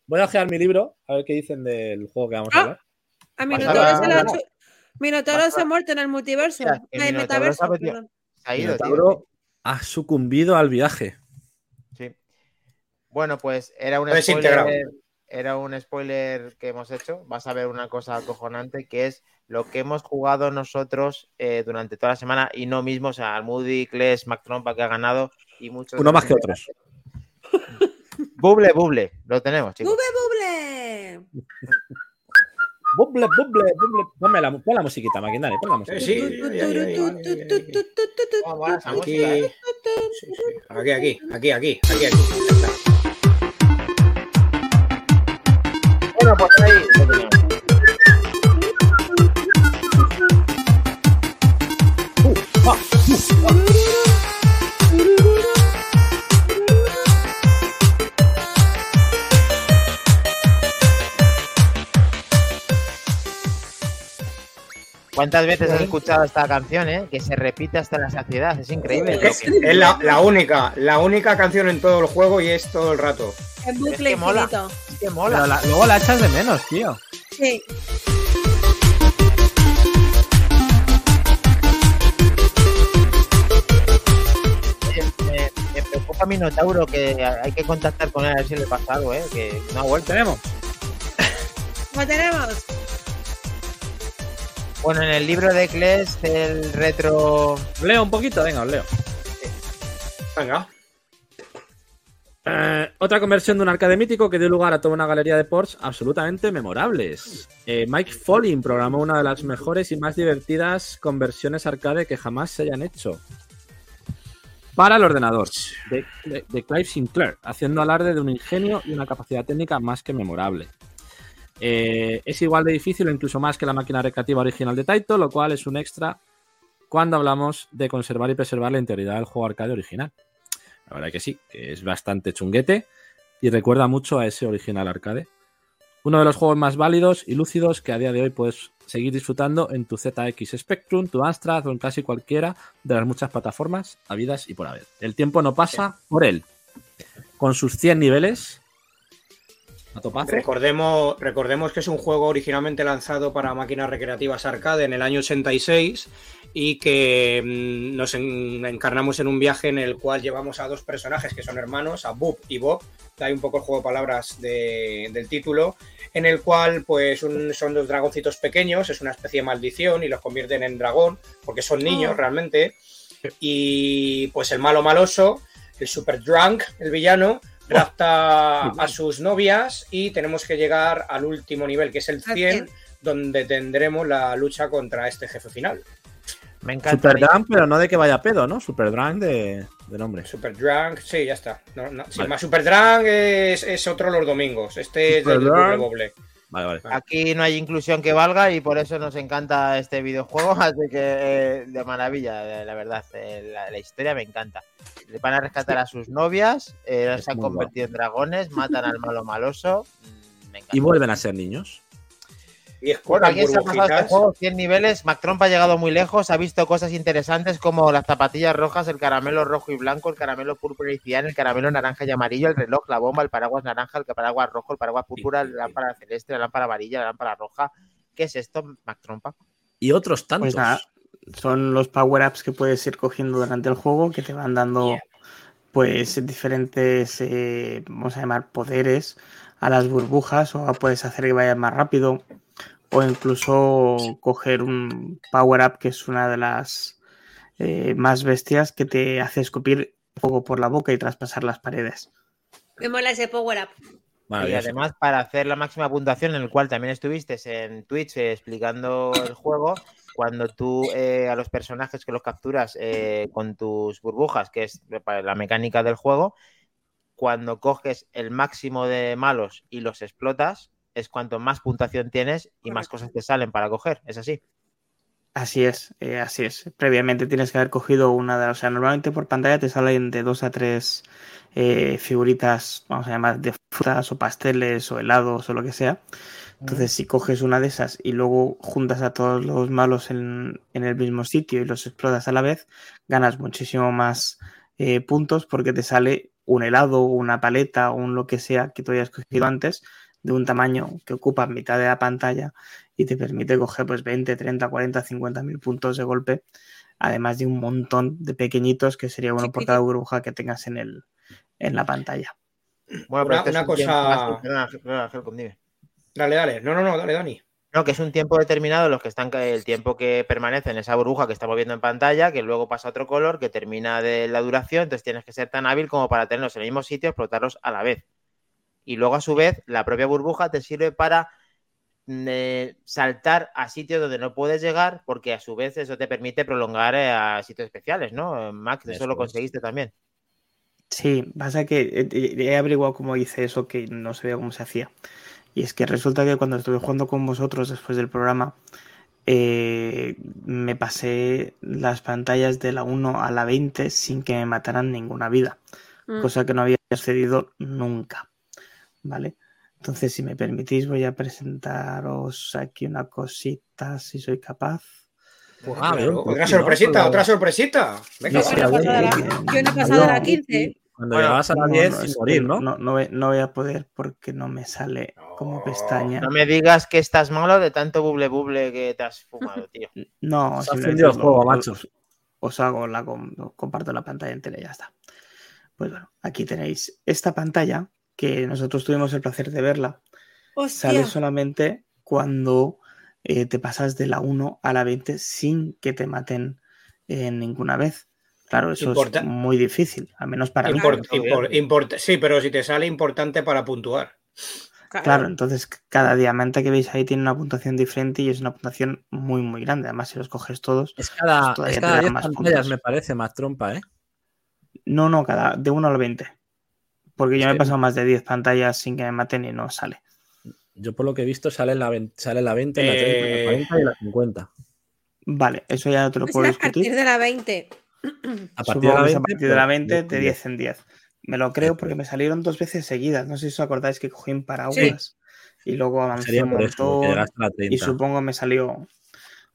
voy a ojear mi libro, a ver qué dicen del juego que vamos a Ah. hablar. A Minotauro se ha ¿no? hecho- Minotauro se ha muerto en el multiverso. Ay, Minotauro metaverso, ha metido. ido. Minotauro ha sucumbido al viaje. Bueno, pues era un spoiler. Era un spoiler que hemos hecho. Vas a ver una cosa acojonante que es lo que hemos jugado nosotros eh, durante toda la semana y no mismo, o sea, Almudi, Kles, Mac Trompa que ha ganado y muchos. Uno más que otros. Buble, buble. Lo tenemos, chicos. ¡Bube, buble! Buble, buble, buble. Ponme la, pon la musiquita, Maquindani, pon la Eh, ¿eh? sí, sí. aquí, aquí, aquí, aquí, aquí, aquí. bota aí, Gabriel. Uh, uh. ¿Cuántas veces has escuchado esta canción, eh? Que se repite hasta la saciedad. Es increíble. lo Es, que- es la, la única, la única canción en todo el juego y es todo el rato. Es bucle que mola. es que mola. La- luego la echas de menos, tío. Sí. Me, me preocupa Minotauro que hay que contactar con él a ver si le pasa algo, ¿eh? Que no ha vuelto. Tenemos. ¿Cómo tenemos? Bueno, en el libro de Kles, el retro. Leo un poquito, venga, os leo. Venga. Eh, otra conversión de un arcade mítico que dio lugar a toda una galería de ports absolutamente memorables. Eh, Mike Folin programó una de las mejores y más divertidas conversiones arcade que jamás se hayan hecho. Para el ordenador de, de- de Clive Sinclair, haciendo alarde de un ingenio y una capacidad técnica más que memorable. Eh, es igual de difícil o incluso más que la máquina recreativa original de Taito, lo cual es un extra cuando hablamos de conservar y preservar la integridad del juego arcade original. La verdad que sí, que es bastante chunguete y recuerda mucho a ese original arcade. Uno de los juegos más válidos y lúcidos que a día de hoy puedes seguir disfrutando en tu ZX Spectrum, tu Amstrad o en casi cualquiera de las muchas plataformas habidas y por haber. El tiempo no pasa por él. Con sus 100 niveles. A topazo. Recordemos, recordemos que es un juego originalmente lanzado para máquinas recreativas arcade en el año 86 y que mm, nos en- encarnamos en un viaje en el cual llevamos a dos personajes que son hermanos, a Bob y Bob, de ahí un poco el juego de palabras de- del título, en el cual pues un- son dos dragoncitos pequeños, es una especie de maldición y los convierten en dragón porque son niños Oh. realmente y pues el malo maloso, el super drunk, el villano, rapta a sus novias y tenemos que llegar al último nivel, que es el Al 100, 100. donde tendremos la lucha contra este jefe final. Me encanta. Super Drunk, pero no de que vaya pedo, ¿no? Super Drunk de, de nombre. Super drunk, sí, ya está. No, no, sí, Vale. más super drunk es, es otro los domingos. Este es del doble. Vale, vale. Aquí no hay inclusión que valga y por eso nos encanta este videojuego, así que eh, de maravilla, eh, la verdad, eh, la, la historia me encanta. Le van a rescatar a sus novias, eh, se han convertido en dragones, matan al malo maloso. mm, Me encanta. Y vuelven a ser niños. Y es Bueno, alguien se ha pasado este burbujitas. juego 100 niveles. Mac Trump ha llegado muy lejos, ha visto cosas interesantes como las zapatillas rojas, el caramelo rojo y blanco, el caramelo púrpura y cian, el caramelo naranja y amarillo, el reloj, la bomba, el paraguas naranja, el paraguas rojo, el paraguas púrpura, la lámpara celeste, la lámpara amarilla, la lámpara roja. ¿Qué es esto, Mac Trompa? Y otros tantos. Pues nada, son los power-ups que puedes ir cogiendo durante el juego que te van dando pues diferentes, eh, vamos a llamar, poderes a las burbujas o puedes hacer que vayan más rápido o incluso coger un power-up que es una de las eh, más bestias que te hace escupir fuego por la boca y traspasar las paredes. Me mola ese power up. Y además, para hacer la máxima puntuación, en el cual también estuviste en Twitch eh, explicando el juego, cuando tú eh, a los personajes que los capturas eh, con tus burbujas, que es la mecánica del juego, cuando coges el máximo de malos y los explotas, es cuanto más puntuación tienes y más cosas te salen para coger. ¿Es así? Así es, eh, así es. Previamente tienes que haber cogido una de, o sea, normalmente por pantalla te salen de dos a tres eh, figuritas, vamos a llamar, de frutas o pasteles o helados o lo que sea. Entonces, si coges una de esas y luego juntas a todos los malos en, en el mismo sitio y los explotas a la vez, ganas muchísimo más eh, puntos porque te sale un helado, una paleta o un lo que sea que tú hayas cogido antes de un tamaño que ocupa mitad de la pantalla y te permite coger pues 20, 30, 40, 50 mil puntos de golpe, además de un montón de pequeñitos que sería uno por cada burbuja que tengas en, el, en la pantalla. Bueno, Una- este es una un cosa- tiempo- dime. Dale, dale. No, no, no, dale, Dani. No, que es un tiempo determinado los que están el tiempo que permanece en esa burbuja que estamos viendo en pantalla, que luego pasa a otro color, que termina de la duración, entonces tienes que ser tan hábil como para tenerlos en el mismo sitio y explotarlos a la vez. Y luego, a su vez, la propia burbuja te sirve para eh, saltar a sitios donde no puedes llegar, porque a su vez eso te permite prolongar eh, a sitios especiales, ¿no? Max, eso, Eso lo es. conseguiste también. Sí, pasa que eh, eh, he averiguado cómo hice eso que no sabía cómo se hacía. Y es que resulta que cuando estuve jugando con vosotros después del programa, eh, me pasé las pantallas de la 1 a la 20 sin que me mataran ninguna vida, Mm. cosa que no había sucedido nunca. ¿Vale? Entonces, si me permitís, voy a presentaros aquí una cosita, si soy capaz. Pues Ah, otra ¿no? sorpresita, otra sorpresita. Venga, Sí, Yo no he pasado la- yo no he pasado la 15. Cuando Bueno, a la No, 10 no, sin que morir, ¿no? No, no voy, no voy a poder porque no me sale como pestaña. No me digas que estás malo de tanto buble buble que te has fumado, tío. No, Se el os- juego, hago la com- comparto la pantalla entera y ya está. Pues bueno, aquí tenéis esta pantalla que nosotros tuvimos el placer de verla. Sale Hostia. solamente cuando eh, te pasas de la 1 a la 20 sin que te maten eh, ninguna vez. Claro, eso Importa- es muy difícil, al menos para mí. Import- impor- import- sí, pero si te sale importante para puntuar. Claro, entonces cada diamante que veis ahí tiene una puntuación diferente y es una puntuación muy, muy grande. Además, si los coges todos, Es cada, pues es cada dan 10 más pantallas, puntos. me parece, más trompa, ¿eh? No, no, cada de 1 al 20. Porque Es yo me he pasado más de 10 pantallas sin que me maten y no sale. Yo por lo que he visto sale la, ven- sale la 20, la 30, Eh, la 40 y la 50. Vale, eso ya no te lo Es puedo a discutir. partir de la 20. A partir de la que es 20, a partir de la pero- 20 de 10 en 10. Me lo creo porque me salieron dos veces seguidas. No sé si os acordáis que cogí un paraguas y luego avancé un montón llegaste a la 30. y supongo me salió.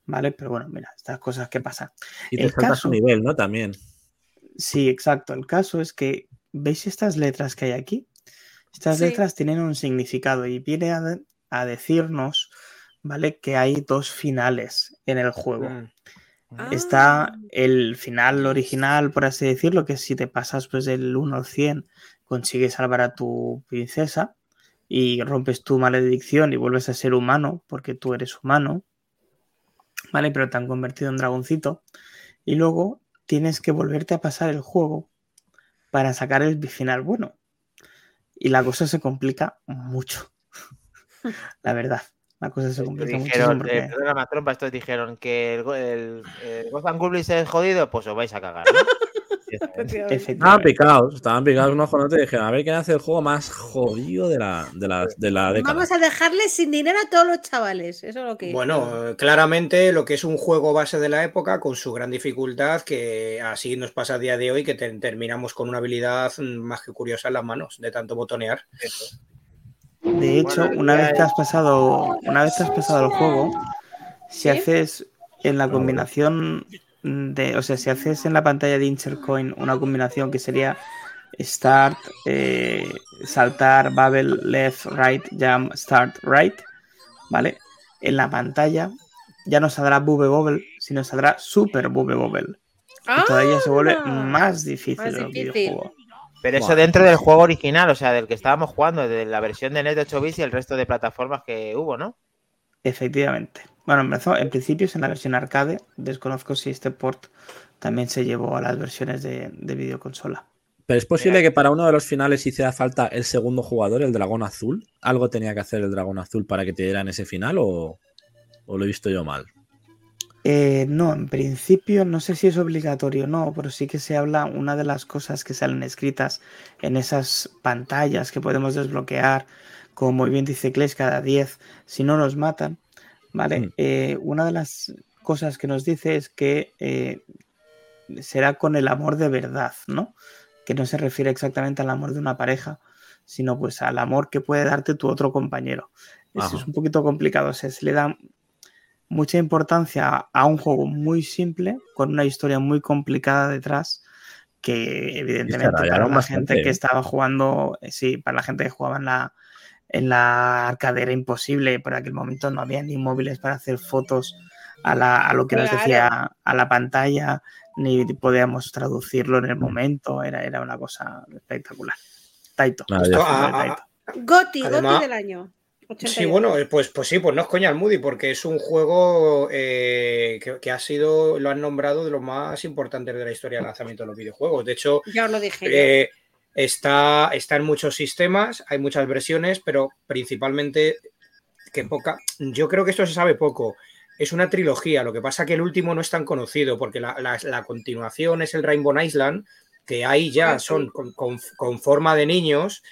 Vale, pero bueno, mira, estas cosas que pasan. Y te el saltas caso- un nivel, ¿no? También. Sí, exacto. El caso es que, ¿veis estas letras que hay aquí? Estas Sí. letras tienen un significado y viene a, de- a decirnos, ¿vale? Que hay dos finales en el juego. Mm. Está Ah. el final original, por así decirlo, que si te pasas pues del 1 al 100, consigues salvar a tu princesa y rompes tu maledicción y vuelves a ser humano, porque tú eres humano, ¿vale? Pero te han convertido en dragoncito. Y luego tienes que volverte a pasar el juego para sacar el final bueno. Y la cosa se complica mucho. la verdad. La cosa se complica mucho. Dijeron, eh, perdona, más trompa, estos dijeron que el, el, el Gotham Goblins es jodido, pues os vais a cagar. ¿no? Estaban picados, estaban picados unos con otros y dijeron, a ver quién hace el juego más jodido de la, de la, de la década. Vamos a dejarle sin dinero a todos los chavales. Eso es lo que. Bueno, eh, claramente lo que es un juego base de la época con su gran dificultad, que así nos pasa a día de hoy, que te- terminamos con una habilidad mm, más que curiosa en las manos, de tanto botonear. De hecho, Bueno, una vez que has pasado, una vez que has pasado el juego, si ¿Sí? haces en la combinación de, o sea, si haces en la pantalla de Insert Coin una combinación que sería Start, eh, saltar, Bubble, Left, Right, Jump, Start, Right, ¿vale? En la pantalla ya no saldrá Bubble Bobble, sino saldrá Super Bubble Bobble. Y todavía se vuelve Ah, más difícil más el videojuego. Pero eso dentro del juego original, o sea, del que estábamos jugando, de la versión de de 8 bits y el resto de plataformas que hubo, ¿no? Efectivamente. Bueno, empezó en principio es en la versión arcade. Desconozco si este port también se llevó a las versiones de, de videoconsola. Pero es posible que para uno de los finales hiciera falta el segundo jugador, el dragón azul. ¿Algo tenía que hacer el dragón azul para que te dieran ese final o, o lo he visto yo mal? Eh, no, en principio no sé si es obligatorio o no, pero sí que se habla, una de las cosas que salen escritas en esas pantallas que podemos desbloquear, como muy bien dice Kles, cada 10, si no nos matan, ¿vale? Mm. Eh, una de las cosas que nos dice es que eh, será con el amor de verdad, ¿no? Que no se refiere exactamente al amor de una pareja, sino pues al amor que puede darte tu otro compañero. Eso es un poquito complicado, o sea, se le da mucha importancia a un juego muy simple, con una historia muy complicada detrás, que evidentemente para la gente que ¿eh? estaba jugando, eh, sí, para la gente que jugaba en la, en la arcade era imposible, por aquel momento no había ni móviles para hacer fotos a, la- a lo que nos Claro. decía a la pantalla, ni podíamos traducirlo en el momento, era, era una cosa espectacular. Taito. Nada, Esto, ya. a- de a- Taito. Goti, Además- Goti del año. Sí, 88. bueno, eh, pues, pues sí, pues no es coña el Moody, porque es un juego eh, que, que ha sido, lo han nombrado de los más importantes de la historia del lanzamiento de los videojuegos. De hecho, Ya os lo dije. yo. Está, está en muchos sistemas, hay muchas versiones, pero principalmente que poca. Yo creo que esto se sabe poco. Es una trilogía, lo que pasa que el último no es tan conocido, porque la, la- la continuación es el Rainbow Island, que ahí ya son con, con- con forma de niños,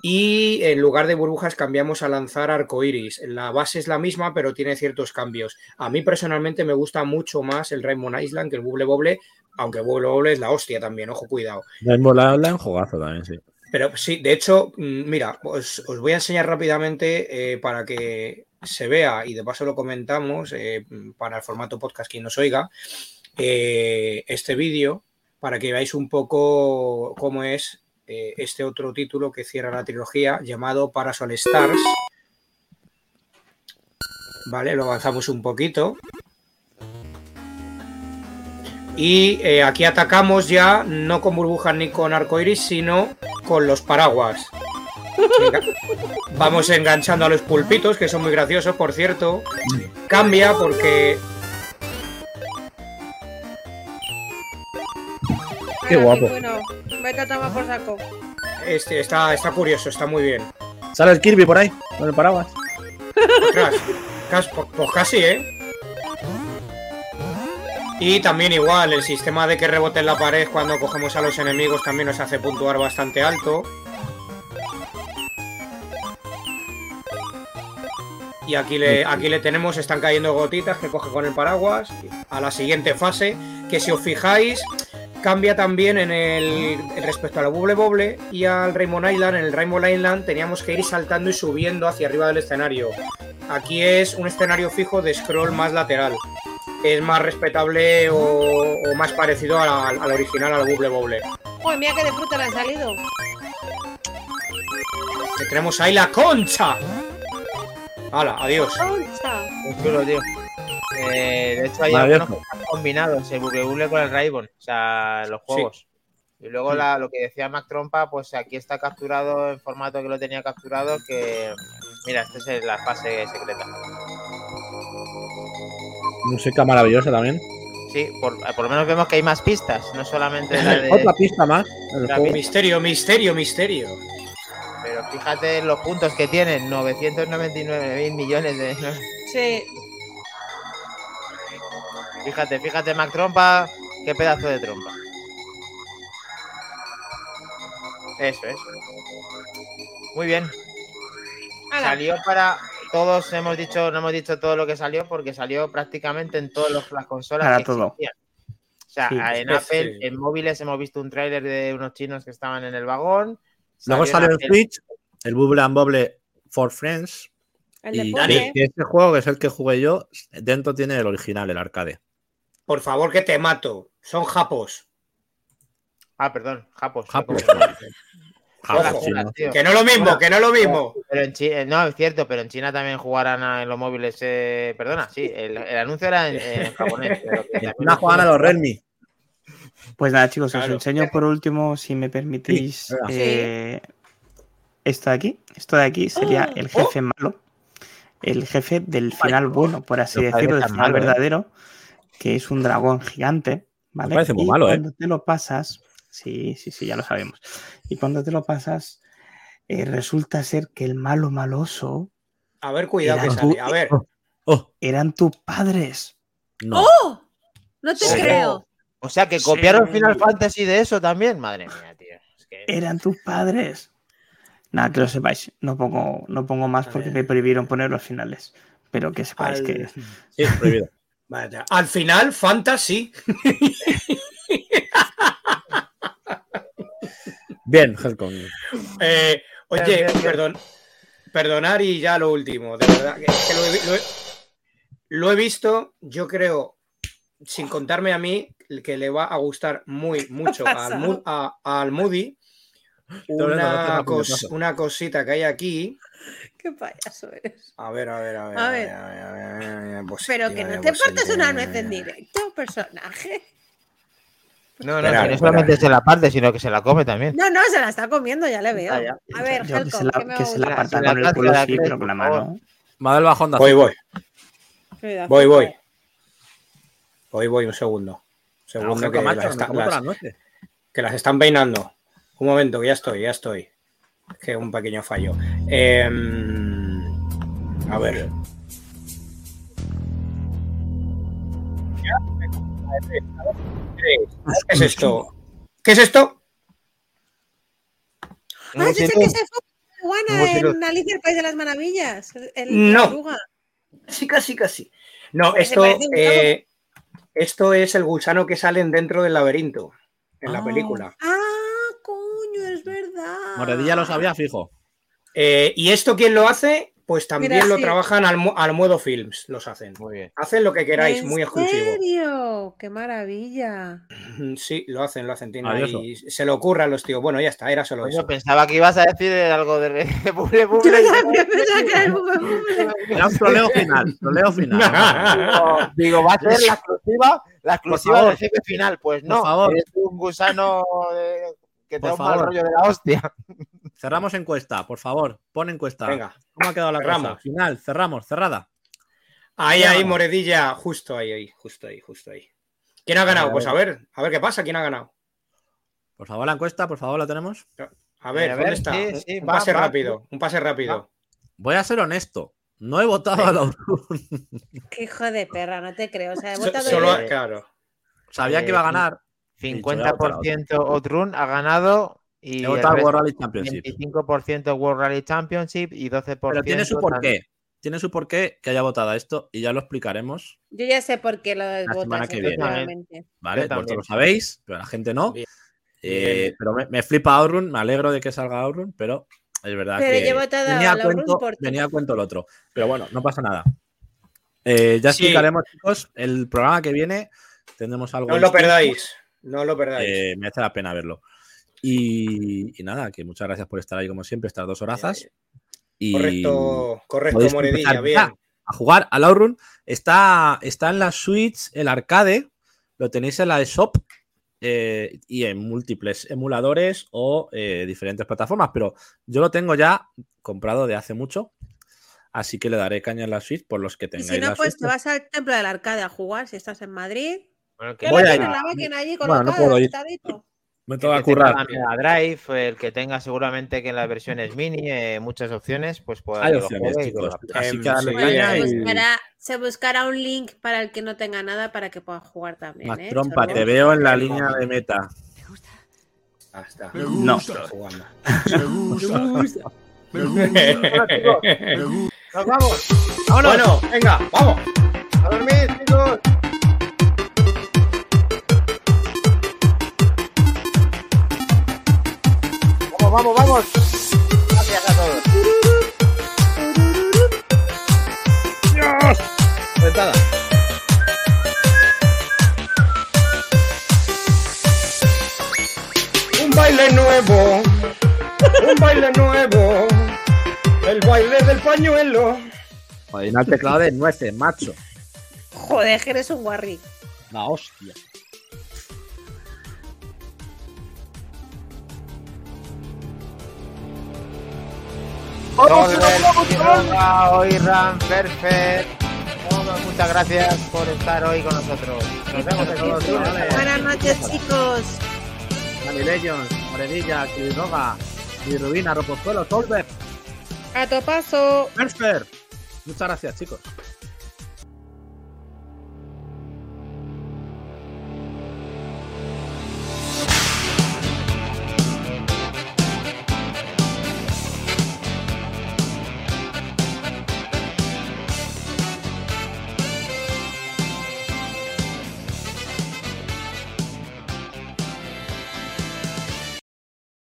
y en lugar de burbujas cambiamos a lanzar arcoiris. La base es la misma, pero tiene ciertos cambios. A mí personalmente me gusta mucho más el Rainbow Island que el Bubble Bobble, aunque Bubble Bobble es la hostia también, ojo, cuidado. Rainbow Island, jugazo también, sí. Pero sí, de hecho, mm, mira, os, os voy a enseñar rápidamente eh, para que se vea y de paso lo comentamos eh, para el formato podcast quien nos oiga, eh, este vídeo para que veáis un poco cómo es eh, este otro título que cierra la trilogía llamado Parasol Stars. Vale, lo avanzamos un poquito. Y eh, aquí atacamos ya no con burbujas ni con arcoiris, sino con los paraguas. Vamos enganchando a los pulpitos, que son muy graciosos, por cierto. Cambia porque Qué guapo. Bueno, vete a tomar por saco. este, está, está curioso, está muy bien. Sale el Kirby por ahí, con el paraguas. Pues, pues casi, ¿eh? Y también igual, el sistema de que rebote en la pared cuando cogemos a los enemigos también nos hace puntuar bastante alto. Y aquí le, aquí le tenemos, están cayendo gotitas que coge con el paraguas. A la siguiente fase, que si os fijáis, cambia también en el respecto a la Bubble Bobble y al Rainbow Island. En el Rainbow Island teníamos que ir saltando y subiendo hacia arriba del escenario. Aquí es un escenario fijo de scroll más lateral. Es más respetable o, o más parecido al original, al Bubble Bobble. Joder, mira que de puta le han salido. Que tenemos ahí la concha. Hala, adiós. Concha. Tío. Eh, de hecho, hay algunos que están combinados, el Bubble con el Rainbow, o sea, los juegos. Y luego la- lo que decía Mac Trompa, pues aquí está capturado en formato que lo tenía capturado, que... Mira, esta es la fase secreta. Música maravillosa también. Sí, por, por lo menos vemos que hay más pistas, no solamente la de... Otra pista más. Misterio, misterio, misterio. Pero fíjate en los puntos que tienen, 999 mil millones de... Sí. Fíjate, fíjate, Mac Trompa, qué pedazo de trompa. Eso es. Muy bien. Salió para. Todos hemos dicho, no hemos dicho todo lo que salió porque salió prácticamente en todas los- las consolas. Para que todo. existían. O sea, Sí, en Apple, sí. en móviles hemos visto un tráiler de unos chinos que estaban en el vagón. Luego salió en Apple- Switch el Bubble and Bobble for Friends. El y este juego, que es el que jugué yo, dentro tiene el original, el arcade. Por favor, que te mato. Son japos. Ah, perdón, Japos. Japos. Que no lo mismo, Bueno, que no lo mismo. Pero en China, no, es cierto, pero en China también jugarán a- en los móviles. eh, perdona, sí, el, el anuncio era en, en japonés. pero que lo juegan a los Redmi. Pues nada, chicos, os enseño por último, si me permitís, eh, esto de aquí. Esto de aquí sería Oh. el jefe malo, el jefe del final bueno, por así decirlo, del final malo, ¿eh? Que es un dragón gigante, ¿vale? parece muy Y malo, ¿eh? Cuando te lo pasas, sí, sí, sí, ya lo sabemos. Y cuando te lo pasas, eh, resulta ser que el malo maloso A ver, cuidado que sale. A ver. Oh, eran tus padres. no. ¡Oh! No te Sí. creo. O sea, que copiaron Sí. Final Fantasy de eso también. Madre mía, tío. Es que- Eran tus padres. Nada, que lo sepáis. No pongo, no pongo más porque me prohibieron poner los finales. Pero que sepáis Al, que Sí, es prohibido. Vaya, al final, Fantasy. Bien, Helcom. Eh, oye, Bien, bien, bien. perdón, perdonar y ya lo último, de verdad. que- es que lo, he, lo he- lo he visto, yo creo, sin contarme a mí, que le va a gustar muy mucho a- al Moody. Una, cos- una cosita que hay aquí. Qué payaso eres. A ver, a ver, a ver. A a ver. ver, a ver, a ver, a ver, a ver, Pero que no te partes una nuez en directo, personaje. No, no, Espera, que no espera. solamente se la parte, sino que se la come también. No, no, se la está comiendo, ya le veo. Ah. A ver, yo que se la, la con el culo sí, pero con la mano. Me ha dado el bajón de Voy, voy, Cuidado, voy, voy. Voy, voy, un segundo. Un segundo macho, las, está- las- que las están peinando. Un momento, que ya estoy, ya estoy. Es que un pequeño fallo. Em, a ver. ¿Qué es esto? ¿Qué es esto? Ah, yo sé que en Alicia el País de las Maravillas. El, No. la oruga. Sí, casi, casi. No, esto, eh, esto es el gusano que salen dentro del laberinto en la Ah. película. Ah. Moredilla lo sabía, fijo. Eh, ¿Y esto quién lo hace? Pues también Mira, lo sí. trabajan al, al modo films, los hacen. Muy bien. Hacen lo que queráis, ¿En muy exclusivo. serio? ¡Qué maravilla! Sí, lo hacen, lo hacen. Ahí- se lo ocurran los tíos. Bueno, ya está, era solo eso. pensaba que ibas a decir algo de, buble Yo buble. también pensaba que era un troleo final. Troleo final. Digo, digo, va a ser la exclusiva, la exclusiva del jefe final. Pues Por no, favor. eres un gusano de- que te Por da un mal favor. rollo de la hostia. Cerramos encuesta, por favor. Pon encuesta. Venga, ¿Cómo ha quedado la cosa? cerramos. Final, cerramos, cerrada. ahí, ¿Quién ha ahí? Moredilla, justo ahí, ahí, justo ahí, justo ahí. ¿Quién ha ganado? Pues a ver, a ver qué pasa, ¿quién ha ganado? Por favor, la encuesta, por favor, la tenemos. A ver, A ¿dónde ver, está? sí, Un- sí, un va, pase va, rápido, un pase rápido. Voy a ser honesto. No he votado a la ¡Qué hijo de perra! No te creo. O sea, he So- votado solo, yo. claro. Sabía que iba a ganar. 50% Outrun ha ganado y el World Rally Championship. 25% World Rally Championship y 12% Pero tiene su porqué. Tiene su porqué que haya votado esto y ya lo explicaremos. Yo ya sé por qué lo semana votas, que viene. efectivamente. ¿Vale? Vosotros lo sabéis, pero la gente no. Bien. Eh, Bien. pero me, me flipa Outrun, me alegro de que salga Outrun, pero es verdad Pero que yo he votado venía, a la cuento, por venía a cuento el otro. Pero bueno, no pasa nada. Eh, ya Sí. explicaremos, chicos, el programa que viene tendremos algo. No os lo perdáis, no lo perdáis. Eh, me hace la pena verlo. Y, y nada, que muchas gracias por estar ahí como siempre, estas dos horazas. Y correcto, correcto, Moredilla, bien. ya a jugar al Outrun. Está, está en la Switch, el arcade, lo tenéis en la eShop eh, y en múltiples emuladores o eh, diferentes plataformas, pero yo lo tengo ya comprado de hace mucho, así que le daré caña en la Switch por los que Y tengáis si no, la pues Switch. te vas al templo del arcade a jugar si estás en Madrid. Bueno, que Ya Voy a tienes ir. la máquina allí Bueno, no puedo ir. Me que tenga currar. la Mega Drive, el que tenga seguramente que en las versiones mini, eh, muchas opciones, pues pueda Hay opciones, chicos. Así que se, y. buscará, se buscará un link para el que no tenga nada para que pueda jugar también. Más ¿eh? trompa, te veo en la línea de meta. Ah, está. No. Está jugando. ¡Nos vamos! ¡Vámonos! bueno, venga, vamos. ¡A dormir, chicos! ¡Vamos, vamos, vamos! Gracias a todos. Sentada. Un baile nuevo, un baile nuevo, el baile del pañuelo. Joder, al teclado de nueces, macho. Joder, que eres un guarri. La hostia. Quiroga, Oiran, Perfect. Muchas gracias por estar hoy con nosotros. Nos vemos el Todos. Buenas noches, chicos. Moredilla, Kirinoga, y Rubina, Ropozuelo, Solver, A tu paso. Mercer. Muchas gracias, chicos.